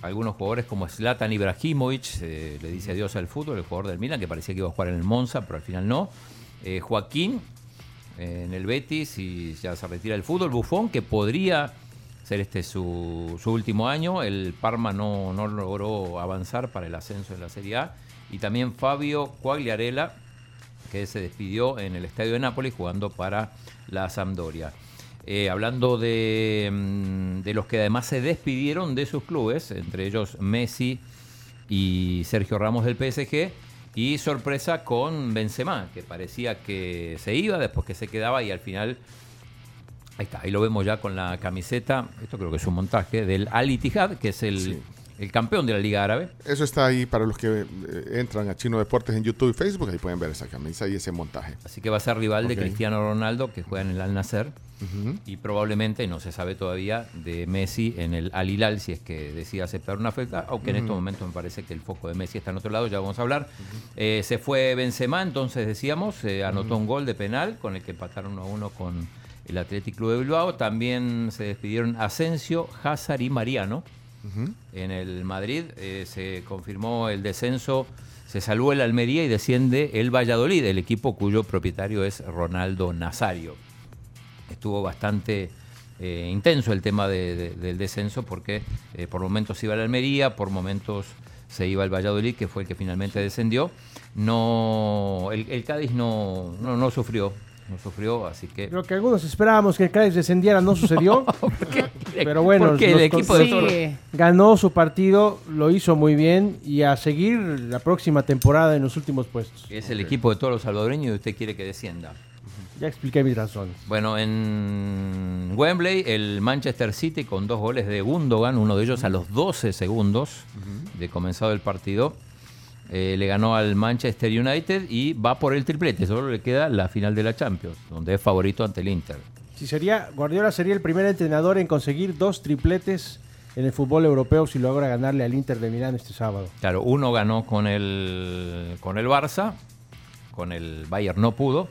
Algunos jugadores como Zlatan Ibrahimovic eh, le dice adiós al fútbol, el jugador del Milan, que parecía que iba a jugar en el Monza, pero al final no. Eh, Joaquín eh, en el Betis y ya se retira del fútbol. Buffon, que podría ser este su, su último año. El Parma no, no logró avanzar para el ascenso en la Serie A. Y también Fabio Quagliarella, que se despidió en el estadio de Nápoles jugando para la Sampdoria. Eh, hablando de, mm, de los que además se despidieron de sus clubes, entre ellos Messi y Sergio Ramos del PSG, y sorpresa con Benzema, que parecía que se iba, después que se quedaba y al final, ahí está, ahí lo vemos ya con la camiseta, esto creo que es un montaje, del Al Ittihad, que es el, el campeón de la Liga Árabe. Eso está ahí para los que eh, entran a Chino Deportes en YouTube y Facebook. Ahí pueden ver esa camisa y ese montaje. Así que va a ser rival de Cristiano Ronaldo, que juega en el Al Nasser. Y probablemente, no se sabe todavía, de Messi en el Al Hilal, si es que decide aceptar una oferta, aunque en estos momentos me parece que el foco de Messi está en otro lado, ya vamos a hablar. Eh, se fue Benzema, entonces decíamos, eh, anotó un gol de penal, con el que empataron 1 a 1 con el Athletic Club de Bilbao. También se despidieron Asensio, Hazard y Mariano. En el Madrid eh, se confirmó el descenso, se salvó el Almería y desciende el Valladolid, el equipo cuyo propietario es Ronaldo Nazario. Estuvo bastante eh, intenso el tema de- de- del descenso porque eh, por momentos iba el Almería, por momentos se iba el Valladolid, que fue el que finalmente descendió. No, el, Cádiz no, no sufrió, no sufrió, así que Lo que algunos esperábamos que el Cádiz descendiera no sucedió. Pero bueno, Porque el equipo de ganó su partido, lo hizo muy bien y a seguir la próxima temporada en los últimos puestos. es el equipo de todos los salvadoreños y usted quiere que descienda. Ya expliqué mis razones. Bueno, en Wembley, el Manchester City con dos goles de Gundogan, uno de ellos a los 12 segundos de comenzado el partido, eh, le ganó al Manchester United y va por el triplete. Solo le queda la final de la Champions, donde es favorito ante el Inter. Si sería, Guardiola sería el primer entrenador en conseguir dos tripletes en el fútbol europeo si logra ganarle al Inter de Milán este sábado. Claro, uno ganó con el, con el Barça, con el Bayern no pudo,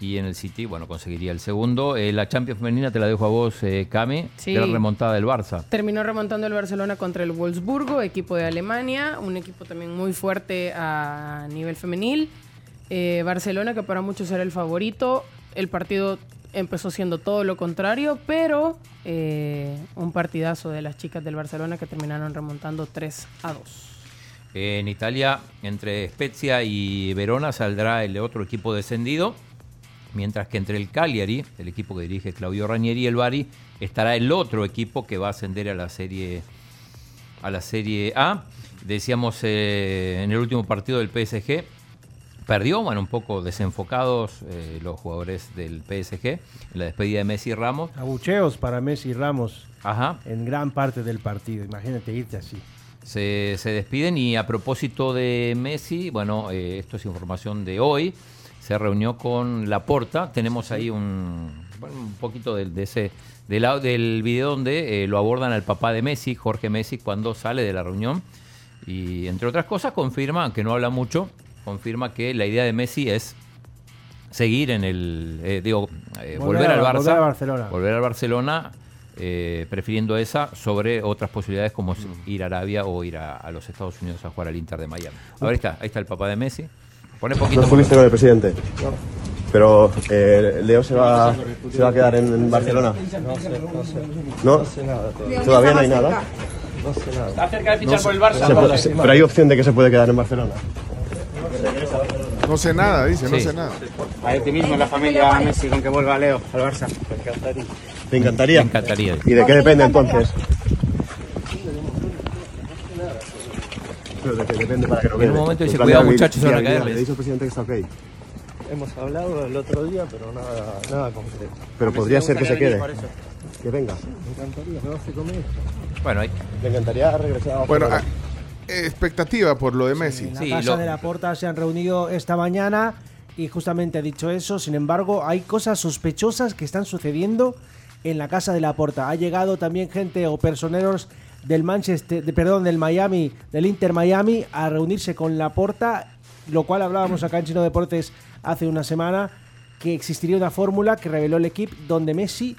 y en el City, bueno, conseguiría el segundo. Eh, la Champions Femenina te la dejo a vos, eh, Cami, Sí. de la remontada del Barça. Terminó remontando el Barcelona contra el Wolfsburgo, equipo de Alemania, un equipo también muy fuerte a nivel femenil. Eh, Barcelona, que para muchos era el favorito, el partido empezó siendo todo lo contrario, pero eh, un partidazo de las chicas del Barcelona que terminaron remontando 3 a 2. En Italia, entre Spezia y Verona, saldrá el otro equipo descendido, mientras que entre el Cagliari, el equipo que dirige Claudio Ranieri, y el Bari, estará el otro equipo que va a ascender a la Serie, a la serie A. Decíamos eh, en el último partido del PSG, perdió, bueno, un poco desenfocados eh, los jugadores del PSG en la despedida de Messi y Ramos. Abucheos para Messi y Ramos Ajá. en gran parte del partido. Imagínate irte así. se, se despiden y a propósito de Messi, bueno, eh, esto es información de hoy, se reunió con Laporta, tenemos ahí un, bueno, un poquito del, de ese, del, del video donde eh, lo abordan al papá de Messi, Jorge Messi, cuando sale de la reunión y entre otras cosas confirma, aunque no habla mucho, confirma que la idea de Messi es seguir en el, eh, digo, eh, Volver al Barça, volver a Barcelona. volver al Barcelona, eh, prefiriendo esa sobre otras posibilidades como es ir a Arabia o ir a, a los Estados Unidos a jugar al Inter de Miami. Ahí está, ahí está el papá de Messi. Pone poquito. No estuviste con el presidente. Pero eh, Leo se va, se va a quedar en, en Barcelona. No sé, no sé. ¿No? sé nada Todavía no hay nada. No sé nada. Está cerca de fichar por el Barça. Se puede- pero hay opción de que se puede quedar en Barcelona. No sé nada, dice, no sé nada. A ti mismo, la familia Messi, con que vuelva Leo al Barça. Me encantaría. ¿Te encantaría? Me encantaría. ¿Y de qué depende entonces? Pero de qué depende para que no En un momento dice, cuidado muchachos, se van a caer. Le dice al presidente que está ok. Hemos hablado el otro día, pero nada, nada concreto. Pero podría ser que se quede. Que venga. Me encantaría, no sé cómo es. Bueno, ahí. ¿Te encantaría regresar a Bueno, ah, expectativa por lo de Messi. En la casa de la Porta se han reunido esta mañana y justamente ha dicho eso. Sin embargo, hay cosas sospechosas que están sucediendo en la casa de la Porta. Ha llegado también gente o personeros del Manchester, de, perdón, del Miami, del Inter Miami a reunirse con la Porta, lo cual hablábamos acá en Chino Deportes hace una semana que existiría una fórmula que reveló el equipo donde Messi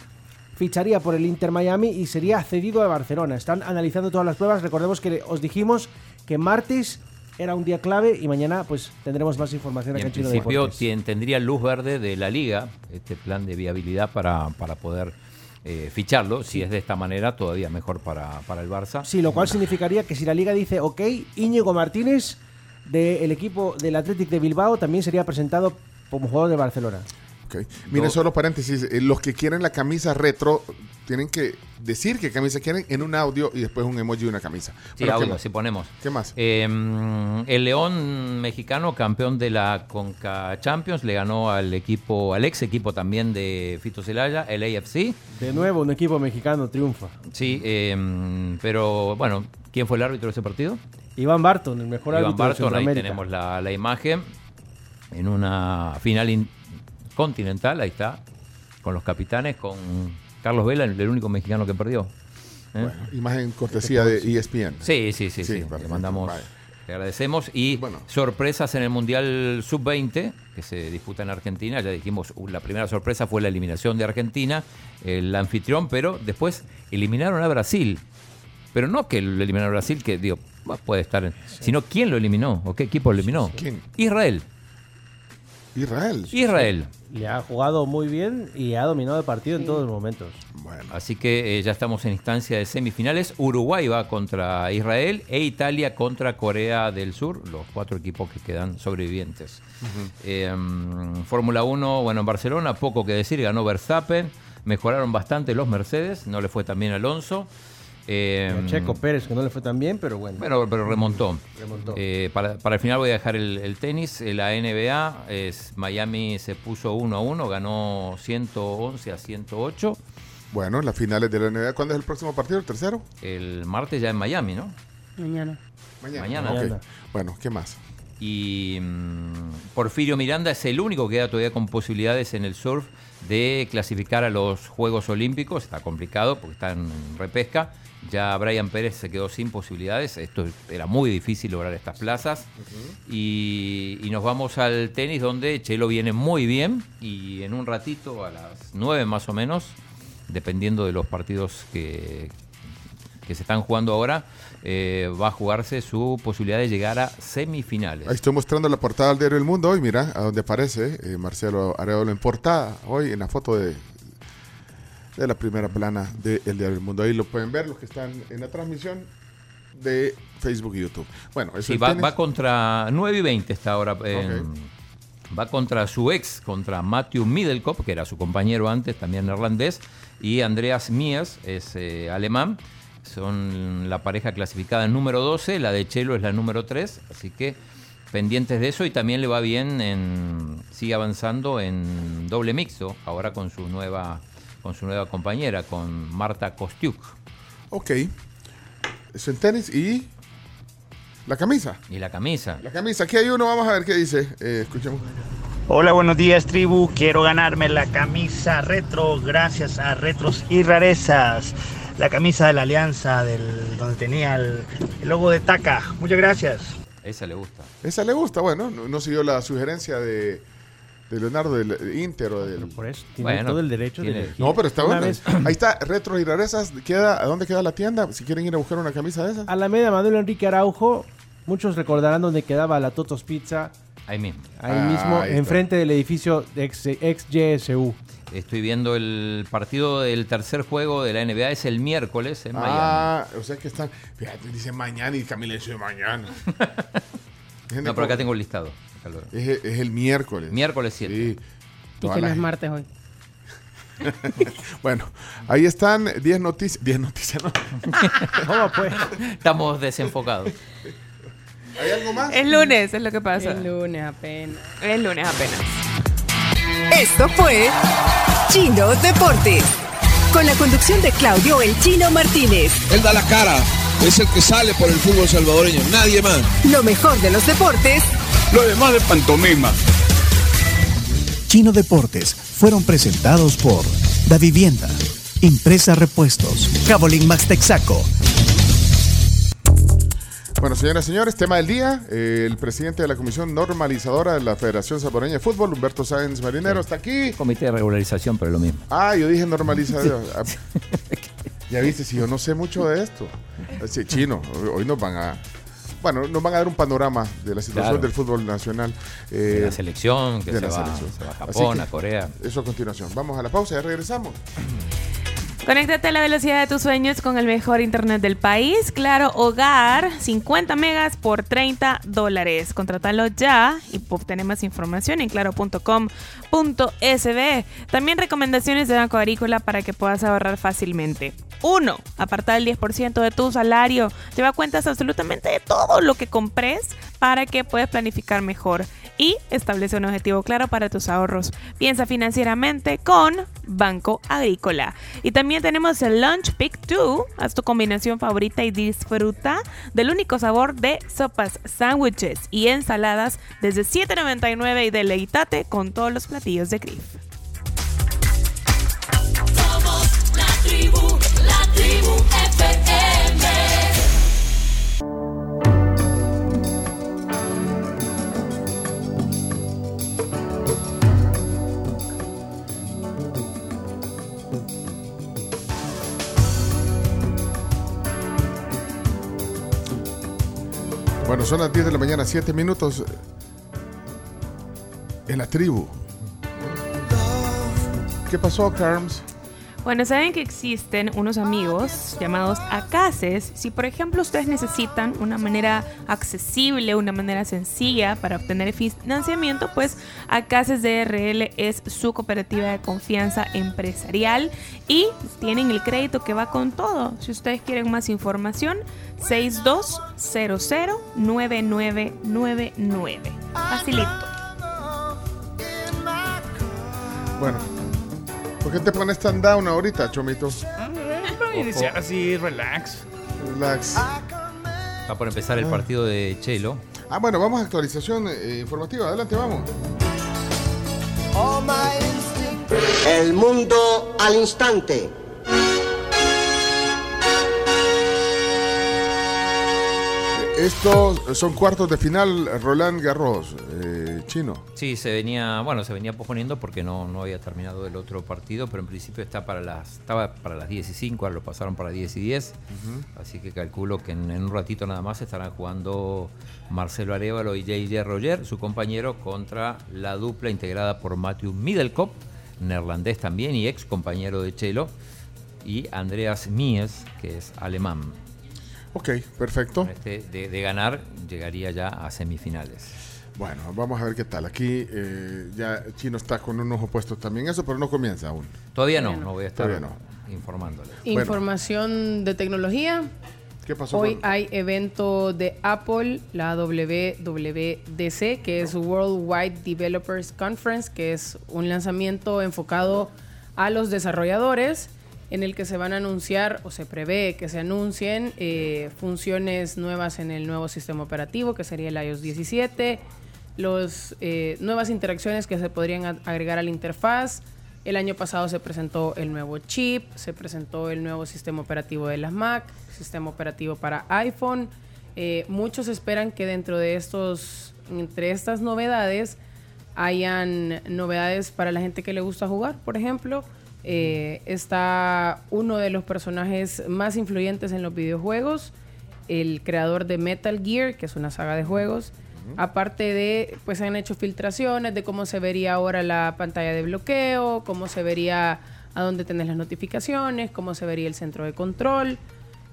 ficharía por el Inter Miami y sería cedido a Barcelona. Están analizando todas las pruebas. Recordemos que os dijimos que martes era un día clave y mañana pues tendremos más información Y acá en principio tien- tendría luz verde de la liga, este plan de viabilidad para, para poder eh, ficharlo. Si es de esta manera, todavía mejor para, para el Barça. Sí, lo cual significaría que si la liga dice ok, Íñigo Martínez del equipo del Athletic de Bilbao también sería presentado como jugador de Barcelona. Ok. Miren, solo paréntesis. eh, los que quieren la camisa retro tienen que decir qué camisa quieren en un audio y después un emoji de una camisa. Sí, Pero, ¿qué audio, si ponemos. ¿Qué más? Eh, el León mexicano, campeón de la Conca Champions, le ganó al equipo, al ex equipo también de Fito Celaya, el AFC. De nuevo, un equipo mexicano triunfa. Sí, eh, pero bueno, ¿quién fue el árbitro de ese partido? Iván Barton, el mejor Iván árbitro de Barton, ahí Centroamérica. tenemos la, la imagen en una final in- continental, ahí está, con los capitanes, con Carlos Vela, el, único mexicano que perdió. ¿Eh? Bueno, imagen cortesía de E ESPN. Sí, sí, sí, sí. Le mandamos, Vale. le agradecemos. Y sorpresas en el Mundial Sub-20, que se disputa en Argentina. Ya dijimos, uh, la primera sorpresa fue la eliminación de Argentina, el anfitrión, pero después eliminaron a Brasil. Pero no que lo eliminaron a Brasil, que digo, puede estar, en- sino quién lo eliminó o qué equipo lo eliminó. ¿Quién? Israel. Israel. Israel. Le ha jugado muy bien y ha dominado el partido en todos los momentos. Así que eh, ya estamos en instancia de semifinales. Uruguay va contra Israel e Italia contra Corea del Sur, los cuatro equipos que quedan sobrevivientes. Eh, mm, Fórmula 1, bueno, en Barcelona, poco que decir, ganó Verstappen, mejoraron bastante los Mercedes, no le fue tan bien Alonso. Eh, Checo Pérez, que no le fue tan bien, pero bueno. bueno, pero remontó. Remontó. Eh, para, para el final voy a dejar el, el tenis. Eh, La NBA, es, Miami se puso 1 a 1, ganó 111 a 108. Bueno, las finales de la NBA. ¿Cuándo es el próximo partido? ¿El tercero? El martes ya en Miami, ¿no? Mañana. Mañana. Mañana. Ok. Mañana. Bueno, ¿qué más? Y mm, Porfirio Miranda es el único que queda todavía con posibilidades en el surf de clasificar a los Juegos Olímpicos. Está complicado porque está en repesca. Ya Brian Pérez se quedó sin posibilidades. Esto era muy difícil lograr estas plazas. y, y nos vamos al tenis donde Chelo viene muy bien. Y en un ratito, a las 9 más o menos, dependiendo de los partidos que, que se están jugando ahora, eh, va a jugarse su posibilidad de llegar a semifinales. Ahí estoy mostrando la portada del diario El Mundo hoy, mira, a donde aparece eh, Marcelo Arevalo en portada, hoy en la foto de, de la primera plana del diario El Mundo. Ahí lo pueden ver los que están en la transmisión de Facebook y YouTube. Bueno, eso Sí, es va, va contra 9 y 20 está ahora. eh, Va contra su ex, contra Matthew Middelkop, que era su compañero antes, también neerlandés, y Andreas Mies, es eh, alemán. Son la pareja clasificada número 12, la de Chelo es la número 3, así que pendientes de eso y también le va bien en sigue avanzando en doble mixto, ahora con su nueva con su nueva compañera, con Marta Kostiuk. Ok. Eso en tenis y la camisa. Y la camisa. La camisa, aquí hay uno, vamos a ver qué dice. Eh, escuchemos. Hola, buenos días tribu. Quiero ganarme la camisa retro gracias a Retros y Rarezas. La camisa de la Alianza, del, donde tenía el, el logo de Taca. Muchas gracias. Esa le gusta. Esa le gusta, bueno, no, no siguió la sugerencia de, de Leonardo del Inter o del... Por eso, tiene todo el derecho de elegir. No, pero está bueno. vez- Ahí está, Retro y Rarezas. Queda, ¿A dónde queda la tienda? Si quieren ir a buscar una camisa de esas. Alameda Manuel Enrique Araujo, muchos recordarán donde quedaba la Totos Pizza. Ahí mismo. Ahí Ah, mismo, ahí enfrente del edificio de ex, ex GSU. Estoy viendo el partido del tercer juego de la NBA, es el miércoles en Miami. Ah, o sea que están... Fíjate, dice mañana y Camila dice mañana. No, pero acá tengo el listado. Es, es el miércoles. Miércoles 7. Y Toda que no es martes hoy. bueno, ahí están 10 noticias. 10 noticias, ¿no? ¿Cómo pues? Estamos desenfocados. ¿Hay algo más? Es lunes, es lo que pasa. El lunes apenas. Es lunes apenas. Esto fue Chino Deportes. Con la conducción de Claudio El Chino Martínez. Él da la cara, es el que sale por el fútbol salvadoreño, nadie más. Lo mejor de los deportes Lo demás de pantomima. Chino Deportes fueron presentados por Da Vivienda, Impresa Repuestos, Cabolín Max Texaco, Bueno, señoras y señores, tema del día. Eh, el presidente de la Comisión Normalizadora de la Federación Salvadoreña de Fútbol, Humberto Sáenz Marinero, está aquí. Comité de regularización, pero lo mismo. Ah, yo dije normalizador. Ah, ya viste, si yo no sé mucho de esto. Sí, chino, hoy- hoy nos van a... Bueno, nos van a dar un panorama de la situación Claro. del fútbol nacional. eh, De la selección, que de se la va- selección. se va a Japón, que a Corea. Eso a continuación. Vamos a la pausa, ya regresamos. Conéctate a la velocidad de tus sueños con el mejor internet del país. Claro, Hogar, 50 megas por 30 dólares. Contratalo ya y obtener más información en claro.com.sb. También recomendaciones de Banco Agrícola para que puedas ahorrar fácilmente. 1. Apartar el 10% de tu salario. Lleva cuentas absolutamente de todo lo que compres para que puedas planificar mejor y establece un objetivo claro para tus ahorros. Piensa financieramente con Banco Agrícola. Y también tenemos el Lunch Pick 2. Haz tu combinación favorita y disfruta del único sabor de sopas, sándwiches y ensaladas desde $7.99 y deleitate con todos los platillos de Grif. Somos la tribu, la tribu Bueno, son las 10 de la mañana, 7 minutos. En la tribu. ¿Qué pasó, Carms? Bueno, saben que existen unos amigos llamados ACASES. Si, por ejemplo, ustedes necesitan una manera accesible, una manera sencilla para obtener financiamiento, pues ACASES DRL es su cooperativa de confianza empresarial y tienen el crédito que va con todo. Si ustedes quieren más información, 6200-9999. Facilito. Bueno, ¿por qué te pones tan down ahorita, Chomito? Iniciar así, relax. Relax. Está por empezar el partido de Chelo. Ah, bueno, vamos a actualización eh, informativa. Adelante, vamos. El mundo al instante. Estos son cuartos de final, Roland Garros, eh, chino. Sí, se venía, bueno, se venía posponiendo porque no, no había terminado el otro partido, pero en principio está para las, estaba para las 10 y 5, ahora lo pasaron para las 10 y 10. Así que calculo que en, en un ratito nada más estarán jugando Marcelo Arevalo y JJ Roger, su compañero, contra la dupla integrada por Matthew Middelkop, neerlandés también y ex compañero de Chelo, y Andreas Mies, que es alemán. Ok, perfecto. Este de, de ganar llegaría ya a semifinales. Bueno, vamos a ver qué tal. Aquí eh, ya Chino está con un ojo puesto también eso, pero no comienza aún. Todavía no, Todavía no, no. voy a estar Todavía informándole. Información de tecnología. ¿Qué pasó? Hoy con- hay evento de Apple, la WWDC, que es Worldwide Developers Conference, que es un lanzamiento enfocado a los desarrolladores, en el que se van a anunciar o se prevé que se anuncien eh, funciones nuevas en el nuevo sistema operativo, que sería el iOS 17, los, eh, nuevas interacciones que se podrían agregar a la interfaz. El año pasado se presentó el nuevo chip, se presentó el nuevo sistema operativo de las Mac, sistema operativo para iPhone. Eh, muchos esperan que dentro de estos, entre estas novedades, hayan novedades para la gente que le gusta jugar, por ejemplo. Eh, está uno de los personajes más influyentes en los videojuegos, el creador de Metal Gear, que es una saga de juegos. Aparte de, pues han hecho filtraciones de cómo se vería ahora la pantalla de bloqueo, cómo se vería a dónde tenés las notificaciones, cómo se vería el centro de control.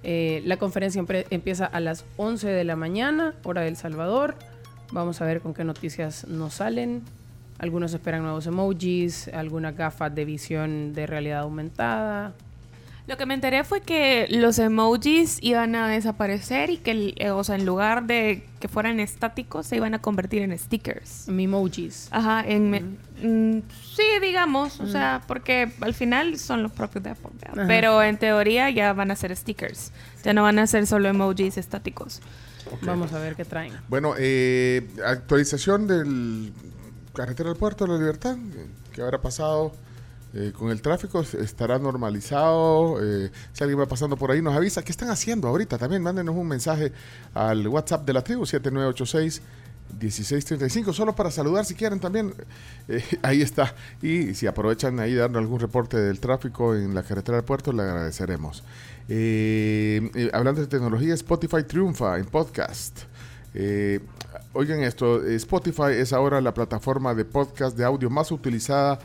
Eh, la conferencia empieza a las 11 de la mañana, hora del Salvador. Vamos a ver con qué noticias nos salen. Algunos esperan nuevos emojis, algunas gafas de visión de realidad aumentada. Lo que me enteré fue que los emojis iban a desaparecer y que, eh, o sea, en lugar de que fueran estáticos, se iban a convertir en stickers. Memojis. Ajá, en me- mm, sí, digamos, o sea, porque al final son los propios de Apple, pero en teoría ya van a ser stickers, ya no van a ser solo emojis estáticos. Vamos a ver qué traen. Bueno, eh, actualización del carretera al puerto de la libertad. eh, ¿Qué habrá pasado eh, con el tráfico? ¿Estará normalizado? Eh, si alguien va pasando por ahí, nos avisa. ¿Qué están haciendo ahorita? También mándenos un mensaje al WhatsApp de la tribu 7986. 1635, solo para saludar si quieren también, ahí está. Y si aprovechan ahí darnos algún reporte del tráfico en la carretera del puerto, le agradeceremos. Hablando de tecnología, Spotify triunfa en podcast. Oigan esto, eh, Spotify es ahora la plataforma de podcast de audio más utilizada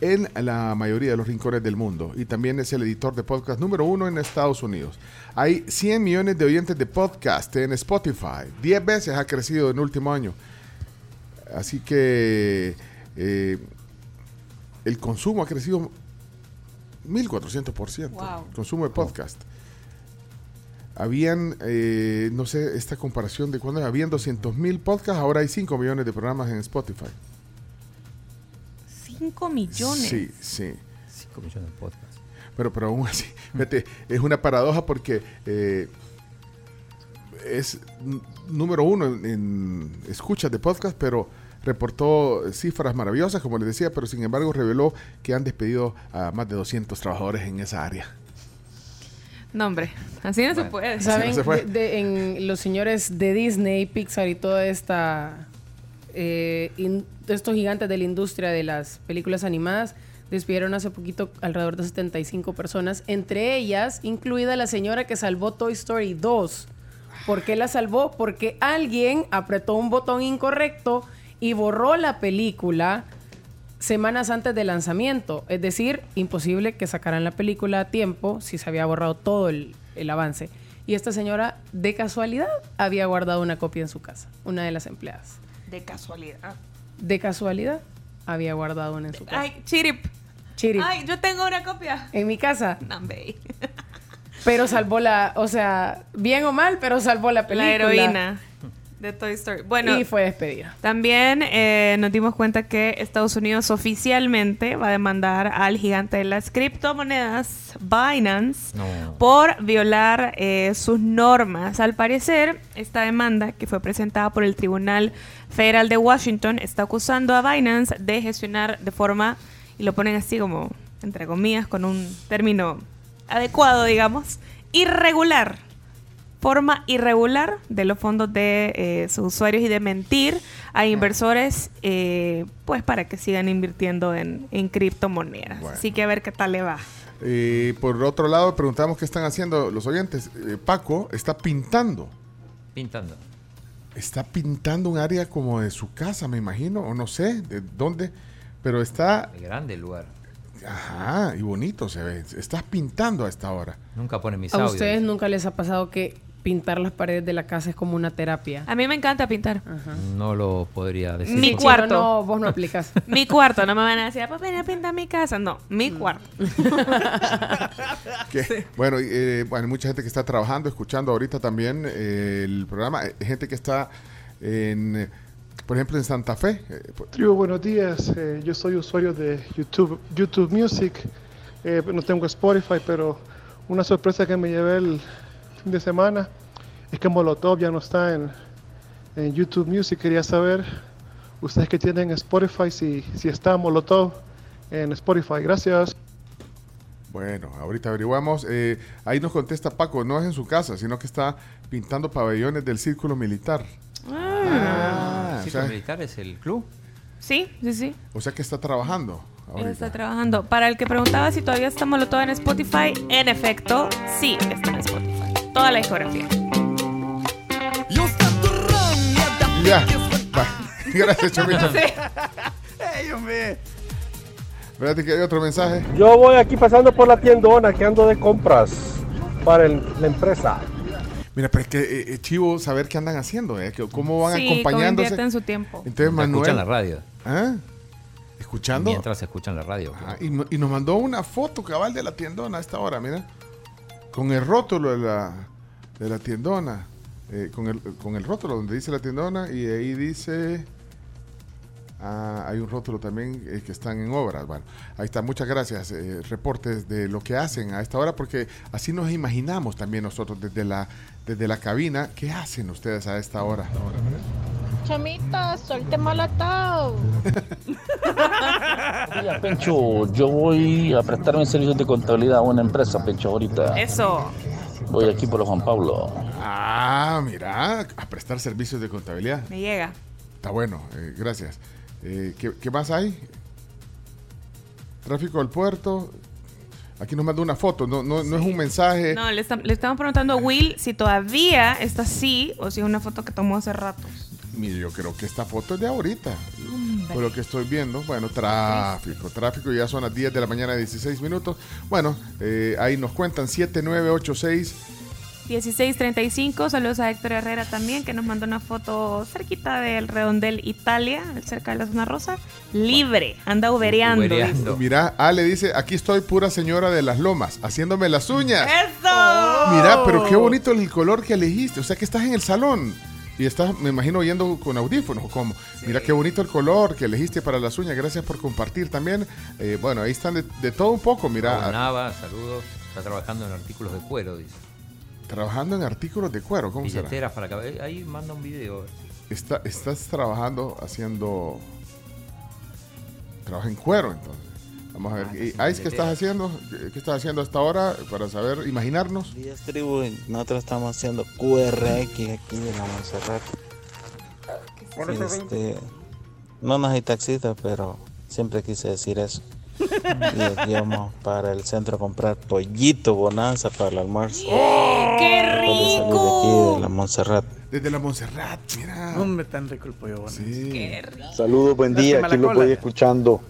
en la mayoría de los rincones del mundo y también es el editor de podcast número uno en Estados Unidos. Hay 100 millones de oyentes de podcast en Spotify, 10 veces ha crecido en el último año. Así que eh, el consumo ha crecido 1400%. Wow. El consumo de podcast. Habían, eh, no sé, esta comparación de cuando habían 200 mil podcasts, ahora hay 5 millones de programas en Spotify. 5 millones. Sí, sí. 5 millones de podcasts. Pero, pero aún así, fíjate, es una paradoja porque eh, es número uno en, en escuchas de podcast, pero reportó cifras maravillosas, como les decía, pero sin embargo reveló que han despedido a más de 200 trabajadores en esa área. No, hombre, así no se puede. ¿Saben? se fue. De- de- en los señores de Disney, Pixar y toda esta. eh, in- estos gigantes de la industria de las películas animadas despidieron hace poquito alrededor de 75 personas, entre ellas incluida la señora que salvó Toy Story 2. ¿Por qué la salvó? Porque alguien apretó un botón incorrecto y borró la película semanas antes del lanzamiento. Es decir, imposible que sacaran la película a tiempo si se había borrado todo el, el avance. Y esta señora, de casualidad, había guardado una copia en su casa, una de las empleadas. De casualidad. De casualidad, había guardado una en su casa. Ay, Chirip. Chirip. Ay, yo tengo una copia. En mi casa. Nambe. Pero salvó la, o sea, bien o mal, pero salvó la película. La heroína. De Toy Story. Bueno, y fue despedida. También eh, nos dimos cuenta que Estados Unidos oficialmente va a demandar al gigante de las criptomonedas, Binance, por violar eh, sus normas. Al parecer, esta demanda, que fue presentada por el Tribunal Federal de Washington, está acusando a Binance de gestionar de forma, y lo ponen así como, entre comillas, con un término adecuado, digamos, irregular forma irregular de los fondos de eh, sus usuarios y de mentir a inversores eh, pues para que sigan invirtiendo en, en criptomonedas. Así que a ver qué tal le va. Y por otro lado, preguntamos qué están haciendo los oyentes. Eh, Paco está pintando. Pintando. Está pintando un área como de su casa, me imagino, o no sé de dónde, pero está... grande el lugar. Ajá, y bonito se ve. Estás pintando a esta hora. Nunca pone mis ¿A audios. ustedes nunca les ha pasado que pintar las paredes de la casa es como una terapia? A mí me encanta pintar. No lo podría decir. Mi cuarto. no, vos no aplicas. mi cuarto. No me van a decir, pues ven a pintar mi casa. No, mi cuarto. Bueno, y, eh, bueno, hay mucha gente que está trabajando, escuchando ahorita también eh, el programa. Eh, Gente que está en, por ejemplo, en Santa Fe. por- Tribu, buenos días. Eh, yo soy usuario de YouTube, YouTube Music. Eh, no tengo Spotify, pero una sorpresa que me llevé el fin de semana es que Molotov ya no está en, en YouTube Music. Quería saber, ustedes que tienen Spotify, si, si está Molotov en Spotify. Gracias. Bueno, ahorita averiguamos. Eh, ahí nos contesta Paco, no es en su casa, sino que está pintando pabellones del círculo militar. Ah, o, ¿Círculo sea, militar es el club? Sí, sí, sí. o sea que está trabajando. ahorita. Está trabajando. Para el que preguntaba si todavía estamos todo en Spotify, en efecto, sí está en Spotify. Toda la discografía. Ya. Va. Gracias, Chomito. Sí. ¡Ey, hombre! Espérate que hay otro mensaje. Yo voy aquí pasando por la tiendona que ando de compras para el- la empresa. Mira, pero es que eh, eh, chivo saber qué andan haciendo, eh, que cómo van Sí, acompañándose. invierten su tiempo. Entonces, Manuel. escuchan la radio. ¿Ah? ¿Escuchando? Mientras escuchan la radio. Ah, y, no- y nos mandó una foto cabal de la tiendona a esta hora, mira. Con el rótulo de la, de la tiendona. eh, con, el, con el rótulo donde dice la tiendona y ahí dice... Ah, hay un rótulo también eh, que están en obras. Bueno, ahí está. Muchas gracias. eh, reportes de lo que hacen a esta hora, porque así nos imaginamos también nosotros desde la, desde la cabina. ¿Qué hacen ustedes a esta hora? Chomito, suelte molotov. Mira, Pencho, yo voy a prestarme servicios de contabilidad a una empresa, Pencho, ahorita. Eso. Voy aquí por los Juan Pablo. Ah, mira, a prestar servicios de contabilidad. Me llega. Está bueno, eh, gracias. Eh, ¿qué, qué más hay? Tráfico del puerto. Aquí nos manda una foto, no, no, no es un mensaje. No, le, estam- le estamos preguntando a Will si todavía está así o si es una foto que tomó hace rato. Mire, yo creo que esta foto es de ahorita. Por lo que estoy viendo. Bueno, tráfico, tráfico. Ya son las 10 de la mañana, 16 minutos. Bueno, eh, ahí nos cuentan 7986. 1635, saludos a Héctor Herrera también, que nos mandó una foto cerquita del Redondel Italia, cerca de la zona rosa. Libre, anda ubereando. dice. Mira, Ale dice, aquí estoy pura señora de las lomas, haciéndome las uñas. ¡Eso! Mira, pero qué bonito el color que elegiste. O sea que estás en el salón y estás, me imagino, oyendo con audífonos. ¿Cómo? Mira qué bonito el color que elegiste para las uñas. Gracias por compartir también. Eh, bueno, ahí están de, de todo un poco. Mira, Nava, saludos. Está trabajando en artículos de cuero, dice. Trabajando en artículos de cuero. ¿Cómo será? Billeteras para cabello. Ahí manda un video. Está- estás trabajando haciendo. Trabaja en cuero, entonces. Vamos a ver. Ah, ¿Y entonces, Ice, qué estás haciendo? ¿Qué- ¿Qué estás haciendo hasta ahora para saber, imaginarnos? Días tribu, nosotros estamos haciendo QRX aquí en la Montserrat. Este, no nos hay taxistas, pero siempre quise decir eso. Y aquí vamos para el centro a comprar pollito bonanza para el almuerzo. ¡Qué Después de salir de aquí de la Montserrat. Desde la Montserrat, mira. Hombre, tan rico el pollo bonanza. Saludos, buen día, aquí lo voy escuchando.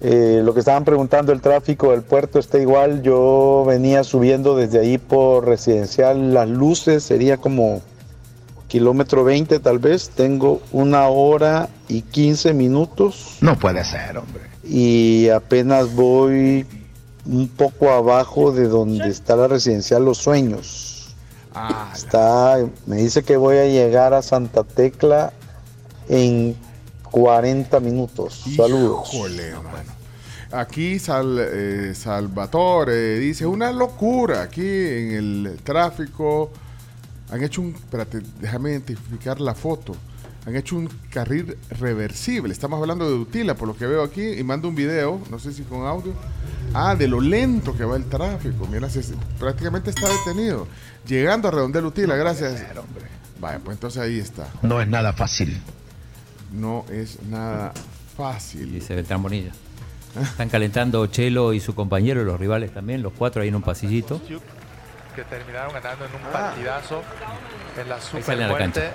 Eh, lo que estaban preguntando, el tráfico del puerto está igual. Yo venía subiendo desde ahí por residencial. Las luces sería como kilómetro 20 tal vez. Tengo una hora y 15 minutos. No puede ser, hombre. Y apenas voy un poco abajo de donde está la residencial Los Sueños. Ah, Está, me dice que voy a llegar a Santa Tecla en 40 minutos. Saludos. Híjole. Aquí Sal, eh, Salvatore dice, una locura aquí en el tráfico. Han hecho un, espérate, déjame identificar la foto. Han hecho un carril reversible. Estamos hablando de Utila, por lo que veo aquí, y mando un video, no sé si con audio. Ah, de lo lento que va el tráfico. Mira, se- prácticamente está detenido. Llegando a Redondel Utila, gracias. Vaya, pues entonces ahí está. No es nada fácil. No es nada fácil. Dice Beltrán Bonilla. Están calentando Chelo y su compañero, los rivales también, los cuatro ahí en un pasillito. que terminaron ganando en un partidazo en la a la cancha.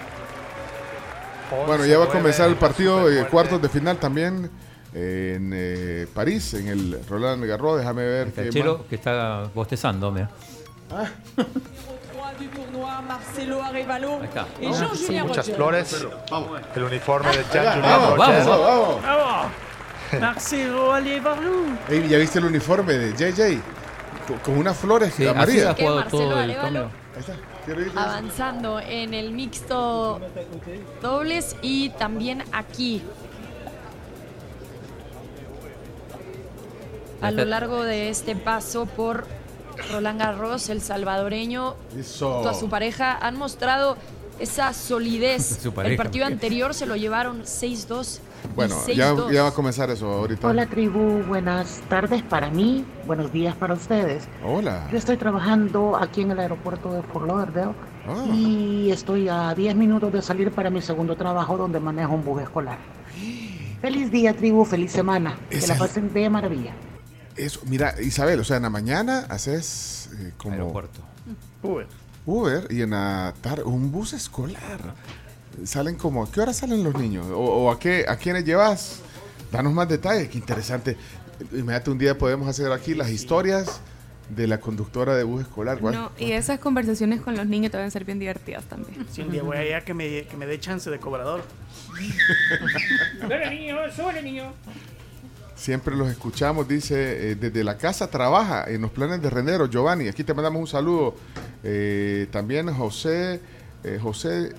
Bueno, ya va a 11-9 comenzar el partido de cuartos de final también eh, en eh, París, en el Roland Garros. Déjame ver Está qué el Chelo más. que está bostezando, mira. Ahí está. Muchas flores. El uniforme de Ahí Jean va, Julien vamos, vamos, vamos. Marcelo, allez, Barlou. Ey, ¿Ya viste el uniforme de JJ? Con, con unas flores Sí, así amarillas. ha jugado todo el Arevalo. Ahí está. Avanzando en el mixto dobles y también aquí. A lo largo de este paso por Roland Garros, el salvadoreño, Eso. junto a su pareja, han mostrado esa solidez. Su el partido anterior se lo llevaron 6-2. Bueno, ya, 6-2. ya va a comenzar eso ahorita. Hola tribu, buenas tardes para mí, buenos días para ustedes. Hola. Yo estoy trabajando aquí en el aeropuerto de Fort Lauderdale Ah. y estoy a 10 minutos de salir para mi segundo trabajo donde manejo un bus escolar. Feliz día tribu, feliz semana, que Esa la es- pasen de maravilla. Eso, mira, Isabel, o sea, en la mañana haces eh, como Aeropuerto. Uber. Uber y en la tarde un bus escolar. Salen como, ¿a qué hora salen los niños? ¿O, o a qué a quiénes llevas? Danos más detalles, qué interesante. Imagínate, un día podemos hacer aquí las historias de la conductora de bus escolar. ¿cuál? No, y esas conversaciones con los niños te van a ser bien divertidas también. Si un día voy allá que me, que me dé chance de cobrador. Súbele, niño, súbele, niño. Siempre los escuchamos, dice, eh, desde la casa trabaja en los planes de Renero, Giovanni. Aquí te mandamos un saludo. Eh, también José, eh, José.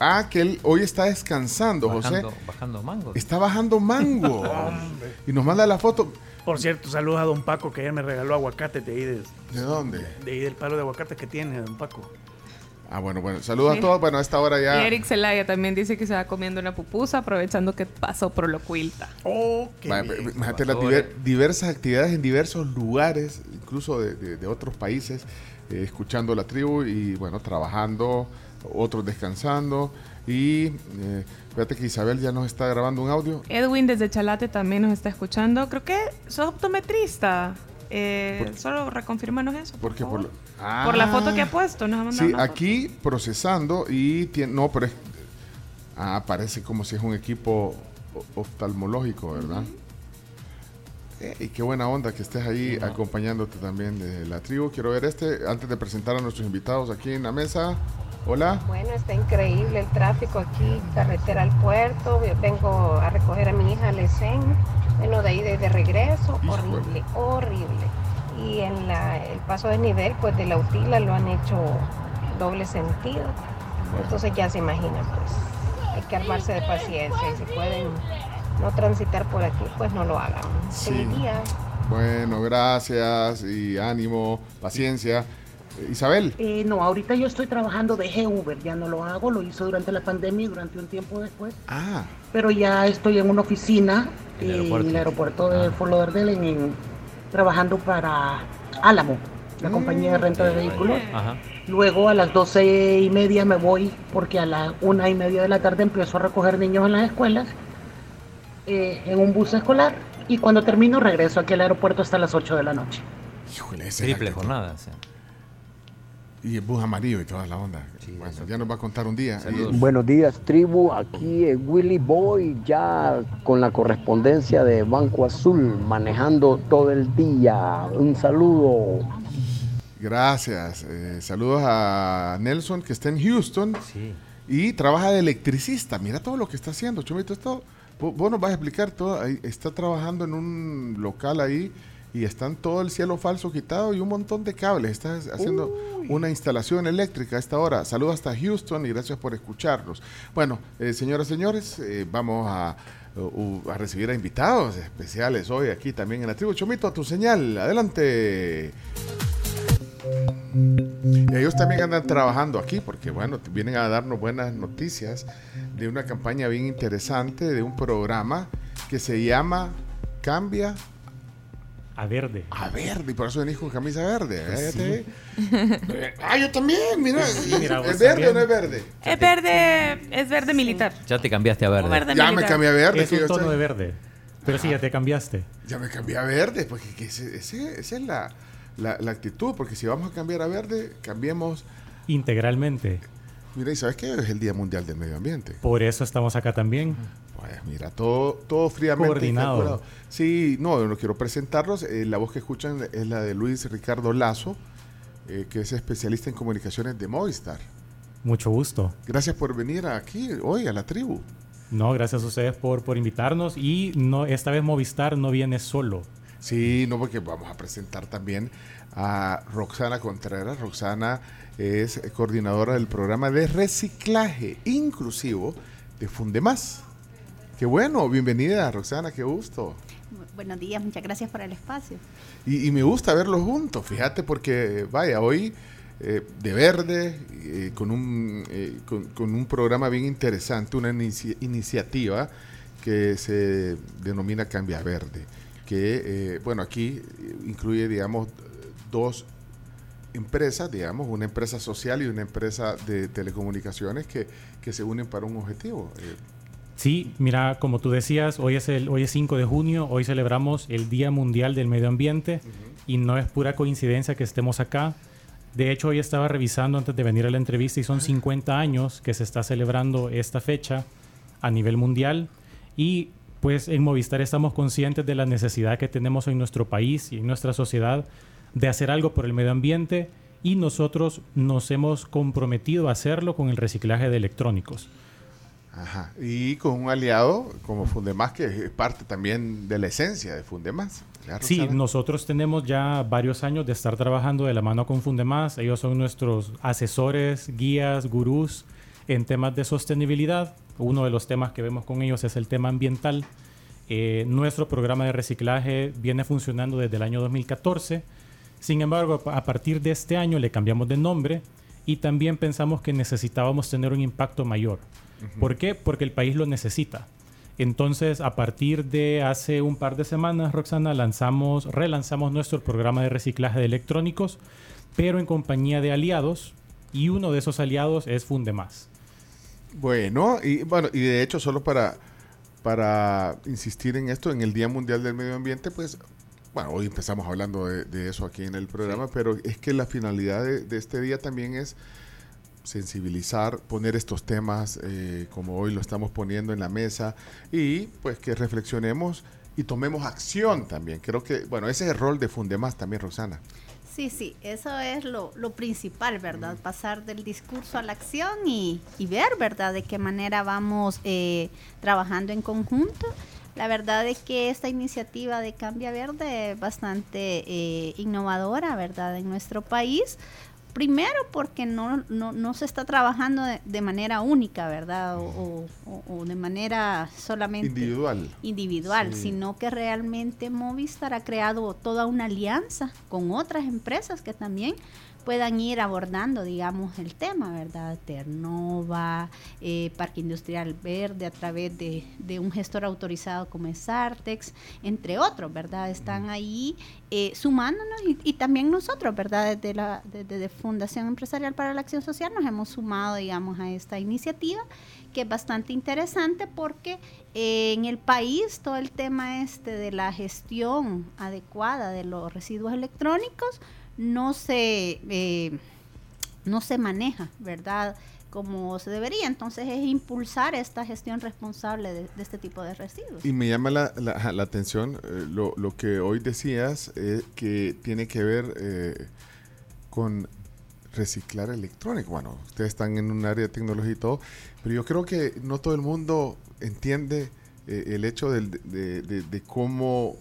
Ah, que él hoy está descansando, Bajando, José. bajando mango. Está bajando mango. Y nos manda la foto. Por cierto, saludos a don Paco que ayer me regaló aguacate de ahí, de, ¿De dónde? de ahí del palo de aguacate que tiene don Paco. Ah, bueno, bueno. Saludos Sí. a todos. Bueno, a esta hora ya. Y Eric Zelaya también dice que se va comiendo una pupusa aprovechando que pasó por lo cuilta. Oh, Va, Imagínate las diver- diversas actividades en diversos lugares, incluso de, de- de otros países, eh, escuchando la tribu y bueno, trabajando, otros descansando. Y eh, fíjate que Isabel ya nos está grabando un audio. Edwin desde Chalate también nos está escuchando. Creo que sos optometrista. Eh, solo reconfirmanos eso. Porque por, lo- Por la Ah. foto que ha puesto, nos ha mandado Sí, foto. aquí procesando y tiene, no, pero es, ah, parece como si es un equipo oftalmológico, ¿verdad? Eh, y qué buena onda que estés ahí acompañándote también de la tribu. Quiero ver este, antes de presentar a nuestros invitados aquí en la mesa. Hola. Bueno, está increíble el tráfico aquí, carretera al puerto. Vengo a recoger a mi hija Lecen. Bueno, de ahí de, de regreso, horrible, horrible. Y en la, el paso de nivel, pues de la Utila lo han hecho doble sentido. Entonces ya se imaginan, pues hay que armarse de paciencia. Y si pueden no transitar por aquí, pues no lo hagan. Sí. Día. Bueno, gracias y ánimo, paciencia. Isabel. Eh, no, ahorita yo estoy trabajando de G-Uber, ya no lo hago, lo hice durante la pandemia y durante un tiempo después. Ah. Pero ya estoy en una oficina En el eh, aeropuerto. en el aeropuerto de Fort Lauderdale, en- en- trabajando para Álamo, la compañía de renta de vehículos. Ajá. Luego a las doce y media me voy porque a las una y media de la tarde empiezo a recoger niños en las escuelas eh, en un bus escolar y cuando termino regreso aquí al aeropuerto hasta las 8 de la noche. Híjole, Triple jornada. o sea. Y el bus amarillo y toda la onda. bueno, ya nos va a contar un día. Y- Buenos días, tribu. Aquí es Willy Boy, ya con la correspondencia de Banco Azul, manejando todo el día. Un saludo. Gracias. Eh, saludos a Nelson, que está en Houston. Y trabaja de electricista. Mira todo lo que está haciendo, Chomito. Esto, vos, vos nos vas a explicar todo. Está trabajando en un local ahí y están todo el cielo falso quitado y un montón de cables. Estás haciendo una instalación eléctrica a esta hora. Saludos hasta Houston y gracias por escucharnos. Bueno, eh, señoras y señores, eh, vamos a, uh, a recibir a invitados especiales hoy aquí también en la tribu. Chomito, a tu señal. Adelante. Ellos también andan trabajando aquí porque, bueno, vienen a darnos buenas noticias de una campaña bien interesante, de un programa que se llama Cambia a verde. A verde, y por eso venís con camisa verde. ¿eh? Sí. Ya te- ah, yo también, mira. Sí, mira, vos ¿Es verde también. o no es verde? Es verde, es verde militar. Ya te cambiaste a verde. Verde Ya me cambié a verde. Es un tono estoy- de verde. Pero sí, ya te cambiaste. Ya me cambié a verde, porque que ese- ese- esa es la, la, la actitud, porque si vamos a cambiar a verde, cambiemos. Integralmente. Mira, y sabes que es el Día Mundial del Medio Ambiente. Por eso estamos acá también. Pues mira, todo, todo fríamente Coordinado. calculado. Sí, no, no quiero presentarlos. Eh, la voz que escuchan es la de Luis Ricardo Lazo, eh, que es especialista en comunicaciones de Movistar. Mucho gusto. Gracias por venir aquí hoy a la tribu. No, gracias a ustedes por, por invitarnos. Y no, esta vez Movistar no viene solo. Sí, no, porque vamos a presentar también a Roxana Contreras. Roxana es coordinadora del programa de reciclaje inclusivo de Fundemás. Qué bueno, bienvenida Roxana, qué gusto. Buenos días, muchas gracias por el espacio. Y, y me gusta verlos juntos, fíjate, porque vaya, hoy eh, de verde, eh, con, un, eh, con, con un programa bien interesante, una inici- iniciativa que se denomina Cambia Verde, que, bueno, aquí incluye, digamos, dos empresas, digamos, una empresa social y una empresa de telecomunicaciones que, que se unen para un objetivo. Sí, mira, como tú decías, hoy es el hoy es 5 de junio, hoy celebramos el Día Mundial del Medio Ambiente y no es pura coincidencia que estemos acá. De hecho, hoy estaba revisando antes de venir a la entrevista y son 50 años que se está celebrando esta fecha a nivel mundial y pues en Movistar estamos conscientes de la necesidad que tenemos en nuestro país y en nuestra sociedad de hacer algo por el medio ambiente y nosotros nos hemos comprometido a hacerlo con el reciclaje de electrónicos. Ajá. Y con un aliado como Fundemás, que es parte también de la esencia de Fundemás. ¿verdad, Sí, nosotros tenemos ya varios años de estar trabajando de la mano con Fundemás. Ellos son nuestros asesores, guías, gurús en temas de sostenibilidad. Uno de los temas que vemos con ellos es el tema ambiental. Eh, nuestro programa de reciclaje viene funcionando desde el año 2014. Sin embargo, a partir de este año le cambiamos de nombre y también pensamos que necesitábamos tener un impacto mayor. ¿Por qué? Porque el país lo necesita. Entonces, a partir de hace un par de semanas, Roxana, lanzamos, relanzamos nuestro programa de reciclaje de electrónicos, pero en compañía de aliados, y uno de esos aliados es Fundemás. Bueno, y bueno, y de hecho, solo para, para insistir en esto, en el Día Mundial del Medio Ambiente, pues, bueno, hoy empezamos hablando de, de eso aquí en el programa, pero es que la finalidad de, de este día también es sensibilizar, poner estos temas eh, como hoy lo estamos poniendo en la mesa y pues que reflexionemos y tomemos acción también. Creo que, bueno, ese es el rol de Fundemás también, Rosana. Sí, sí, eso es lo, lo principal, ¿verdad? Pasar del discurso a la acción y, y ver, ¿verdad?, de qué manera vamos eh, trabajando en conjunto. La verdad es que esta iniciativa de Cambia Verde es bastante eh, innovadora, ¿verdad?, en nuestro país. Primero porque no, no, no se está trabajando de, de manera única, ¿verdad? O, o- o de manera solamente Individual. individual, Sí. sino que realmente Movistar ha creado toda una alianza con otras empresas que también puedan ir abordando, digamos, el tema, ¿verdad? Ternova, eh, Parque Industrial Verde a través de, de un gestor autorizado como es Artex, entre otros, ¿verdad? Están ahí eh, sumándonos y, y también nosotros, ¿verdad? Desde la desde de Fundación Empresarial para la Acción Social nos hemos sumado, digamos, a esta iniciativa que es bastante interesante porque eh, en el país todo el tema este de la gestión adecuada de los residuos electrónicos no se eh, no se maneja, ¿verdad? Como se debería. Entonces es impulsar esta gestión responsable de, este tipo de residuos. Y me llama la, la- la atención eh, lo, lo que hoy decías, eh, que tiene que ver eh, con reciclar electrónico. Bueno, ustedes están en un área de tecnología y todo, pero yo creo que no todo el mundo entiende eh, el hecho de, de- de cómo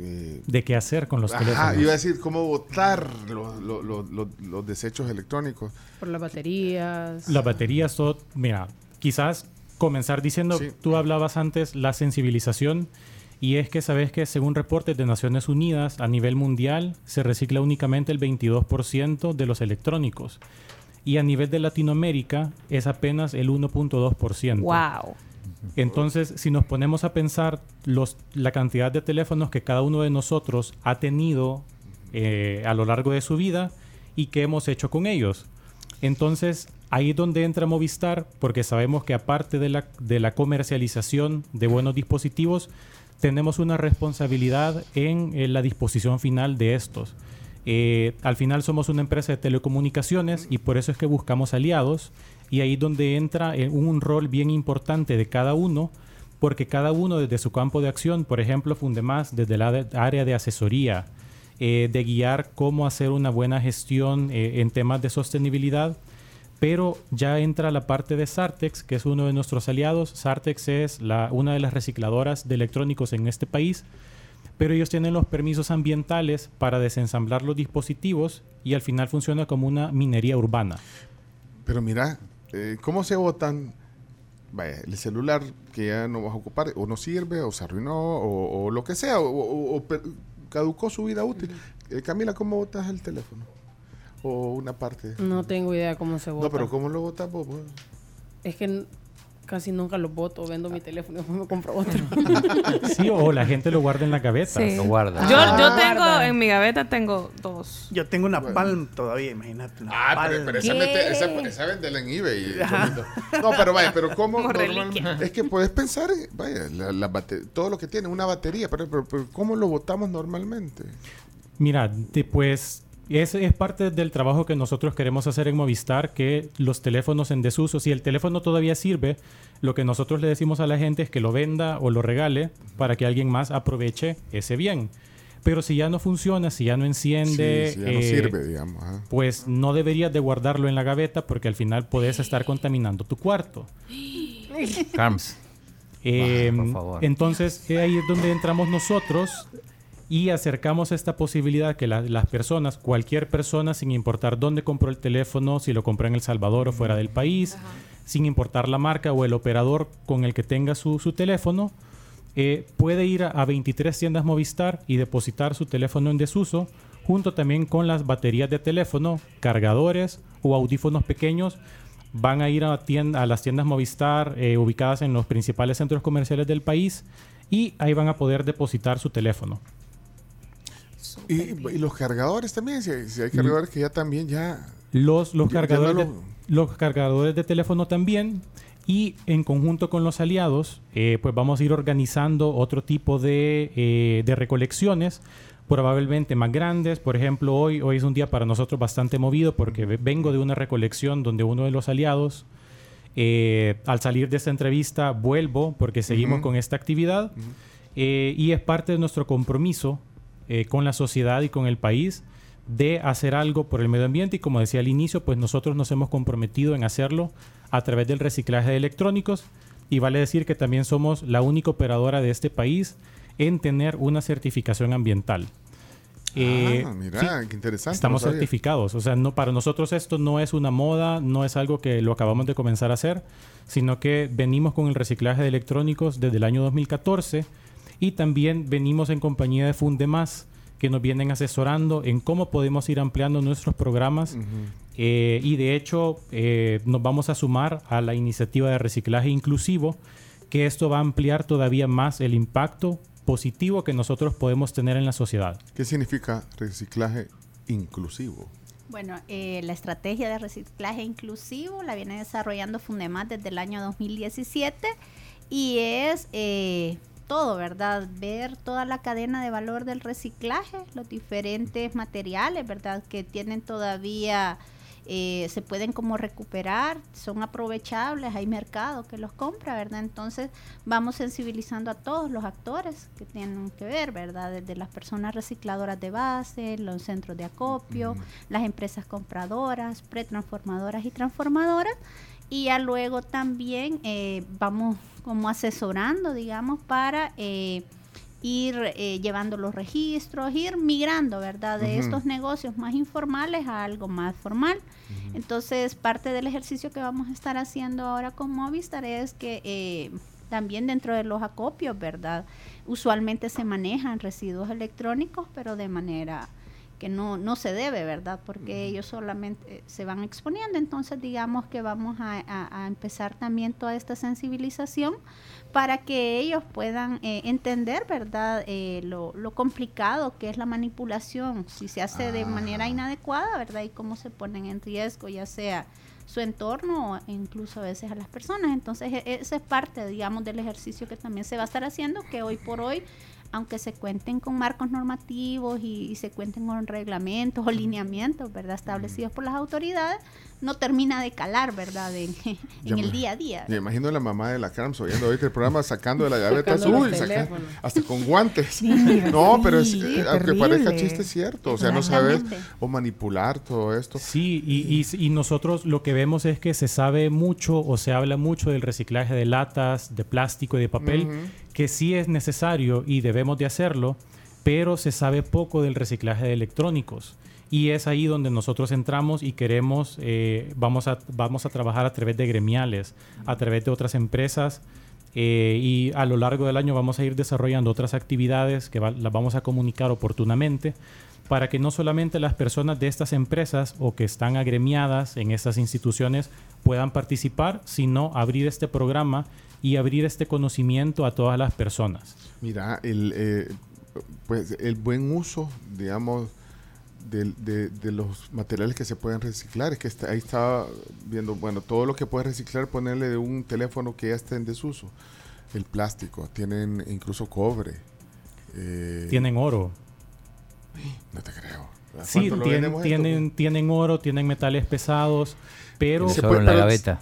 eh, de qué hacer con los Ajá, teléfonos. iba a decir cómo botar los, los- los- los- los desechos electrónicos. Por las baterías. Las baterías, todo, mira, quizás comenzar diciendo, Sí. tú hablabas antes la sensibilización y es que sabes que según reportes de Naciones Unidas a nivel mundial se recicla únicamente el 22% de los electrónicos y a nivel de Latinoamérica es apenas el 1.2%. Wow. Entonces, si nos ponemos a pensar la cantidad de teléfonos que cada uno de nosotros ha tenido eh, a lo largo de su vida y qué hemos hecho con ellos. Entonces, ahí es donde entra Movistar, porque sabemos que aparte de la, comercialización de buenos dispositivos, tenemos una responsabilidad en, la disposición final de estos. Eh, al final somos una empresa de telecomunicaciones y por eso es que buscamos aliados y ahí es donde entra eh, un rol bien importante de cada uno porque cada uno desde su campo de acción, por ejemplo, Fundemás desde de- área de asesoría, eh, de guiar cómo hacer una buena gestión eh, en temas de sostenibilidad, pero ya entra la parte de Sartex, que es uno de nuestros aliados. Sartex es la, una de las recicladoras de electrónicos en este país, pero ellos tienen los permisos ambientales para desensamblar los dispositivos y al final funciona como una minería urbana. Pero mira, eh, ¿cómo se botan? Vaya, el celular que ya no vas a ocupar, o no sirve, o se arruinó, o, o lo que sea, o, o- o per- caducó su vida útil. Eh, Camila, ¿cómo botas el teléfono? O una parte. No tengo idea cómo se vota. No, pero ¿cómo lo botas vos? Es que casi nunca los voto. Vendo mi teléfono y después me compro otro. Sí, o la gente lo guarda en la gaveta. Sí. Lo guarda. Yo, Ah. yo tengo, Guarda. en mi gaveta tengo dos. Yo tengo una Palm todavía, imagínate. Una Ah, Palm. pero, pero esa, mete- esa, esa vendela en eBay. No, pero vaya, pero ¿cómo? Normal- es que puedes pensar, vaya, la, la bate- todo lo que tiene, una batería, pero, pero- pero ¿cómo lo botamos normalmente? Mira, de- pues ese es parte del trabajo que nosotros queremos hacer en Movistar, que los teléfonos en desuso, si el teléfono todavía sirve, lo que nosotros le decimos a la gente es que lo venda o lo regale para que alguien más aproveche ese bien. Pero si ya no funciona, si ya no enciende, Sí, sí, ya no eh, sirve, digamos. pues no deberías de guardarlo en la gaveta porque al final puedes estar contaminando tu cuarto. Carms. Eh, por favor. Entonces, eh, ahí es donde entramos nosotros y acercamos esta posibilidad que la- las personas, cualquier persona, sin importar dónde compró el teléfono, si lo compró en El Salvador o fuera del país, sin importar la marca o el operador con el que tenga su, su teléfono, eh, puede ir a, a 23 tiendas Movistar y depositar su teléfono en desuso, junto también con las baterías de teléfono, cargadores o audífonos pequeños. Van a ir a las tiendas Movistar eh, ubicadas en los principales centros comerciales del país y ahí van a poder depositar su teléfono. Y, y los cargadores también, si, hay- si hay cargadores que ya también ya... Los, los, Ya- ya cargadores de, los cargadores de teléfono también. Y en conjunto con los aliados, eh, pues vamos a ir organizando otro tipo de, eh, de recolecciones, probablemente más grandes. Por ejemplo, hoy, hoy es un día para nosotros bastante movido porque ve- vengo de una recolección donde uno de los aliados, eh, al salir de esta entrevista, vuelvo porque seguimos con esta actividad. Eh, y es parte de nuestro compromiso eh, con la sociedad y con el país de hacer algo por el medio ambiente y como decía al inicio, pues nosotros nos hemos comprometido en hacerlo a través del reciclaje de electrónicos y vale decir que también somos la única operadora de este país en tener una certificación ambiental. Eh, ah, mira, sí, qué interesante. Estamos no certificados, o sea, no para nosotros esto no es una moda, no es algo que lo acabamos de comenzar a hacer, sino que venimos con el reciclaje de electrónicos desde el año 2014 y también venimos en compañía de Fundemás que nos vienen asesorando en cómo podemos ir ampliando nuestros programas eh, y de hecho eh, nos vamos a sumar a la iniciativa de reciclaje inclusivo que esto va a ampliar todavía más el impacto positivo que nosotros podemos tener en la sociedad. ¿Qué significa reciclaje inclusivo? Bueno, eh, la estrategia de reciclaje inclusivo la viene desarrollando Fundemat desde el año 2017 y es eh, todo, ¿verdad? Ver toda la cadena de valor del reciclaje, los diferentes materiales, ¿verdad? Que tienen todavía, eh, se pueden como recuperar, son aprovechables, hay mercado que los compra, ¿verdad? Entonces vamos sensibilizando a todos los actores que tienen que ver, ¿verdad? Desde las personas recicladoras de base, los centros de acopio, las empresas compradoras, pretransformadoras y transformadoras. Y ya luego también eh, vamos como asesorando, digamos, para eh, ir eh, llevando los registros, ir migrando, ¿verdad? De estos negocios más informales a algo más formal. Entonces, parte del ejercicio que vamos a estar haciendo ahora con Movistar es que eh, también dentro de los acopios, ¿verdad? Usualmente se manejan residuos electrónicos, pero de manera que no, no se debe, ¿verdad? Porque ellos solamente eh, se van exponiendo. Entonces, digamos que vamos a, a- a empezar también toda esta sensibilización para que ellos puedan eh, entender, ¿verdad? Eh, lo, lo complicado que es la manipulación, si se hace de manera inadecuada, ¿verdad? Y cómo se ponen en riesgo, ya sea su entorno o incluso a veces a las personas. Entonces, e- esa es parte, digamos, del ejercicio que también se va a estar haciendo, que hoy por hoy aunque se cuenten con marcos normativos y, y se cuenten con reglamentos o lineamientos, ¿verdad? Establecidos por las autoridades, no termina de calar, ¿verdad? En, el día a día. Me imagino a la mamá de la Carms oyendo ahorita el programa sacando de la gaveta azul, saca- hasta con guantes. Sí, no, pero es, sí, eh, aunque parezca chiste, es cierto. O sea, no sabes o manipular todo esto. Sí, y, y- y nosotros lo que vemos es que se sabe mucho o se habla mucho del reciclaje de latas, de plástico y de papel. Que sí es necesario y debemos de hacerlo, pero se sabe poco del reciclaje de electrónicos. Y es ahí donde nosotros entramos y queremos, eh, vamos, a, vamos a trabajar a través de gremiales, a través de otras empresas. eh, y a lo largo del año vamos a ir desarrollando otras actividades que va- las vamos a comunicar oportunamente para que no solamente las personas de estas empresas o que están agremiadas en estas instituciones puedan participar, sino abrir este programa y abrir este conocimiento a todas las personas. Mira, el, eh, pues, el buen uso, digamos, del- de, de los materiales que se pueden reciclar. Es que está- ahí estaba viendo, bueno, todo lo que puedes reciclar, ponerle de un teléfono que ya está en desuso. El plástico, tienen incluso cobre. eh, Tienen oro. No te creo. ¿A Sí, tienen, tienen, tienen oro, tienen metales pesados, pero... Se puede- pero-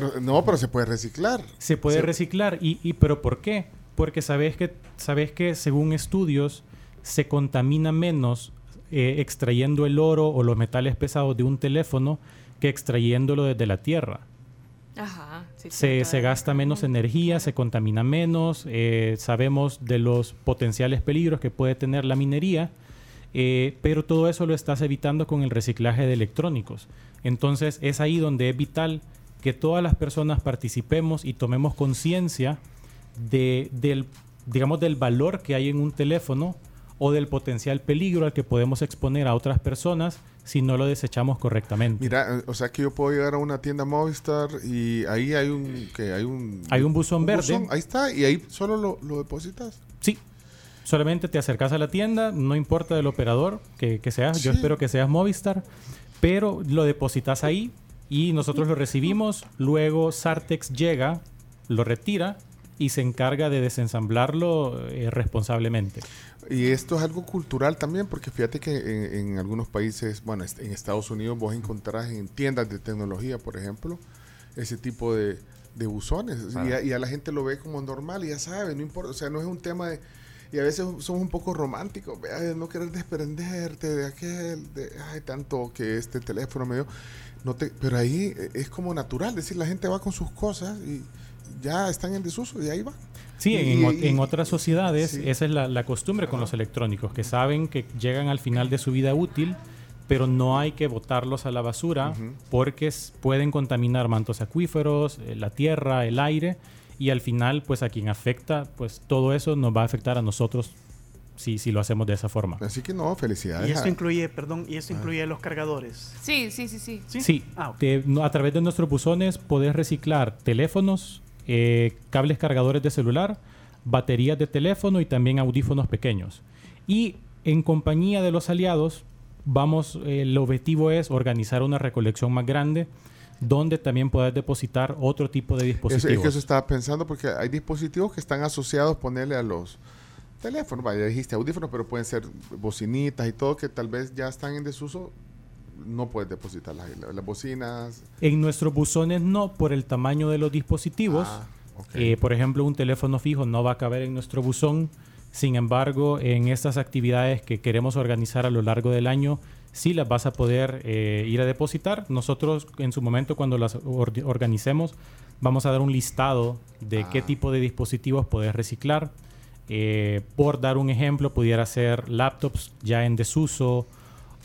Pero, no, pero se puede reciclar. Se puede Se- reciclar. Y, y- ¿Pero por qué? Porque sabes que, sabes que según estudios se contamina menos eh, extrayendo el oro o los metales pesados de un teléfono que extrayéndolo desde la tierra. Ajá. sí, se, se la gasta menos energía, se contamina menos, eh, sabemos de los potenciales peligros que puede tener la minería, eh, pero todo eso lo estás evitando con el reciclaje de electrónicos. Entonces es ahí donde es vital que todas las personas participemos y tomemos conciencia de, del, digamos, del valor que hay en un teléfono o del potencial peligro al que podemos exponer a otras personas si no lo desechamos correctamente. Mira, o sea que yo puedo llegar a una tienda Movistar y ahí hay un que hay un Hay un buzón verde. ahí está y ahí solo lo, lo depositas. Sí. Solamente te acercas a la tienda, no importa del operador que, que seas, yo espero que seas Movistar, pero lo depositas ahí y nosotros lo recibimos, luego Sartex llega, lo retira y se encarga de desensamblarlo eh, responsablemente. Y esto es algo cultural también, porque fíjate que en, en algunos países, bueno, en Estados Unidos vos encontrás en tiendas de tecnología, por ejemplo, ese tipo de, de buzones. Y, Claro. a, y a la gente lo ve como normal y ya sabe, no importa, o sea, no es un tema de... Y a veces somos un poco románticos, vea, de no querer desprenderte de aquel, de ay, tanto que este teléfono me dio. No te, pero ahí eh, es como natural, es decir, la gente va con sus cosas y ya están en desuso y ahí va. Sí, Y- en, o- y- en otras sociedades sí. esa es la, la costumbre con los electrónicos, que saben que llegan al final de su vida útil, pero no hay que botarlos a la basura porque pueden contaminar mantos acuíferos, eh, la tierra, el aire, y al final, pues a quien afecta, pues todo eso nos va a afectar a nosotros si, si lo hacemos de esa forma. Así que no, felicidades. Y esto incluye, perdón, y esto incluye los cargadores. Sí, sí, sí, sí. Sí, te- no, a través de nuestros buzones podés reciclar teléfonos, eh, cables cargadores de celular, baterías de teléfono y también audífonos pequeños. Y en compañía de los aliados, vamos, eh, el objetivo es organizar una recolección más grande donde también puedas depositar otro tipo de Eso, dispositivos. es que eso estaba pensando porque hay dispositivos que están asociados, ponerle a los teléfonos, vaya, dijiste audífonos, pero pueden ser bocinitas y todo que tal vez ya están en desuso, no puedes. La- Las bocinas, En nuestros buzones no, por el tamaño de los dispositivos. Ah. Eh, por ejemplo, un teléfono fijo no va a caber en nuestro buzón. Sin embargo, en estas actividades que queremos organizar a lo largo del año, sí las vas a poder eh, ir a depositar. Nosotros, en su momento, cuando las or- organicemos, vamos a dar un listado de qué Ah. tipo de dispositivos puedes reciclar. Eh, por dar un ejemplo, pudiera ser laptops ya en desuso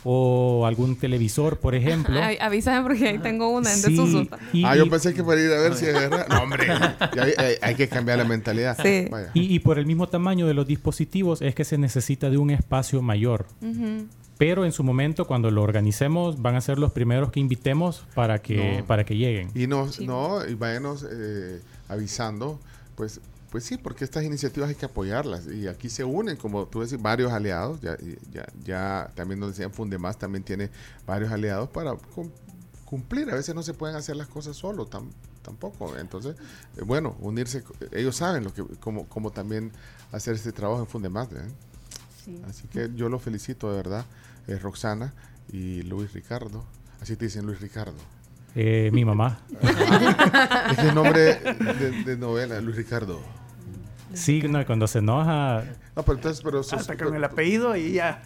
o algún televisor, por ejemplo. Ay, avísame porque ahí tengo una en Sí, desuso. y- ah, yo pensé que para ir a ver si es verdad. No, hombre, hay, hay- hay que cambiar la mentalidad. Vaya. Y, y por el mismo tamaño de los dispositivos es que se necesita de un espacio mayor. Pero en su momento, cuando lo organicemos, van a ser los primeros que invitemos para que, No. para que lleguen. Y nos, no, y váyanos eh, avisando, pues, pues sí, porque estas iniciativas hay que apoyarlas. Y aquí se unen, como tú decís, varios aliados. Ya, ya, ya también nos decían Fundemás también tiene varios aliados para cum- cumplir. A veces no se pueden hacer las cosas solo, tam- tampoco. Entonces, eh, bueno, unirse. Ellos saben lo que, cómo, cómo también hacer este trabajo en Fundemás. ¿eh? Así que yo lo felicito de verdad, eh, Roxana y Luis Ricardo. Así te dicen Luis Ricardo. Eh, mi mamá. es el nombre de, de novela, Luis Ricardo. Sí, no, y cuando se enoja, No, pero entonces, pero sos- Hasta con el apellido y ya.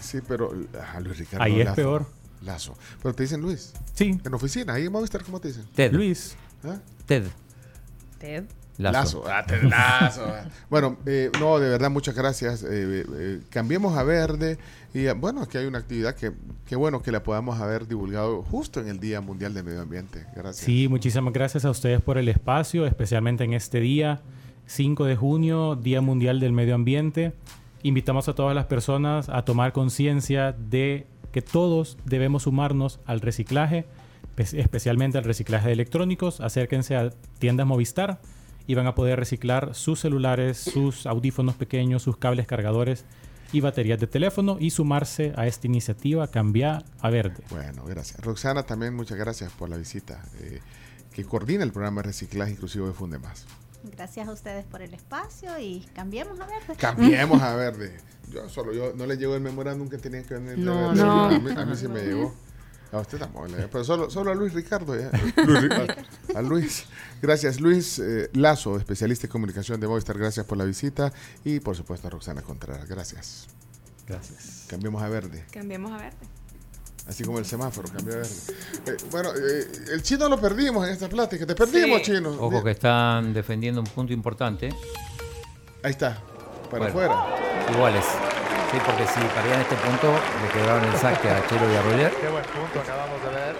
Sí, pero ah, Luis Ricardo. Ahí es Lazo. peor. Lazo. Pero te dicen Luis. Sí. En oficina, ahí en Movistar, ¿cómo te dicen? Ted. Luis. ¿Ah? Ted. Ted. Lazo. Ah, Ted Lazo. bueno, eh, no, de verdad, muchas gracias. Eh, eh, eh, cambiemos a verde. Y eh, bueno, aquí hay una actividad que, qué bueno que la podamos haber divulgado justo en el Día Mundial del Medio Ambiente. Gracias. Sí, muchísimas gracias a ustedes por el espacio, especialmente en este día, 5 de junio, Día Mundial del Medio Ambiente. Invitamos a todas las personas a tomar conciencia de que todos debemos sumarnos al reciclaje, espe- especialmente al reciclaje de electrónicos. Acérquense a tiendas Movistar y van a poder reciclar sus celulares, sus audífonos pequeños, sus cables cargadores y baterías de teléfono y sumarse a esta iniciativa Cambiar a Verde. Bueno, gracias. Roxana, también muchas gracias por la visita, eh, que coordina el programa de reciclaje inclusivo de Fundemás. Gracias a ustedes por el espacio y cambiemos a verde. Cambiemos a verde. Yo solo, yo no le llegó el memorándum que tenía que venir. No, no. A, mí, a mí sí me llegó. A usted tampoco, pero solo, solo a Luis Ricardo. ya. Luis a Luis. Gracias, Luis eh, Lazo, especialista en comunicación de Movistar. Gracias por la visita. Y por supuesto a Roxana Contreras. Gracias. Gracias. Cambiemos a verde. Cambiemos a verde. Así como el semáforo, cambió a verde. Eh, bueno, eh, el chino lo perdimos en esta plática. Te perdimos, Sí. chino. Ojo que están defendiendo un punto importante. Ahí está, para Bueno, afuera. Iguales. Sí, porque si parían este punto, le quedaron el saque a Chelo y a Roger. Qué buen punto acabamos de ver.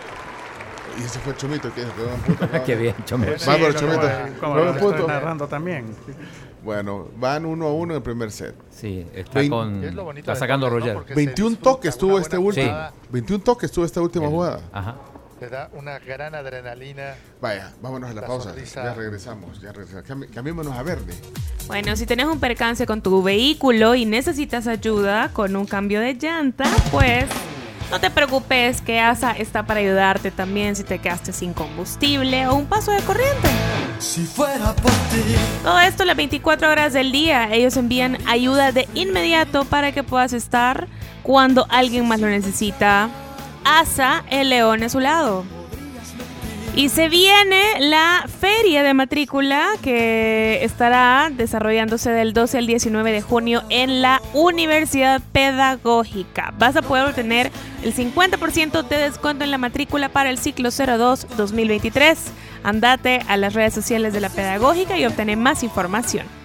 Y ese fue Chomito, que quedó en punto. Qué bien, Chomito. Sí, Chomito. como- lo estoy narrando también. Bueno, van uno a uno en el primer set. Sí, está Vein- con. Es lo bonito Está sacando ¿no? Roger. Porque 21 toques tuvo este último. jugada. 21 toques tuvo esta última jugada. Ajá. Te da una gran adrenalina. Vaya, vámonos a la, La pausa. sonrisa. Ya regresamos, ya regresamos. Cambi- cambiémonos a verde. Bueno, si tenés un percance con tu vehículo y necesitas ayuda con un cambio de llanta, pues no te preocupes que ASA está para ayudarte también si te quedaste sin combustible o un paso de corriente. Si fuera por ti. Todo esto las 24 horas del día. Ellos envían ayuda de inmediato para que puedas estar cuando alguien más lo necesita. ASA, el león a su lado. Y se viene la feria de matrícula que estará desarrollándose del 12 al 19 de junio en la Universidad Pedagógica. Vas a poder obtener el 50% de descuento en la matrícula para el ciclo 02-2023. Andate a las redes sociales de la Pedagógica y obtener más información.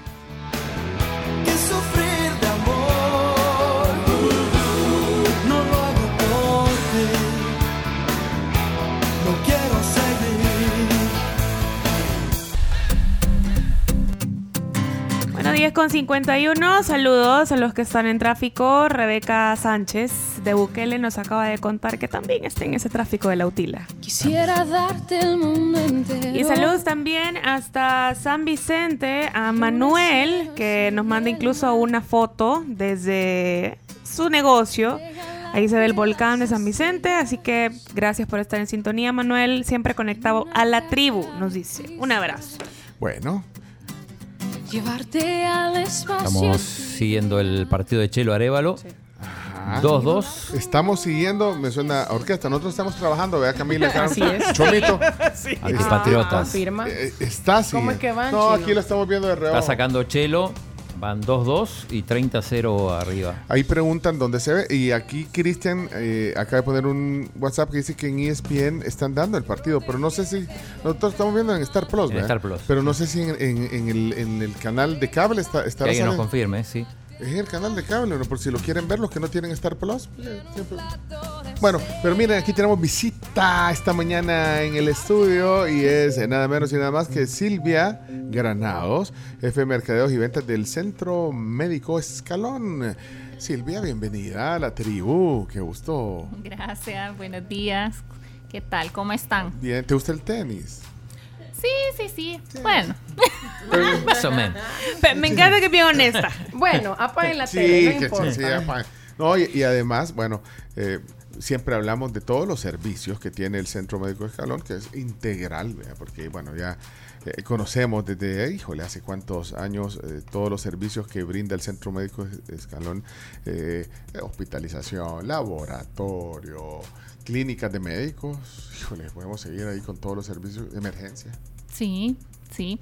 10 con 51. Saludos a los que están en tráfico. Rebeca Sánchez de Bukele nos acaba de contar que también está en ese tráfico de la Utila. Quisiera darte el mundo entero. Y saludos también hasta San Vicente, a Manuel, que nos manda incluso una foto desde su negocio. Ahí se ve el volcán de San Vicente, así que gracias por estar en sintonía, Manuel, siempre conectado a la tribu, nos dice. Un abrazo. Bueno, Llevarte al espacio. Estamos siguiendo el partido de Chelo Arevalo. Ajá. 2-2. Estamos siguiendo, me suena a orquesta. Nosotros estamos trabajando, vea Camila. acá. Así es. Chomito. Sí. Antipatriotas. Confirma. Eh, está ¿Cómo es que van, No, chino? aquí lo estamos viendo de reojo. Está sacando Chelo. Van 2-2 y 30-0 arriba. Ahí preguntan dónde se ve. Y aquí Cristian eh, acaba de poner un WhatsApp que dice que en ESPN están dando el partido. Pero no sé si. Nosotros estamos viendo en Star Plus, En. Star Plus, Pero no sé si en, en- en el, en el canal de cable está, Que estará alguien nos saliendo. confirme, sí. Es el canal de cable, ¿no? por si lo quieren ver, los que no tienen Star Plus. siempre- Bueno, pero miren, aquí tenemos visita esta mañana en el estudio y es nada menos y nada más que Silvia Granados, jefe de mercadeos y ventas del Centro Médico Escalón. Silvia, bienvenida a la tribu, qué gusto. Gracias, buenos días. ¿Qué tal? ¿Cómo están? Bien, ¿te gusta el tenis? Sí, sí, sí. Bueno. Más o menos. Me encanta que es bien honesta. Bueno, apaguen la Sí, tele, no importa. sí, sí, apa- no, y, y además, bueno, eh, siempre hablamos de todos los servicios que tiene el Centro Médico Escalón, que es integral, ¿verdad? porque bueno, ya eh, conocemos desde, híjole, hace cuántos años eh, todos los servicios que brinda el Centro Médico Es- Escalón, eh, hospitalización, laboratorio, clínicas de médicos, híjole, podemos seguir ahí con todos los servicios de emergencia. Sí, sí.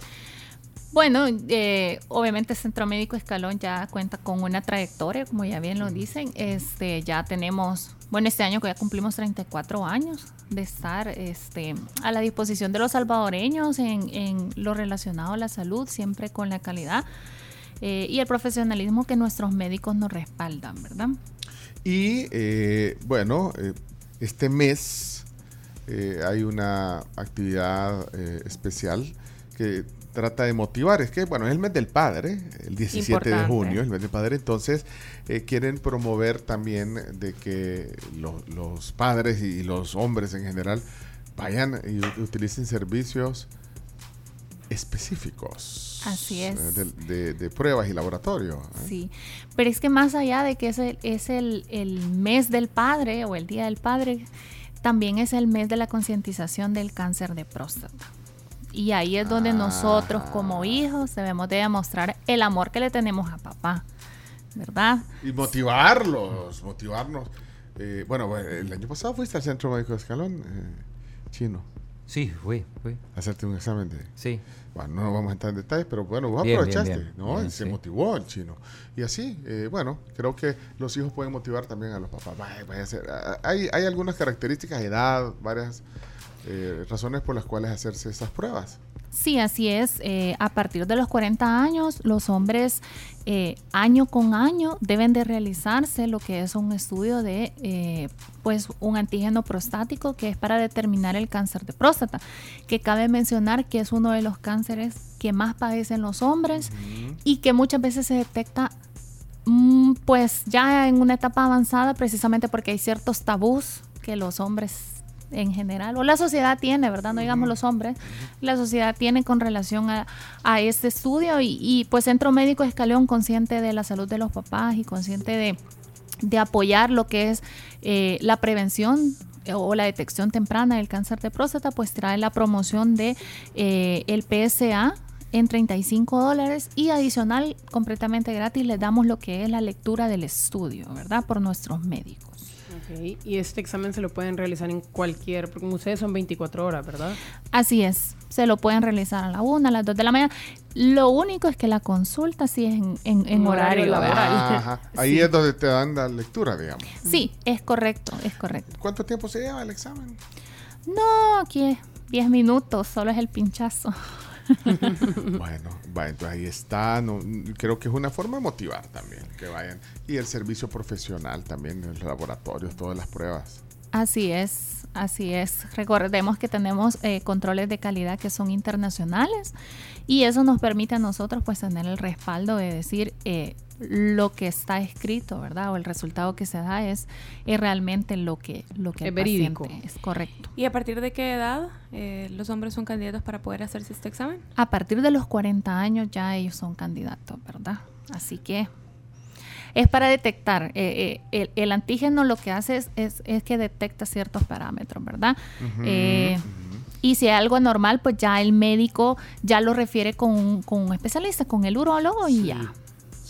Bueno, eh, obviamente Centro Médico Escalón ya cuenta con una trayectoria, como ya bien lo dicen. Este, ya tenemos, bueno, este año que ya cumplimos 34 años de estar este, a la disposición de los salvadoreños en, en lo relacionado a la salud, siempre con la calidad eh, y el profesionalismo que nuestros médicos nos respaldan, ¿verdad? Y eh, bueno, eh, este mes eh, hay una actividad eh, especial que trata de motivar. Es que, bueno, es el mes del padre, el 17 de junio, el mes del padre. Entonces, eh, quieren promover también de que lo- los padres y los hombres en general vayan y utilicen servicios específicos. Así es. eh, De, de- de pruebas y laboratorio. ¿eh? Sí, pero es que más allá de que es, el, es el, el mes del padre o el día del padre, también es el mes de la concientización del cáncer de próstata. Y ahí es donde nosotros como hijos debemos de demostrar el amor que le tenemos a papá, ¿verdad? Y motivarlos, motivarnos. Eh, bueno, el año pasado fuiste al Centro Médico de Escalón, eh, chino. Sí, fui, fui. Hacerte un examen de... Sí. Bueno, no vamos a entrar en detalles, pero bueno, vos Bien, aprovechaste, bien, bien. ¿no? Se sí. motivó el chino. Y así, eh, bueno, creo que los hijos pueden motivar también a los papás. Vaya, vaya a ah, Hay, hay algunas características, edad, varias eh, razones por las cuales hacerse estas pruebas. Sí, así es. Eh, a partir de los 40 años, los hombres eh, año con año deben de realizarse lo que es un estudio de eh, pues un antígeno prostático que es para determinar el cáncer de próstata, que cabe mencionar que es uno de los cánceres que más padecen los hombres y que muchas veces se detecta mm, pues ya en una etapa avanzada precisamente porque hay ciertos tabús que los hombres en general, o la sociedad tiene, ¿verdad? No digamos los hombres, la sociedad tiene con relación a, a este estudio y, y, pues Centro Médico Escalón consciente de la salud de los papás y consciente de, de apoyar lo que es eh, la prevención eh, o la detección temprana del cáncer de próstata, pues trae la promoción de eh, el PSA en 35 dólares y adicional, completamente gratis, les damos lo que es la lectura del estudio, ¿verdad? Por nuestros médicos. Ok, Y este examen se lo pueden realizar en cualquier, porque como ustedes son 24 horas, ¿verdad? Así es, se lo pueden realizar a la una, a las dos de la mañana. Lo único es que la consulta sí es en, en- en horario horario, laboral. ¿verdad? Ajá. Ahí Sí. es donde te dan la lectura, digamos. Sí, es correcto, es correcto. ¿Cuánto tiempo se lleva el examen? No, aquí es 10 minutos, solo es el pinchazo. Bueno, va, entonces ahí está. no, creo que es una forma de motivar también que vayan. Y el servicio profesional también, los laboratorios, todas las pruebas. Así es, así es. Recordemos que tenemos eh, controles de calidad que son internacionales y eso nos permite a nosotros pues tener el respaldo de decir eh, lo que está escrito, ¿verdad? O el resultado que se da es, es realmente lo que, lo que Es el verídico. paciente es correcto. ¿Y a partir de qué edad eh, los hombres son candidatos para poder hacerse este examen? A partir de los 40 años ya ellos son candidatos, ¿verdad? Así que es para detectar. eh, eh, el, el antígeno lo que hace es, es- es que detecta ciertos parámetros, ¿verdad? Eh, Y si hay algo anormal, pues ya el médico ya lo refiere con, un- con un especialista, con el urólogo y ya.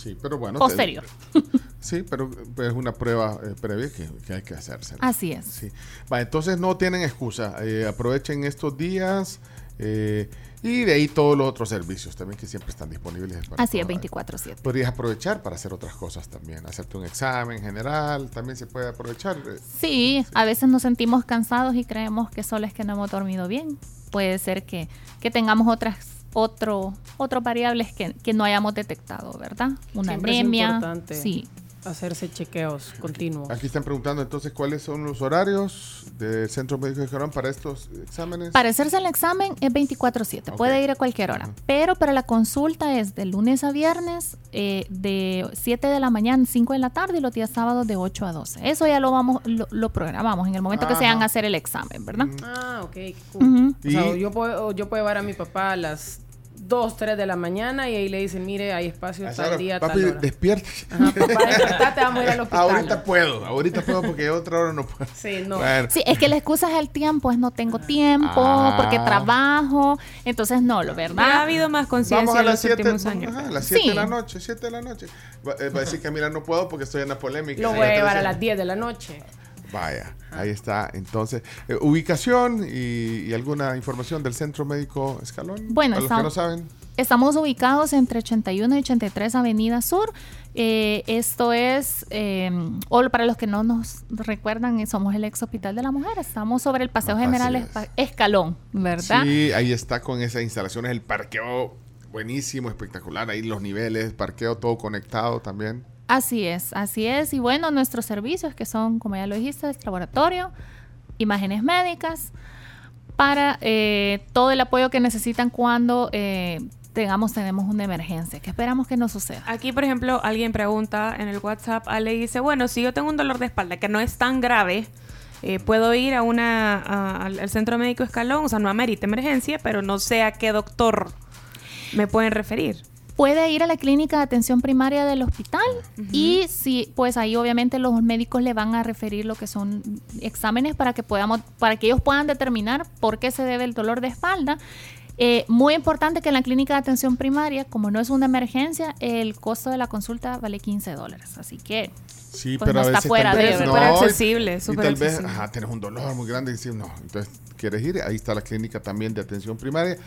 Sí, pero bueno. Posterior. sí, pero es una prueba eh, previa que, que hay que hacerse. Así es. Sí. Va, entonces no tienen excusa. Eh, aprovechen estos días Eh, y de ahí todos los otros servicios también que siempre están disponibles. para Así es, toda- 24/7. Podrías aprovechar para hacer otras cosas también. Hacerte un examen general, también se puede aprovechar. eh, Sí, a veces nos sentimos cansados y creemos que solo es que no hemos dormido bien. Puede ser que, que tengamos otras otro otros variables que, que no hayamos detectado, ¿verdad? Una Siempre es anemia. importante Sí. Hacerse chequeos continuos. Aquí están preguntando entonces cuáles son los horarios del Centro Médico de Escalón para estos exámenes. Para hacerse el examen es 24/7, puede ir a cualquier hora, pero para la consulta es de lunes a viernes eh, de 7 de la mañana, 5 de la tarde y los días sábados de 8 a 12. Eso ya lo vamos lo, lo programamos en el momento que se van a hacer el examen, ¿verdad? Ah, ok, qué cool. Ujú. O sea, Y- yo, puedo, yo puedo llevar a mi papá a las 2, 3 de la mañana y ahí le dicen, mire, hay espacio tal hora, día, papi, tal hora. despierta. Ajá, papá, despertate, vamos a ir al hospital. Ahorita puedo, ahorita puedo porque otra hora no puedo. Sí, no. Bueno. Sí, es que la excusa es el tiempo, es no tengo tiempo, Ah. porque trabajo, entonces no, lo verdad. Pero ha habido más conciencia Vamos a en las los 7 últimos años. a las 7 Sí. de la noche, 7 de la noche. Va, eh, va a decir que mira, no puedo porque estoy en la polémica. Lo voy a llevar a las 10 de la noche. Vaya, ahí está. Entonces, eh, ubicación y, y alguna información del Centro Médico Escalón. Bueno, Para los que estamos- no saben. Estamos ubicados entre 81 y 83 Avenida Sur. Eh, esto es, eh, o para los que no nos recuerdan, eh, somos el ex Hospital de la Mujer. Estamos sobre el Paseo General es. Escalón, ¿verdad? Sí, ahí está con esas instalaciones, el parqueo buenísimo, espectacular. Ahí los niveles, parqueo todo conectado también. Así es, así es. Y bueno, nuestros servicios que son, como ya lo dijiste, el laboratorio, imágenes médicas, para eh, todo el apoyo que necesitan cuando eh, tengamos, tenemos una emergencia, que esperamos que no suceda. Aquí, por ejemplo, alguien pregunta en el WhatsApp, Ale dice, bueno, si yo tengo un dolor de espalda que no es tan grave, eh, puedo ir a una a- al, centro médico escalón, o sea, no amerita emergencia, pero no sé a qué doctor me pueden referir. Puede ir a la clínica de atención primaria del hospital y si, pues ahí obviamente los médicos le van a referir lo que son exámenes para que podamos, para que ellos puedan determinar por qué se debe el dolor de espalda. Eh, muy importante que en la clínica de atención primaria, como no es una emergencia, el costo de la consulta vale 15 dólares. Así que Sí, pues pero no a está veces fuera tal de vez súper no, y- accesible, y, tal vez, ajá, tienes un dolor muy grande y dices, no, entonces quieres ir, ahí está la clínica también de atención primaria.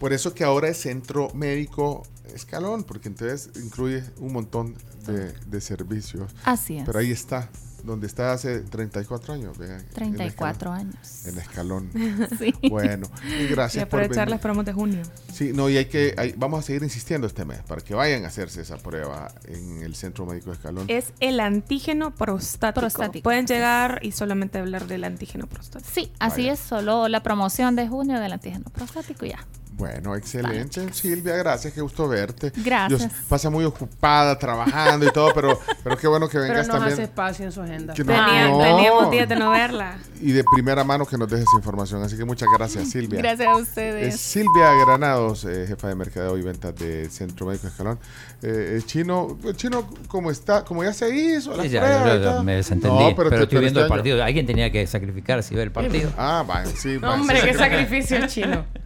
Por eso que ahora es centro médico escalón, porque entonces incluye un montón de, de servicios. Así es. Pero ahí está, donde está hace 34 años. vea, en 34 Escalón. años. En escalón. Sí. Bueno, y gracias y aprovechar por las promos de junio. Sí, no, y hay que, hay- vamos a seguir insistiendo este mes para que vayan a hacerse esa prueba en el Centro Médico Escalón. Es el antígeno prostático. Prostático. Pueden llegar y solamente hablar del antígeno prostático. Sí, así es, solo la promoción de junio del antígeno prostático y ya. Bueno, excelente. Silvia, gracias, qué gusto verte. Gracias. Dios, pasa muy ocupada trabajando y todo, pero, pero qué bueno que Pero vengas nos hace también. espacio en su agenda. Que no- Tenía- no. Teníamos días de no verla. Y de primera mano que nos dejes información. Así que muchas gracias, Silvia. Gracias a ustedes. Es Silvia Granados, eh, jefa de mercadeo y ventas del Centro Médico Escalón. Eh, el chino, el chino, ¿cómo está? Como ya se hizo, la Sí, ya, yo- yo me desentendí. No, pero te- estoy viendo el este año- partido. Alguien tenía que sacrificarse y ver el partido. Ah, vaya, sí. Hombre, sí, qué sacrificio el chino.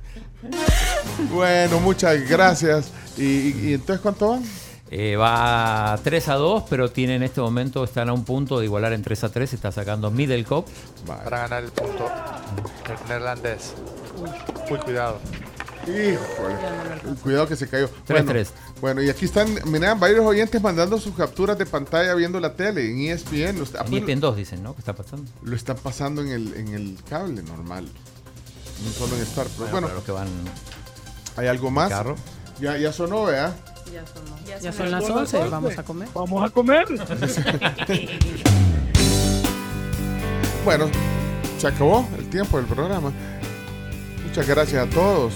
Bueno, muchas gracias. ¿Y, y- y entonces cuánto van? Eh, va 3 a 2, pero tiene en este momento, están a un punto de igualar en 3 a 3. Está sacando Middle Cup. Para ganar el punto el neerlandés. Uy, cuidado. Híjole. Cuidado que se cayó. Tres, bueno, tres. bueno, y aquí están, miren, varios oyentes mandando sus capturas de pantalla viendo la tele en ESPN. Lo, está- En ESPN 2 dicen, ¿no? ¿Qué está pasando? lo están pasando en el, en el cable normal. No solo en Star Plus. Bueno, Bueno, los que van ¿hay algo más? carro. Ya, ya sonó, ¿vea? Ya son, ya son las 11, vamos a comer. Vamos a comer. Bueno, se acabó el tiempo del programa. Muchas gracias a todos.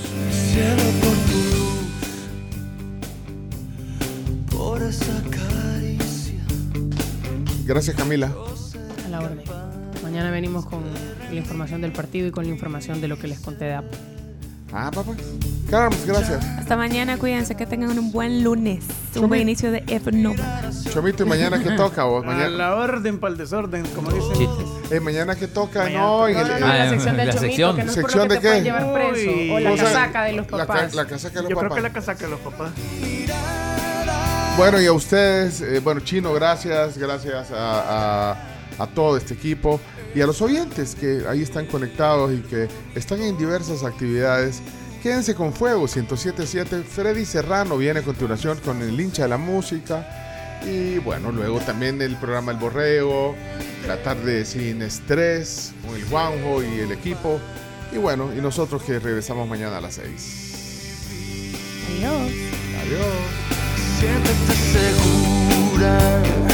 Gracias, Camila. A la orden. Mañana venimos con la información del partido y con la información de lo que les conté de Apple. Ah, papá. Carlos, gracias. Hasta mañana, cuídense que tengan un buen lunes. Un buen inicio de F-Nova. Chomito, ¿y mañana qué toca vos? A Mañana, la orden para el desorden, como dicen. Eh, mañana qué toca, Mañana no, en el, en Ah, la sección del la chomito, sección. que no es por ¿Sección lo que de te pueden qué? llevar preso. O la O sea, casaca de los la ca- papás. La, casaca de los Yo creo papás. que la casaca de los papás. Bueno, y a ustedes, eh, bueno, Chino, gracias, gracias a, a- a todo este equipo y a los oyentes que ahí están conectados y que están en diversas actividades Quédense con Fuego 1077. Freddy Serrano viene a continuación con el hincha de la música. Y bueno, luego también el programa El Borrego, la tarde sin estrés, con el Juanjo y el equipo. Y bueno, y nosotros que regresamos mañana a las 6. Adiós. Adiós. Siéntete segura.